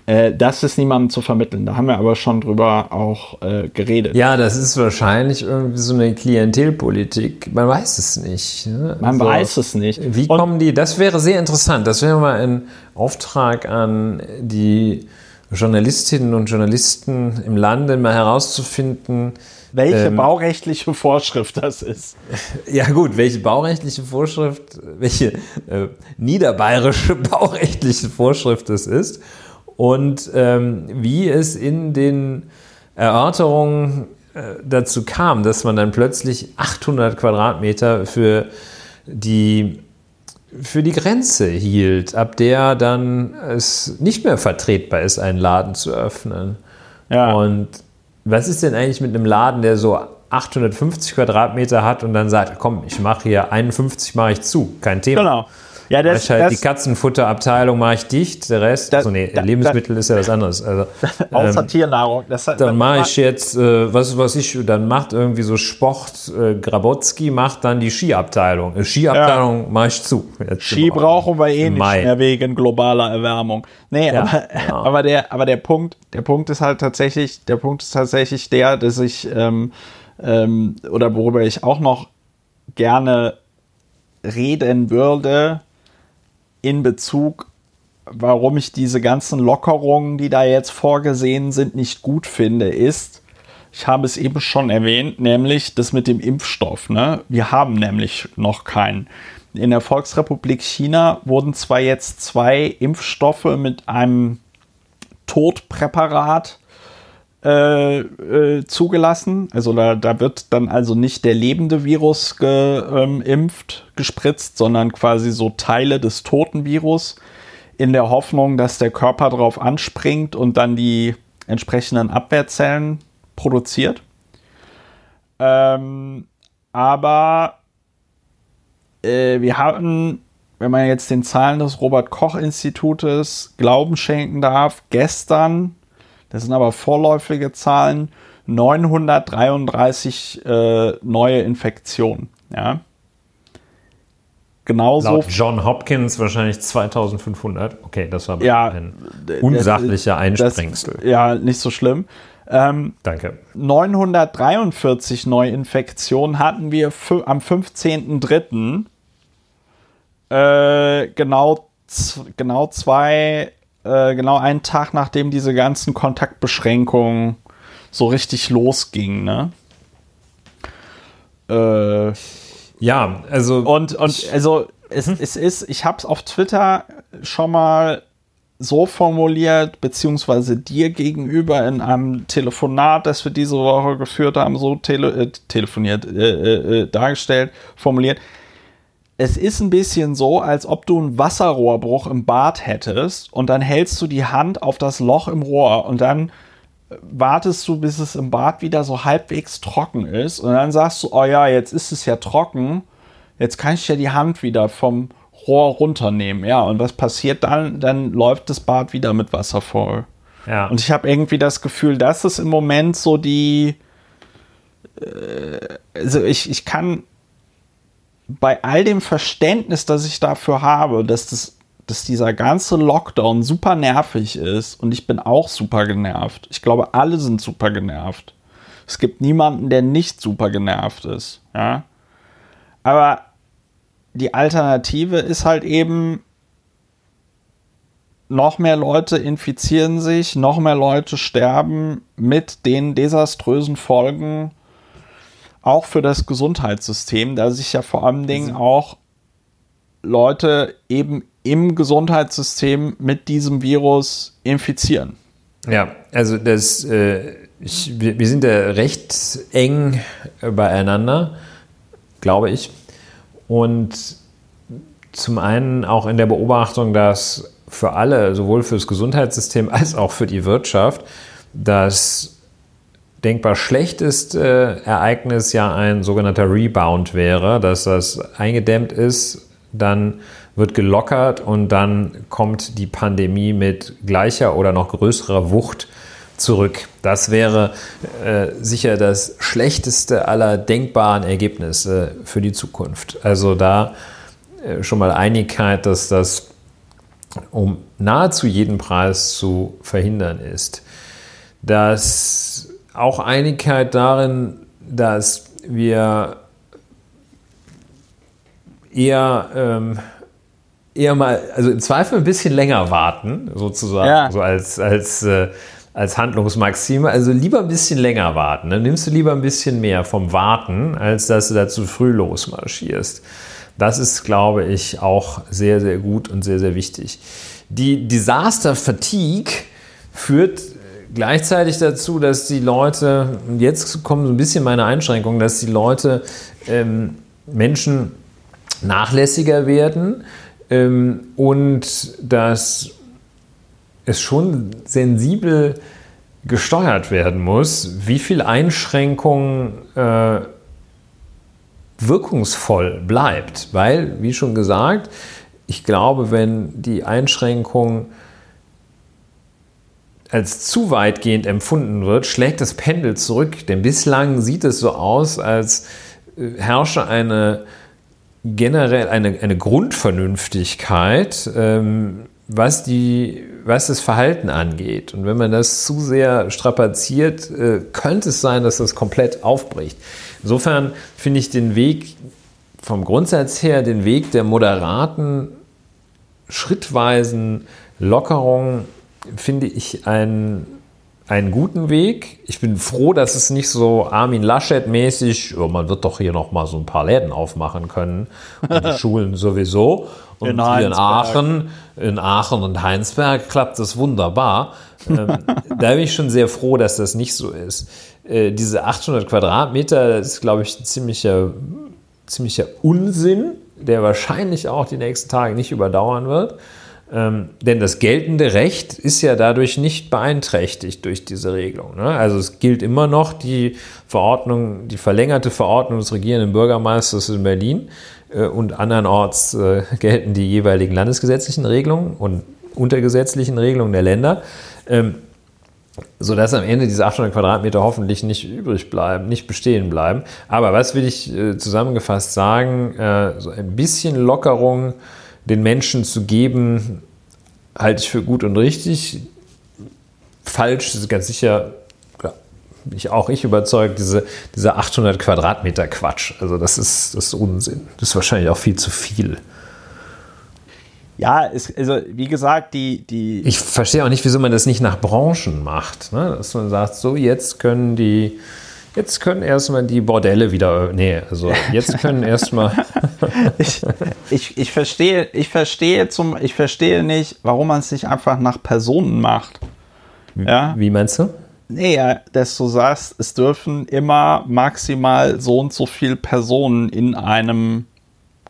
äh, das ist niemandem zu vermitteln. Da haben wir aber schon drüber auch äh, geredet. Ja, das ist wahrscheinlich irgendwie so eine Klientelpolitik. Man weiß es nicht. Ne? Man Also, weiß es nicht. Wie Und- kommen die? Das wäre sehr interessant. Das wäre mal ein Auftrag an die Journalistinnen und Journalisten im Lande, mal herauszufinden, welche ähm, baurechtliche Vorschrift das ist. Ja gut, welche baurechtliche Vorschrift, welche äh, niederbayerische baurechtliche Vorschrift es ist und ähm, wie es in den Erörterungen äh, dazu kam, dass man dann plötzlich 800 Quadratmeter für die für die Grenze hielt, ab der dann es nicht mehr vertretbar ist, einen Laden zu öffnen. Ja. Und was ist denn eigentlich mit einem Laden, der so 850 Quadratmeter hat und dann sagt, komm, ich mache hier 51 mache ich zu, kein Thema. Genau. Ja, das, ich halt das, die Katzenfutterabteilung mache ich dicht, der Rest, das, so nee, das, Lebensmittel ist ja was anderes. Also, außer ähm, Tiernahrung. dann mache ich jetzt, äh, was was ich, dann macht irgendwie so Sport, äh, Grabotski macht dann die Skiabteilung. Äh, Skiabteilung ja. mache ich zu. Ski brauchen wir eh nicht Mai. mehr wegen globaler Erwärmung. Nee, ja, aber, ja. aber, der, aber der Punkt, der Punkt ist halt tatsächlich, der Punkt ist tatsächlich der, dass ich, ähm, ähm, oder worüber ich auch noch gerne reden würde, in Bezug, warum ich diese ganzen Lockerungen, die da jetzt vorgesehen sind, nicht gut finde, ist, ich habe es eben schon erwähnt, nämlich das mit dem Impfstoff. Ne? Wir haben nämlich noch keinen. In der Volksrepublik China wurden zwar jetzt zwei Impfstoffe mit einem Todpräparat äh, äh, zugelassen. Also da, da, wird dann also nicht der lebende Virus geimpft, ähm, gespritzt, sondern quasi so Teile des toten Virus in der Hoffnung, dass der Körper darauf anspringt und dann die entsprechenden Abwehrzellen produziert. Ähm, aber äh, wir hatten, wenn man jetzt den Zahlen des Robert Koch Institutes Glauben schenken darf, gestern das sind aber vorläufige Zahlen. 933 äh, neue Infektionen. Ja. Genauso. Laut John Hopkins wahrscheinlich 2500. Okay, das war ja, ein unsachlicher Einsprengsel. ja, nicht so schlimm. Ähm, Danke. 943 Neuinfektionen hatten wir am 15.03. Äh, genau, genau zwei äh, genau einen Tag, nachdem diese ganzen Kontaktbeschränkungen so richtig losgingen, ne? Äh, ja, also. Und, und also, es, hm? es ist, ich habe es auf Twitter schon mal so formuliert, beziehungsweise dir gegenüber in einem Telefonat, das wir diese Woche geführt haben, so tele äh, telefoniert, äh, äh, äh dargestellt, formuliert es ist ein bisschen so, als ob du einen Wasserrohrbruch im Bad hättest und dann hältst du die Hand auf das Loch im Rohr und dann wartest du, bis es im Bad wieder so halbwegs trocken ist und dann sagst du, oh ja, jetzt ist es ja trocken, jetzt kann ich ja die Hand wieder vom Rohr runternehmen. Ja, und was passiert dann? Dann läuft das Bad wieder mit Wasser voll. Ja. Und ich habe irgendwie das Gefühl, das ist im Moment so die. Äh, also ich, ich kann bei all dem Verständnis, das ich dafür habe, dass, das, dass dieser ganze Lockdown super nervig ist und ich bin auch super genervt. Ich glaube, alle sind super genervt. Es gibt niemanden, der nicht super genervt ist. Ja? Aber die Alternative ist halt eben, noch mehr Leute infizieren sich, noch mehr Leute sterben mit den desaströsen Folgen auch für das Gesundheitssystem, da sich ja vor allen Dingen auch Leute eben im Gesundheitssystem mit diesem Virus infizieren. Ja, also das, äh, ich, wir, wir, sind ja recht eng beieinander, glaube ich. Und zum einen auch in der Beobachtung, dass für alle, sowohl fürs Gesundheitssystem als auch für die Wirtschaft, dass denkbar schlechteste Ereignis ja ein sogenannter Rebound wäre, dass das eingedämmt ist, dann wird gelockert und dann kommt die Pandemie mit gleicher oder noch größerer Wucht zurück. Das wäre äh, sicher das schlechteste aller denkbaren Ergebnisse für die Zukunft. Also da äh, schon mal Einigkeit, dass das um nahezu jeden Preis zu verhindern ist. Das auch Einigkeit darin, dass wir eher, ähm, eher mal, also im Zweifel ein bisschen länger warten, sozusagen, ja. so als, als, äh, als Handlungsmaxime. Also lieber ein bisschen länger warten. Dann nimmst du lieber ein bisschen mehr vom Warten, als dass du da zu früh losmarschierst. Das ist, glaube ich, auch sehr, sehr gut und sehr, sehr wichtig. Die Disaster Fatigue führt gleichzeitig dazu, dass die Leute, jetzt kommen so ein bisschen meine Einschränkungen, dass die Leute, ähm, Menschen nachlässiger werden ähm, und dass es schon sensibel gesteuert werden muss, wie viel Einschränkung äh, wirkungsvoll bleibt. Weil, wie schon gesagt, ich glaube, wenn die Einschränkung als zu weitgehend empfunden wird, schlägt das Pendel zurück. Denn bislang sieht es so aus, als äh, herrsche eine generell eine, eine Grundvernünftigkeit, ähm, was, die, was das Verhalten angeht. Und wenn man das zu sehr strapaziert, äh, könnte es sein, dass das komplett aufbricht. Insofern finde ich den Weg vom Grundsatz her, den Weg der moderaten, schrittweisen Lockerung, finde ich einen, einen guten Weg. Ich bin froh, dass es nicht so Armin Laschet-mäßig, oh, man wird doch hier noch mal so ein paar Läden aufmachen können und die Schulen sowieso. Und in hier in Aachen, in Aachen und Heinsberg klappt das wunderbar. ähm, da bin ich schon sehr froh, dass das nicht so ist. Äh, diese 800 Quadratmeter, ist, glaube ich, ein ziemlicher, ziemlicher Unsinn, der wahrscheinlich auch die nächsten Tage nicht überdauern wird. Ähm, denn das geltende Recht ist ja dadurch nicht beeinträchtigt durch diese Regelung. Ne? Also es gilt immer noch die Verordnung, die verlängerte Verordnung des regierenden Bürgermeisters in Berlin äh, und andernorts äh, gelten die jeweiligen landesgesetzlichen Regelungen und untergesetzlichen Regelungen der Länder. Ähm, sodass am Ende diese 800 Quadratmeter hoffentlich nicht übrig bleiben, nicht bestehen bleiben. Aber was will ich äh, zusammengefasst sagen? Äh, so ein bisschen Lockerung den Menschen zu geben, halte ich für gut und richtig. Falsch ist ganz sicher, ich, auch ich überzeugt, diese, diese 800 Quadratmeter Quatsch. Also das ist, das ist Unsinn. Das ist wahrscheinlich auch viel zu viel. Ja, ist, also wie gesagt, die, die. Ich verstehe auch nicht, wieso man das nicht nach Branchen macht. Ne? Dass man sagt, so jetzt können die Jetzt können erstmal die Bordelle wieder. Nee, also jetzt können erstmal. ich, ich, ich, verstehe, ich, verstehe zum, ich verstehe nicht, warum man es nicht einfach nach Personen macht. Ja? Wie meinst du? Nee, dass du sagst, es dürfen immer maximal so und so viele Personen in einem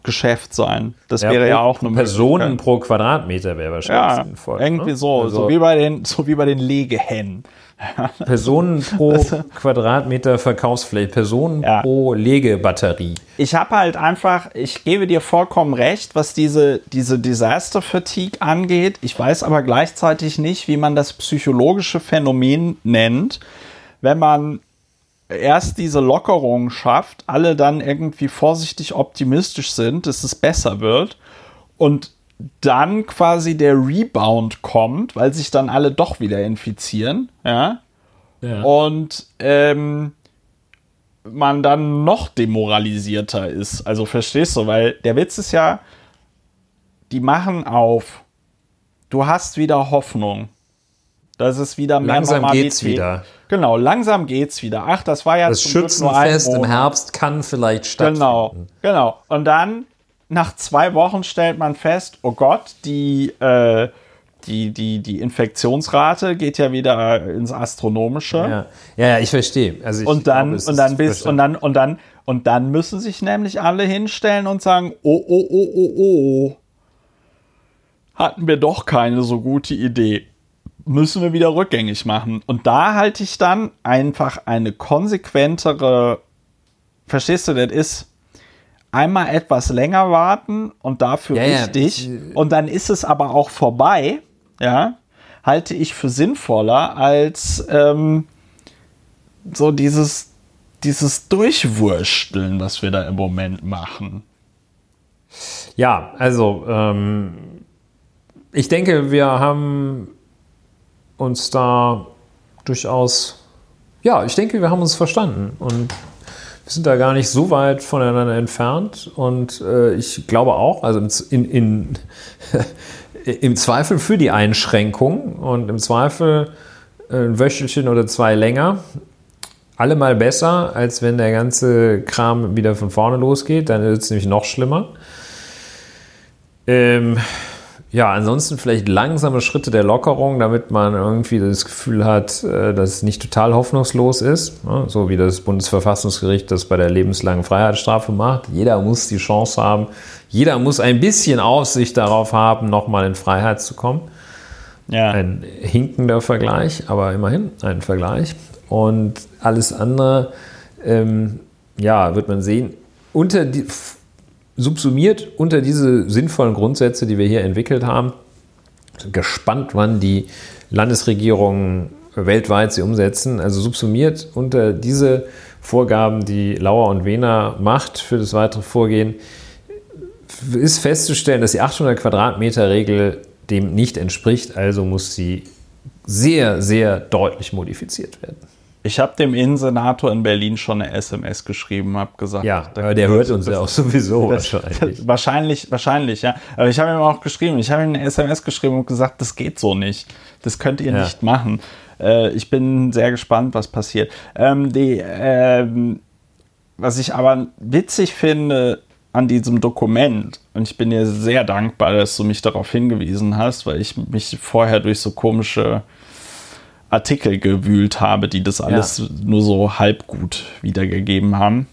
Geschäft sein. Das ja, wäre ja auch eine Personen pro Quadratmeter wäre wahrscheinlich ja, sinnvoll. Irgendwie ne? so, also, so wie bei den, so wie bei den Legehennen. Personen pro Quadratmeter Verkaufsfläche, Personen ja. pro Legebatterie. Ich habe halt einfach, ich gebe dir vollkommen recht, was diese, diese Disaster Fatigue angeht. Ich weiß aber gleichzeitig nicht, wie man das psychologische Phänomen nennt, wenn man erst diese Lockerung schafft, alle dann irgendwie vorsichtig optimistisch sind, dass es besser wird und dann quasi der Rebound kommt, weil sich dann alle doch wieder infizieren, ja. ja. Und ähm, man dann noch demoralisierter ist. Also verstehst du, weil der Witz ist ja, die machen auf. Du hast wieder Hoffnung. Das ist wieder mehr Langsam Normalität. geht's wieder. Genau, langsam geht's wieder. Ach, das war ja das Schützenfest im Herbst kann vielleicht stattfinden. Genau, genau. Und dann nach zwei Wochen stellt man fest, oh Gott, die, äh, die, die, die Infektionsrate geht ja wieder ins Astronomische. Ja, ja, ja ich verstehe. Also ich und dann, glaube, und dann bis, und dann, und dann, und dann müssen sich nämlich alle hinstellen und sagen, oh, oh, oh, oh, oh, hatten wir doch keine so gute Idee. Müssen wir wieder rückgängig machen. Und da halte ich dann einfach eine konsequentere, verstehst du, das ist, einmal etwas länger warten und dafür ja, richtig. Ja. Und dann ist es aber auch vorbei, ja, halte ich für sinnvoller als ähm, so dieses, dieses Durchwursteln, was wir da im Moment machen. Ja, also ähm, ich denke, wir haben uns da durchaus, ja, ich denke, wir haben uns verstanden und wir sind da gar nicht so weit voneinander entfernt und äh, ich glaube auch, also in, in, im Zweifel für die Einschränkung und im Zweifel ein Wöchelchen oder zwei länger. Allemal besser, als wenn der ganze Kram wieder von vorne losgeht. Dann wird es nämlich noch schlimmer. Ähm, Ja, ansonsten vielleicht langsame Schritte der Lockerung, damit man irgendwie das Gefühl hat, äh, dass es nicht total hoffnungslos ist. So wie das Bundesverfassungsgericht das bei der lebenslangen Freiheitsstrafe macht. Jeder muss die Chance haben, jeder muss ein bisschen Aussicht darauf haben, nochmal in Freiheit zu kommen. Ja. Ein hinkender Vergleich, aber immerhin ein Vergleich. Und alles andere, ähm, ja, wird man sehen. Unter die, subsumiert unter diese sinnvollen Grundsätze, die wir hier entwickelt haben. Gespannt, wann die Landesregierungen weltweit sie umsetzen. Also subsumiert unter diese Vorgaben, die Lauer und Wehner macht für das weitere Vorgehen, ist festzustellen, dass die 800 Quadratmeter Regel dem nicht entspricht. Also muss sie sehr, sehr deutlich modifiziert werden. Ich habe dem Innensenator in Berlin schon eine SMS geschrieben, habe gesagt. Ja, der hört uns ja auch sowieso das, wahrscheinlich. wahrscheinlich, wahrscheinlich, ja. Aber ich habe ihm auch geschrieben, ich habe ihm eine SMS geschrieben und gesagt, das geht so nicht. Das könnt ihr ja. nicht machen. Äh, ich bin sehr gespannt, was passiert. Ähm, die, ähm, was ich aber witzig finde an diesem Dokument, und ich bin dir sehr dankbar, dass du mich darauf hingewiesen hast, weil ich mich vorher durch so komische Artikel gewühlt habe, die das alles ja. nur so halb gut wiedergegeben haben.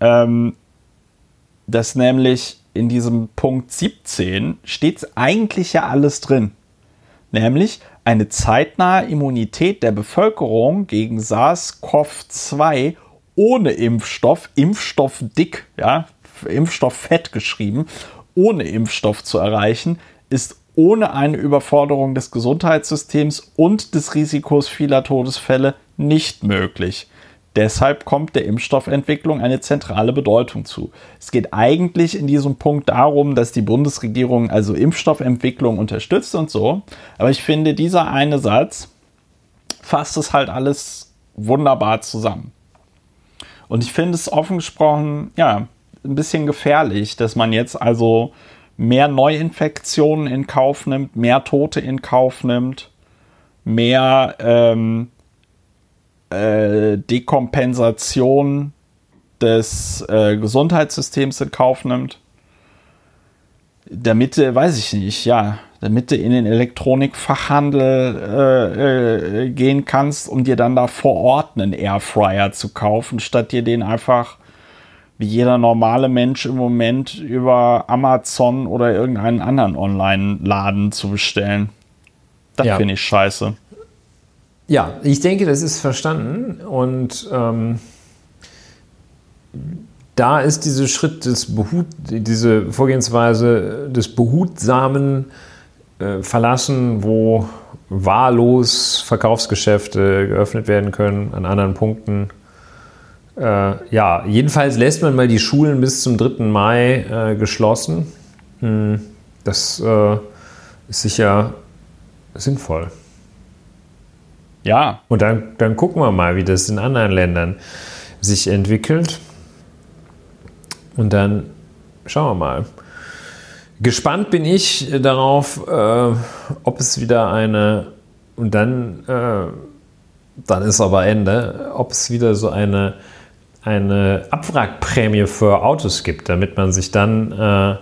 Ähm, dass nämlich in diesem Punkt 17 steht eigentlich ja alles drin. Nämlich eine zeitnahe Immunität der Bevölkerung gegen SARS-CoV-2 ohne Impfstoff, Impfstoff dick, ja, Impfstoff fett geschrieben, ohne Impfstoff zu erreichen, ist ohne eine Überforderung des Gesundheitssystems und des Risikos vieler Todesfälle nicht möglich. Deshalb kommt der Impfstoffentwicklung eine zentrale Bedeutung zu. Es geht eigentlich in diesem Punkt darum, dass die Bundesregierung also Impfstoffentwicklung unterstützt und so. Aber ich finde, dieser eine Satz fasst es halt alles wunderbar zusammen. Und ich finde es offen gesprochen, ja, ein bisschen gefährlich, dass man jetzt also mehr Neuinfektionen in Kauf nimmt, mehr Tote in Kauf nimmt, mehr ähm, äh, Dekompensation des äh, Gesundheitssystems in Kauf nimmt. Damit, äh, weiß ich nicht, ja, damit du in den Elektronikfachhandel äh, äh, gehen kannst, um dir dann da vor Ort einen Airfryer zu kaufen, statt dir den einfach wie jeder normale Mensch im Moment über Amazon oder irgendeinen anderen Online-Laden zu bestellen. Das ja. finde ich scheiße. Ja, ich denke, das ist verstanden und ähm, da ist dieser Schritt des Behut, diese Vorgehensweise des behutsamen äh, Verlassen, wo wahllos Verkaufsgeschäfte geöffnet werden können an anderen Punkten äh, ja, jedenfalls lässt man mal die Schulen bis zum 3. Mai äh, geschlossen. Hm, das äh, ist sicher sinnvoll. Ja. Und dann, dann gucken wir mal, wie das in anderen Ländern sich entwickelt. Und dann schauen wir mal. Gespannt bin ich darauf, äh, ob es wieder eine, und dann, äh, dann ist aber Ende, ob es wieder so eine eine Abwrackprämie für Autos gibt, damit man sich dann, äh,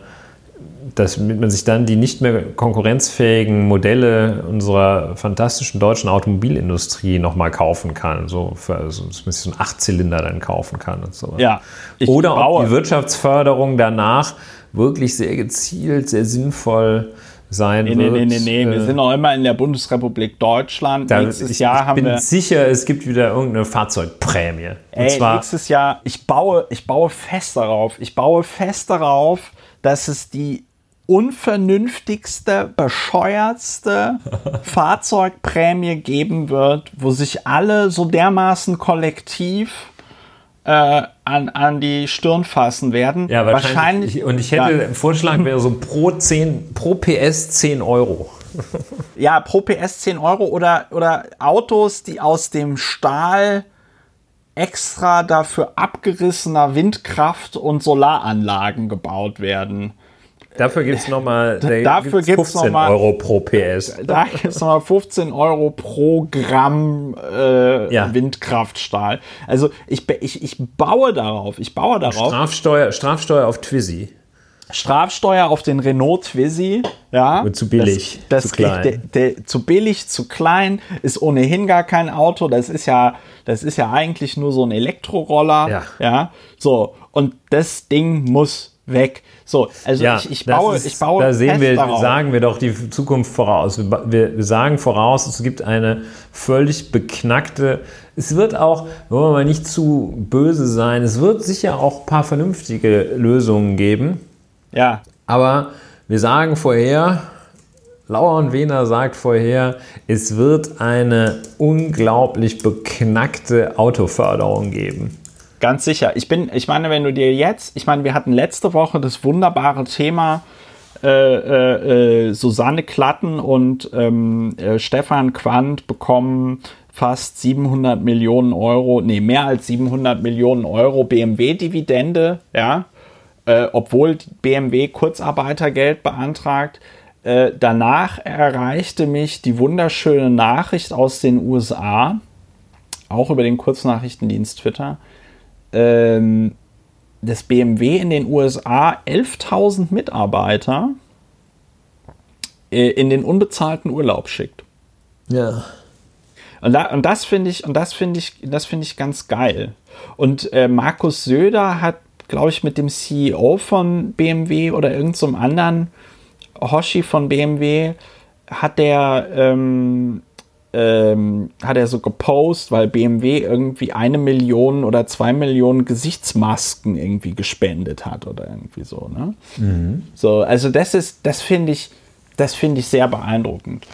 damit man sich dann die nicht mehr konkurrenzfähigen Modelle unserer fantastischen deutschen Automobilindustrie nochmal kaufen kann. So für also so einen Achtzylinder dann kaufen kann und so. Ja, Oder ob die Wirtschaftsförderung danach wirklich sehr gezielt, sehr sinnvoll sein nee, wird. Nee, nee, nee, nee. Wir äh, sind noch immer in der Bundesrepublik Deutschland. Da, nächstes ich, Jahr ich haben bin wir. sicher, es gibt wieder irgendeine Fahrzeugprämie. Ey, zwar, nächstes Jahr, ich baue, ich baue fest darauf. Ich baue fest darauf, dass es die unvernünftigste, bescheuertste Fahrzeugprämie geben wird, wo sich alle so dermaßen kollektiv äh, an, an die Stirn fassen werden. Ja, wahrscheinlich. wahrscheinlich und ich hätte, ja. Vorschlag wäre so pro, 10, pro PS 10 Euro. ja, pro PS 10 Euro oder, oder Autos, die aus dem Stahl extra dafür abgerissener Windkraft und Solaranlagen gebaut werden. Dafür gibt es nochmal dafür gibt's 15 noch mal, Euro pro PS. Da gibt es nochmal 15 Euro pro Gramm äh, ja. Windkraftstahl. Also ich, ich, ich baue darauf, ich baue darauf. Strafsteuer, Strafsteuer auf Twizy. Strafsteuer auf den Renault Twizy, ja. Und zu billig, das, das zu klein. Der, der, zu billig, zu klein, ist ohnehin gar kein Auto. Das ist ja, das ist ja eigentlich nur so ein Elektroroller, Ja. ja. So und das Ding muss weg. So, also Ja, ich, ich baue, ist- ich baue Da sehen wir, darauf. sagen wir doch die Zukunft voraus. Wir, wir, wir sagen voraus, es gibt eine völlig beknackte. Es wird auch, wollen wir mal nicht zu böse sein, es wird sicher auch ein paar vernünftige Lösungen geben. ja, Aber wir sagen vorher, Lauer und Wehner sagt vorher, es wird eine unglaublich beknackte Autoförderung geben. Ganz sicher. Ich bin, ich meine, wenn du dir jetzt, ich meine, wir hatten letzte Woche das wunderbare Thema äh, äh, äh, Susanne Klatten und ähm, äh, Stefan Quandt bekommen fast 700 Millionen Euro, nee, mehr als 700 Millionen Euro BMW-Dividende, ja, äh, obwohl BMW Kurzarbeitergeld beantragt. Äh, danach erreichte mich die wunderschöne Nachricht aus den USA, auch über den Kurznachrichtendienst Twitter, ähm, dass BMW in den USA 11.000 Mitarbeiter äh, in den unbezahlten Urlaub schickt. Ja. Und, da, und das finde ich, und das finde ich, das finde ich ganz geil. Und äh, Markus Söder hat, glaube ich, mit dem CEO von BMW oder irgendeinem so anderen Hoshi von BMW hat der ähm, ähm, hat er so gepostet, weil BMW irgendwie eine Million oder zwei Millionen Gesichtsmasken irgendwie gespendet hat oder irgendwie so, ne? So, also das ist, das finde ich, das finde ich sehr beeindruckend.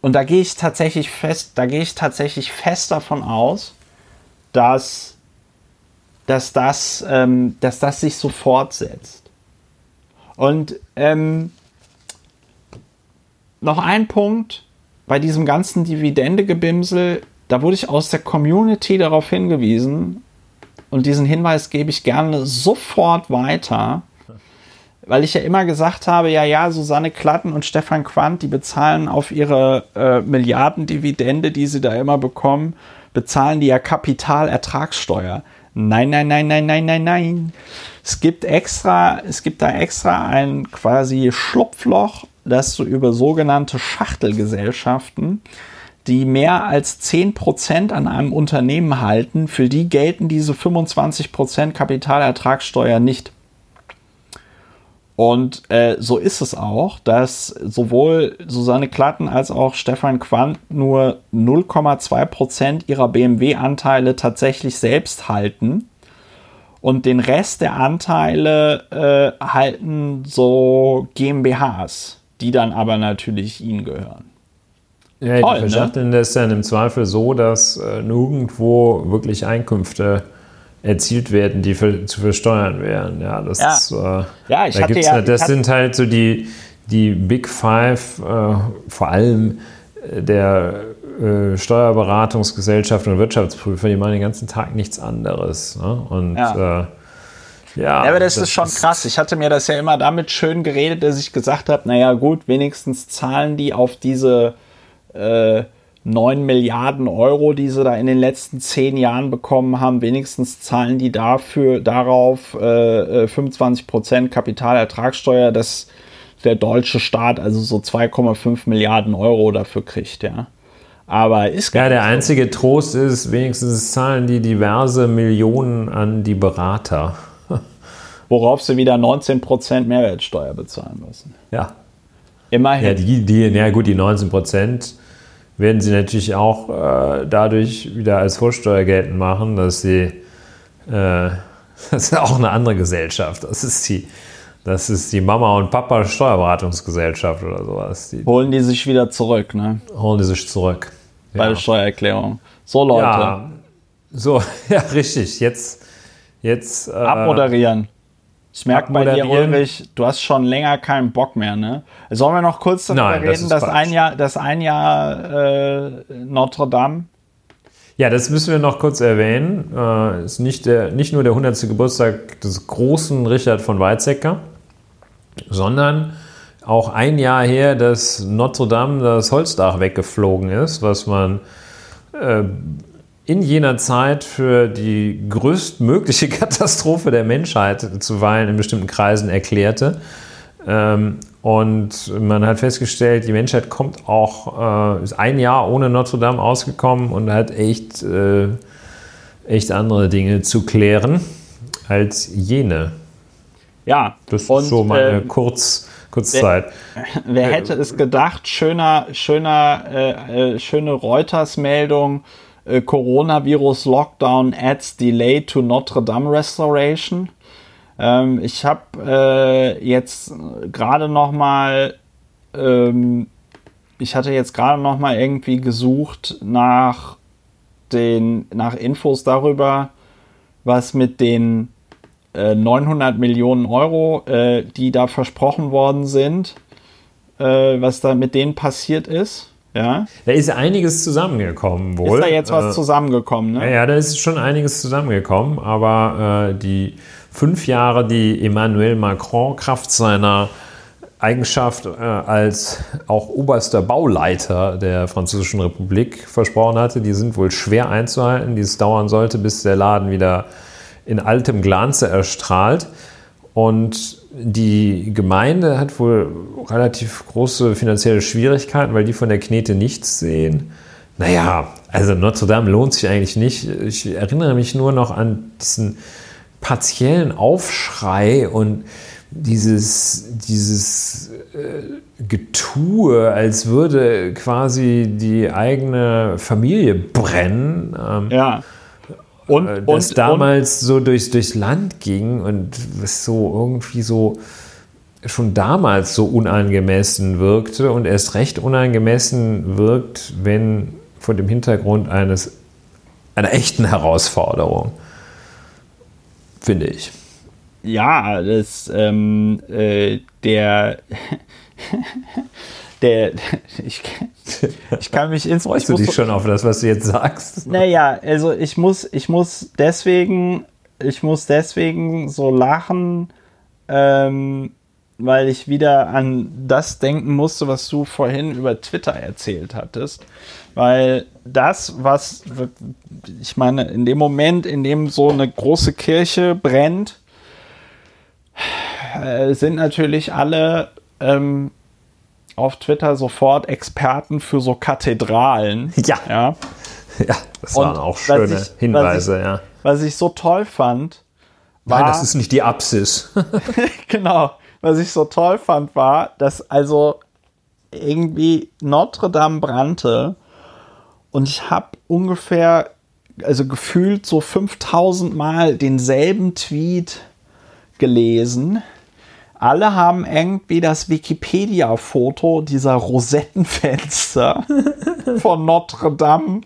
Und da gehe ich tatsächlich fest, da gehe ich tatsächlich fest davon aus, dass, dass, das, ähm, dass das sich so fortsetzt. Und ähm, noch ein Punkt bei diesem ganzen Dividendegebimsel, da wurde ich aus der Community darauf hingewiesen und diesen Hinweis gebe ich gerne sofort weiter, weil ich ja immer gesagt habe, ja, ja, Susanne Klatten und Stefan Quandt, die bezahlen auf ihre äh, Milliardendividende, die sie da immer bekommen, bezahlen die ja Kapitalertragssteuer. Nein, nein, nein, nein, nein, nein, nein. Es gibt extra, es gibt da extra ein quasi Schlupfloch, das so über sogenannte Schachtelgesellschaften, die mehr als 10% an einem Unternehmen halten, für die gelten diese 25% Kapitalertragssteuer nicht. Und äh, so ist es auch, dass sowohl Susanne Klatten als auch Stefan Quandt nur 0,2% ihrer BMW-Anteile tatsächlich selbst halten. Und den Rest der Anteile äh, halten so GmbHs, die dann aber natürlich ihnen gehören. Ja, Toll, die ne? verschachteln das dann im Zweifel so, dass äh, nirgendwo wirklich Einkünfte erzielt werden, die für, zu versteuern wären. Ja, das Ja. ist. Äh, Ja, ich da gibt's ja- ne- das sind halt so die, die Big Five, äh, vor allem äh, der äh, Steuerberatungsgesellschaften und Wirtschaftsprüfer, die machen den ganzen Tag nichts anderes. Ne? Und ja, äh, ja, Ja, aber das, ist schon krass. Ich hatte mir das ja immer damit schön geredet, dass ich gesagt habe, naja gut, wenigstens zahlen die auf diese äh, 9 Milliarden Euro, die sie da in den letzten 10 Jahren bekommen haben, wenigstens zahlen die dafür darauf äh, äh, 25% Kapitalertragssteuer, dass der deutsche Staat also so 2,5 Milliarden Euro dafür kriegt, ja. Aber ist Ja, gar der nicht so. einzige Trost ist, wenigstens zahlen die diverse Millionen an die Berater. Worauf sie wieder 19% Mehrwertsteuer bezahlen müssen. Ja. Immerhin. Ja, die, die, ja gut, die 19 Prozent werden sie natürlich auch äh, dadurch wieder als Vorsteuer geltend machen, dass sie, äh, das ist auch eine andere Gesellschaft. Das ist die, das ist die Mama und Papa Steuerberatungsgesellschaft oder sowas. Die holen die sich wieder zurück, ne? holen die sich zurück. Bei Ja. der Steuererklärung. So, Leute, ja, so, ja, richtig. Jetzt, jetzt äh, abmoderieren. Ich merke bei dir. Ulrich, du hast schon länger keinen Bock mehr, ne? Sollen wir noch kurz darüber Nein, das reden, ist dass ein Jahr, dass ein Jahr äh, Notre Dame Ja, das müssen wir noch kurz erwähnen. Äh, ist nicht, der, nicht nur der 100. Geburtstag des großen Richard von Weizsäcker, sondern auch ein Jahr her, dass Notre Dame das Holzdach weggeflogen ist, was man äh, in jener Zeit für die größtmögliche Katastrophe der Menschheit zuweilen in bestimmten Kreisen erklärte. Ähm, und man hat festgestellt, die Menschheit kommt auch, äh, ist ein Jahr ohne Notre Dame ausgekommen und hat echt, äh, echt andere Dinge zu klären als jene. Ja, das ist und, so meine äh, Kurz, Kurzzeit. Wer, wer, hätte es gedacht, schöner, schöner, äh, äh schöne Reuters-Meldung, äh, Coronavirus Lockdown adds delay to Notre Dame Restoration. Ähm, ich habe äh, jetzt gerade noch mal, ähm, ich hatte jetzt gerade noch mal irgendwie gesucht nach den, nach Infos darüber, was mit den äh, 900 Millionen Euro, äh, die da versprochen worden sind, äh, was da mit denen passiert ist. Ja. Da ist einiges zusammengekommen wohl. Ist da jetzt was äh, zusammengekommen, ne? Ja, da ist schon einiges zusammengekommen, aber äh, die fünf Jahre, die Emmanuel Macron Kraft seiner Eigenschaft äh, als auch oberster Bauleiter der Französischen Republik versprochen hatte, die sind wohl schwer einzuhalten, die es dauern sollte, bis der Laden wieder in altem Glanze erstrahlt. Und die Gemeinde hat wohl relativ große finanzielle Schwierigkeiten, weil die von der Knete nichts sehen. Naja, also Notre Dame lohnt sich eigentlich nicht. Ich erinnere mich nur noch an diesen partiellen Aufschrei und dieses, dieses äh, Getue, als würde quasi die eigene Familie brennen. Ähm, ja. Und, äh, das und, damals und, so durchs, durchs Land ging und was so irgendwie so schon damals so unangemessen wirkte und erst recht unangemessen wirkt, wenn vor dem Hintergrund eines einer echten Herausforderung finde ich. Ja, das, ähm, äh, der, der, ich, ich kann mich ins. Freust du dich schon auf das, was du jetzt sagst? Naja, also ich muss, ich muss deswegen, ich muss deswegen so lachen, ähm, weil ich wieder an das denken musste, was du vorhin über Twitter erzählt hattest. Weil das, was, ich meine, in dem Moment, in dem so eine große Kirche brennt, äh, sind natürlich alle ähm, auf Twitter sofort Experten für so Kathedralen. Ja. Ja, ja das waren Und auch schöne ich, Hinweise, was ich, ja. Was ich so toll fand, war. Nein, das ist nicht die Apsis. genau. Was ich so toll fand, war, dass also irgendwie Notre Dame brannte und ich habe ungefähr, also gefühlt so 5000 Mal denselben Tweet gelesen. Alle haben irgendwie das Wikipedia-Foto dieser Rosettenfenster von Notre Dame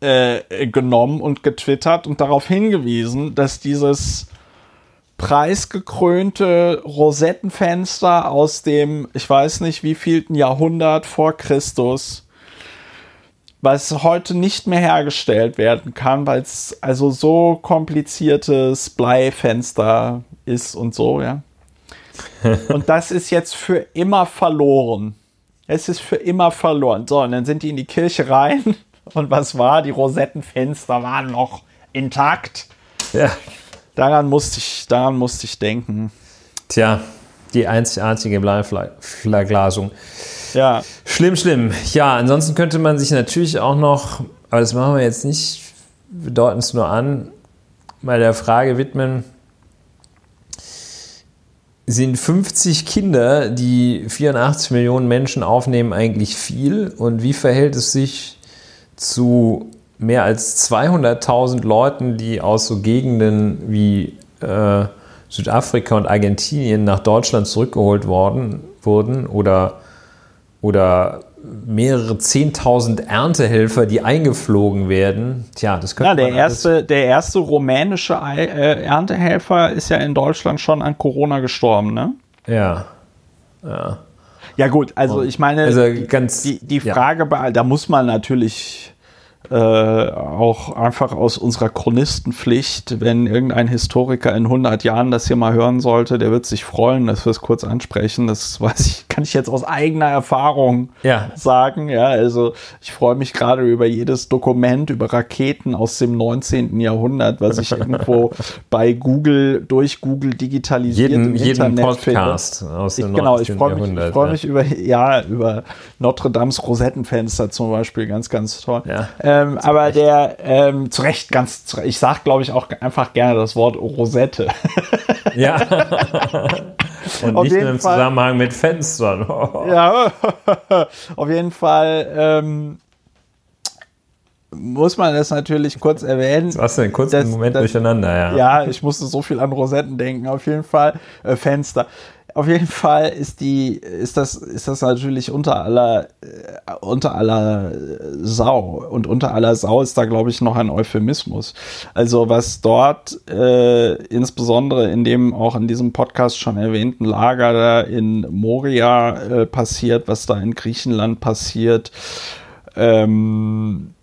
äh, genommen und getwittert und darauf hingewiesen, dass dieses preisgekrönte Rosettenfenster aus dem, ich weiß nicht wievielten Jahrhundert vor Christus was heute nicht mehr hergestellt werden kann, weil es also so kompliziertes Bleifenster ist und so, ja. und das ist jetzt für immer verloren. Es ist für immer verloren. So, und dann sind die in die Kirche rein. Und was war? Die Rosettenfenster waren noch intakt. Ja. Daran musste ich, daran musste ich denken. Tja, die einzigartige Bleiverglasung. Ja. Schlimm, schlimm. Ja, ansonsten könnte man sich natürlich auch noch, aber das machen wir jetzt nicht, wir deuten es nur an, mal der Frage widmen, sind 50 Kinder, die 84 Millionen Menschen aufnehmen, eigentlich viel? Und wie verhält es sich zu mehr als 200.000 Leuten, die aus so Gegenden wie äh, Südafrika und Argentinien nach Deutschland zurückgeholt worden, wurden oder oder mehrere Zehntausend Erntehelfer, die eingeflogen werden. Tja, das könnte ja, der erste, der erste rumänische äh, Erntehelfer ist ja in Deutschland schon an Corona gestorben, ne? Ja. Ja. Ja gut, also ich meine, also ganz, die, die Frage, ja. da muss man natürlich äh, auch einfach aus unserer Chronistenpflicht, wenn irgendein Historiker in 100 Jahren das hier mal hören sollte, der wird sich freuen, dass wir es kurz ansprechen. Das weiß ich, kann ich jetzt aus eigener Erfahrung ja. sagen. Ja, also ich freue mich gerade über jedes Dokument über Raketen aus dem 19. Jahrhundert, was ich irgendwo bei Google durch Google digitalisiert jeden, im jeden Internet Podcast finde. aus dem ich, Genau, ich freue mich, ich freu mich über ja über Notre Dames Rosettenfenster zum Beispiel, ganz ganz toll. Ja. Äh, ähm, aber der ähm, zu Recht ganz, zu, ich sage glaube ich auch einfach gerne das Wort Rosette. ja. Und auf nicht nur im Fall, Zusammenhang mit Fenstern. ja, auf jeden Fall ähm, muss man das natürlich kurz erwähnen. Was denn? Kurz einen Moment das, durcheinander, ja. Ja, ich musste so viel an Rosetten denken, auf jeden Fall. Äh, Fenster. Auf jeden Fall ist die, ist das, ist das natürlich unter aller, äh, unter aller Sau. Und unter aller Sau ist da, glaube ich, noch ein Euphemismus. Also was dort äh, insbesondere in dem auch in diesem Podcast schon erwähnten Lager da in Moria äh, passiert, was da in Griechenland passiert, ähm,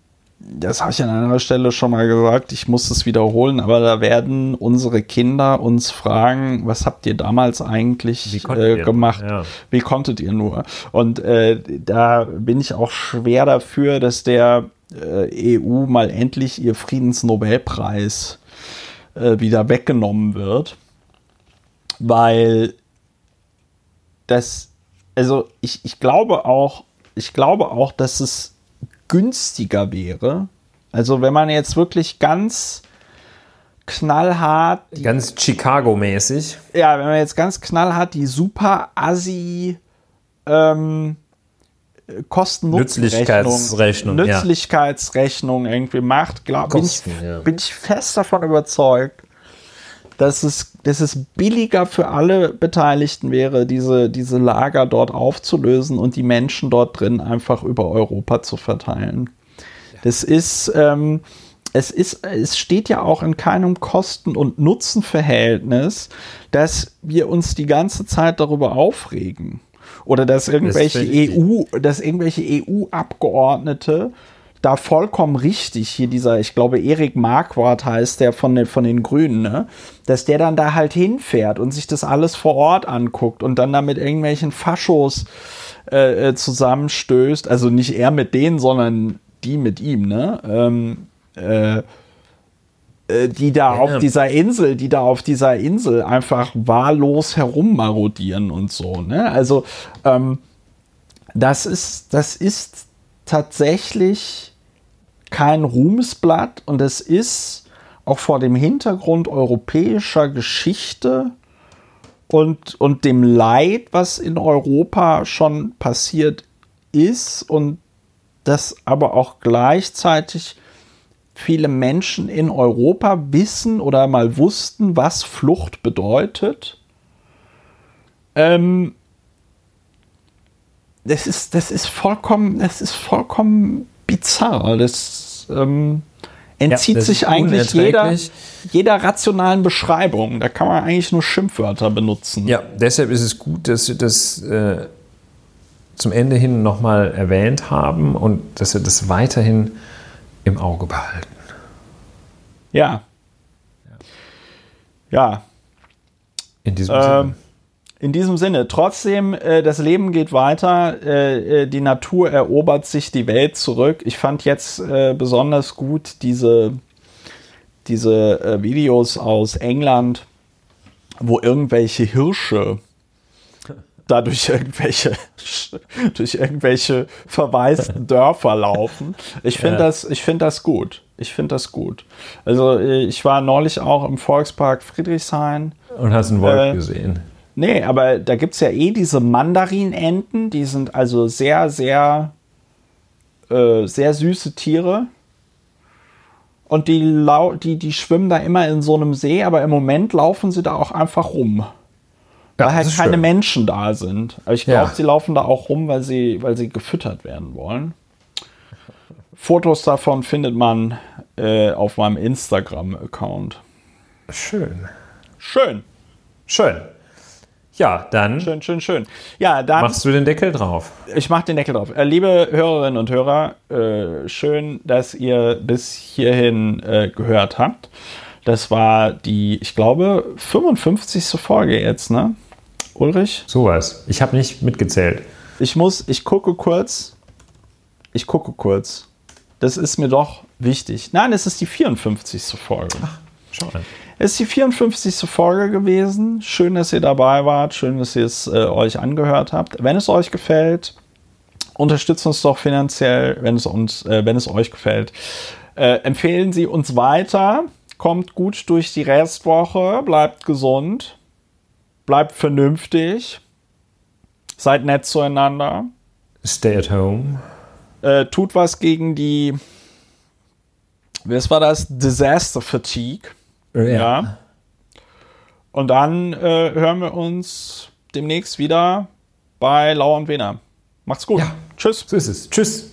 das habe ich an einer Stelle schon mal gesagt, ich muss es wiederholen, aber da werden unsere Kinder uns fragen, was habt ihr damals eigentlich äh, gemacht? Ja. Wie konntet ihr nur? Und äh, da bin ich auch schwer dafür, dass der äh, EU mal endlich ihr Friedensnobelpreis äh, wieder weggenommen wird, weil das, also ich, ich glaube auch, ich glaube auch, dass es günstiger wäre. Also wenn man jetzt wirklich ganz knallhart. Ganz Chicago-mäßig. Ja, wenn man jetzt ganz knallhart die super assi ähm, Kosten-Nutzen-Rechnung Nützlichkeitsrechnung ja. irgendwie macht, glaub, Kosten, bin, ich, ja. bin ich fest davon überzeugt, dass es, dass es billiger für alle Beteiligten wäre, diese, diese Lager dort aufzulösen und die Menschen dort drin einfach über Europa zu verteilen. Das ist, ähm, es ist, es steht ja auch in keinem Kosten- und Nutzenverhältnis, dass wir uns die ganze Zeit darüber aufregen. Oder dass irgendwelche EU, dass irgendwelche EU-Abgeordnete da vollkommen richtig. Hier dieser, ich glaube, Erik Marquardt heißt der von den, von den Grünen, ne? dass der dann da halt hinfährt und sich das alles vor Ort anguckt und dann da mit irgendwelchen Faschos äh, äh zusammenstößt. Also nicht er mit denen, sondern die mit ihm, ne? Ähm, äh, äh die da ja. auf dieser Insel, die da auf dieser Insel einfach wahllos herummarodieren und so. Ne? Also ähm, das ist, das ist tatsächlich kein Ruhmesblatt und es ist auch vor dem Hintergrund europäischer Geschichte und, und dem Leid, was in Europa schon passiert ist und das aber auch gleichzeitig viele Menschen in Europa wissen oder mal wussten, was Flucht bedeutet. Ähm, das ist, das ist vollkommen, das ist vollkommen bizarr. Das ähm, entzieht ja, das sich eigentlich jeder, jeder rationalen Beschreibung. Da kann man eigentlich nur Schimpfwörter benutzen. Ja, deshalb ist es gut, dass wir das äh, zum Ende hin nochmal erwähnt haben und dass wir das weiterhin im Auge behalten. Ja. Ja. In diesem ähm, Sinne. In diesem Sinne, trotzdem, äh, das Leben geht weiter, äh, äh, die Natur erobert sich die Welt zurück. Ich fand jetzt äh, besonders gut diese, diese äh, Videos aus England, wo irgendwelche Hirsche da durch irgendwelche, durch irgendwelche verwaisten Dörfer laufen. Ich finde ja. das, ich finde das gut. Ich finde das gut. Also äh, ich war neulich auch im Volkspark Friedrichshain. Und hast einen Wolf gesehen. Nee, aber da gibt es ja eh diese Mandarinenten, die sind also sehr, sehr, äh, sehr süße Tiere. Und die, die, die schwimmen da immer in so einem See, aber im Moment laufen sie da auch einfach rum. Ja, weil halt keine schön. Menschen da sind. Aber ich glaube, ja. sie laufen da auch rum, weil sie, weil sie gefüttert werden wollen. Fotos davon findet man äh, auf meinem Instagram-Account. Schön. Schön. Schön. Ja, dann. Schön, schön, schön. Ja, dann. Machst du den Deckel drauf? Ich mach den Deckel drauf. Äh, liebe Hörerinnen und Hörer, äh, schön, dass ihr bis hierhin äh, gehört habt. Das war die, ich glaube, 55. Folge jetzt, ne? Ulrich? Sowas. Ich habe nicht mitgezählt. Ich muss, ich gucke kurz. Ich gucke kurz. Das ist mir doch wichtig. Nein, es ist die 54. Folge. Ach, schau mal. Ist die 54. Folge gewesen. Schön, dass ihr dabei wart. Schön, dass ihr es äh, euch angehört habt. Wenn es euch gefällt, unterstützt uns doch finanziell, wenn es, uns, äh, wenn es euch gefällt. Äh, empfehlen Sie uns weiter. Kommt gut durch die Restwoche. Bleibt gesund. Bleibt vernünftig. Seid nett zueinander. Stay at home. Äh, tut was gegen die. Was war das? Disaster Fatigue. Ja. ja. Und dann äh, hören wir uns demnächst wieder bei Lauer und Wiener. Macht's gut. Ja. Tschüss. So ist es. Tschüss.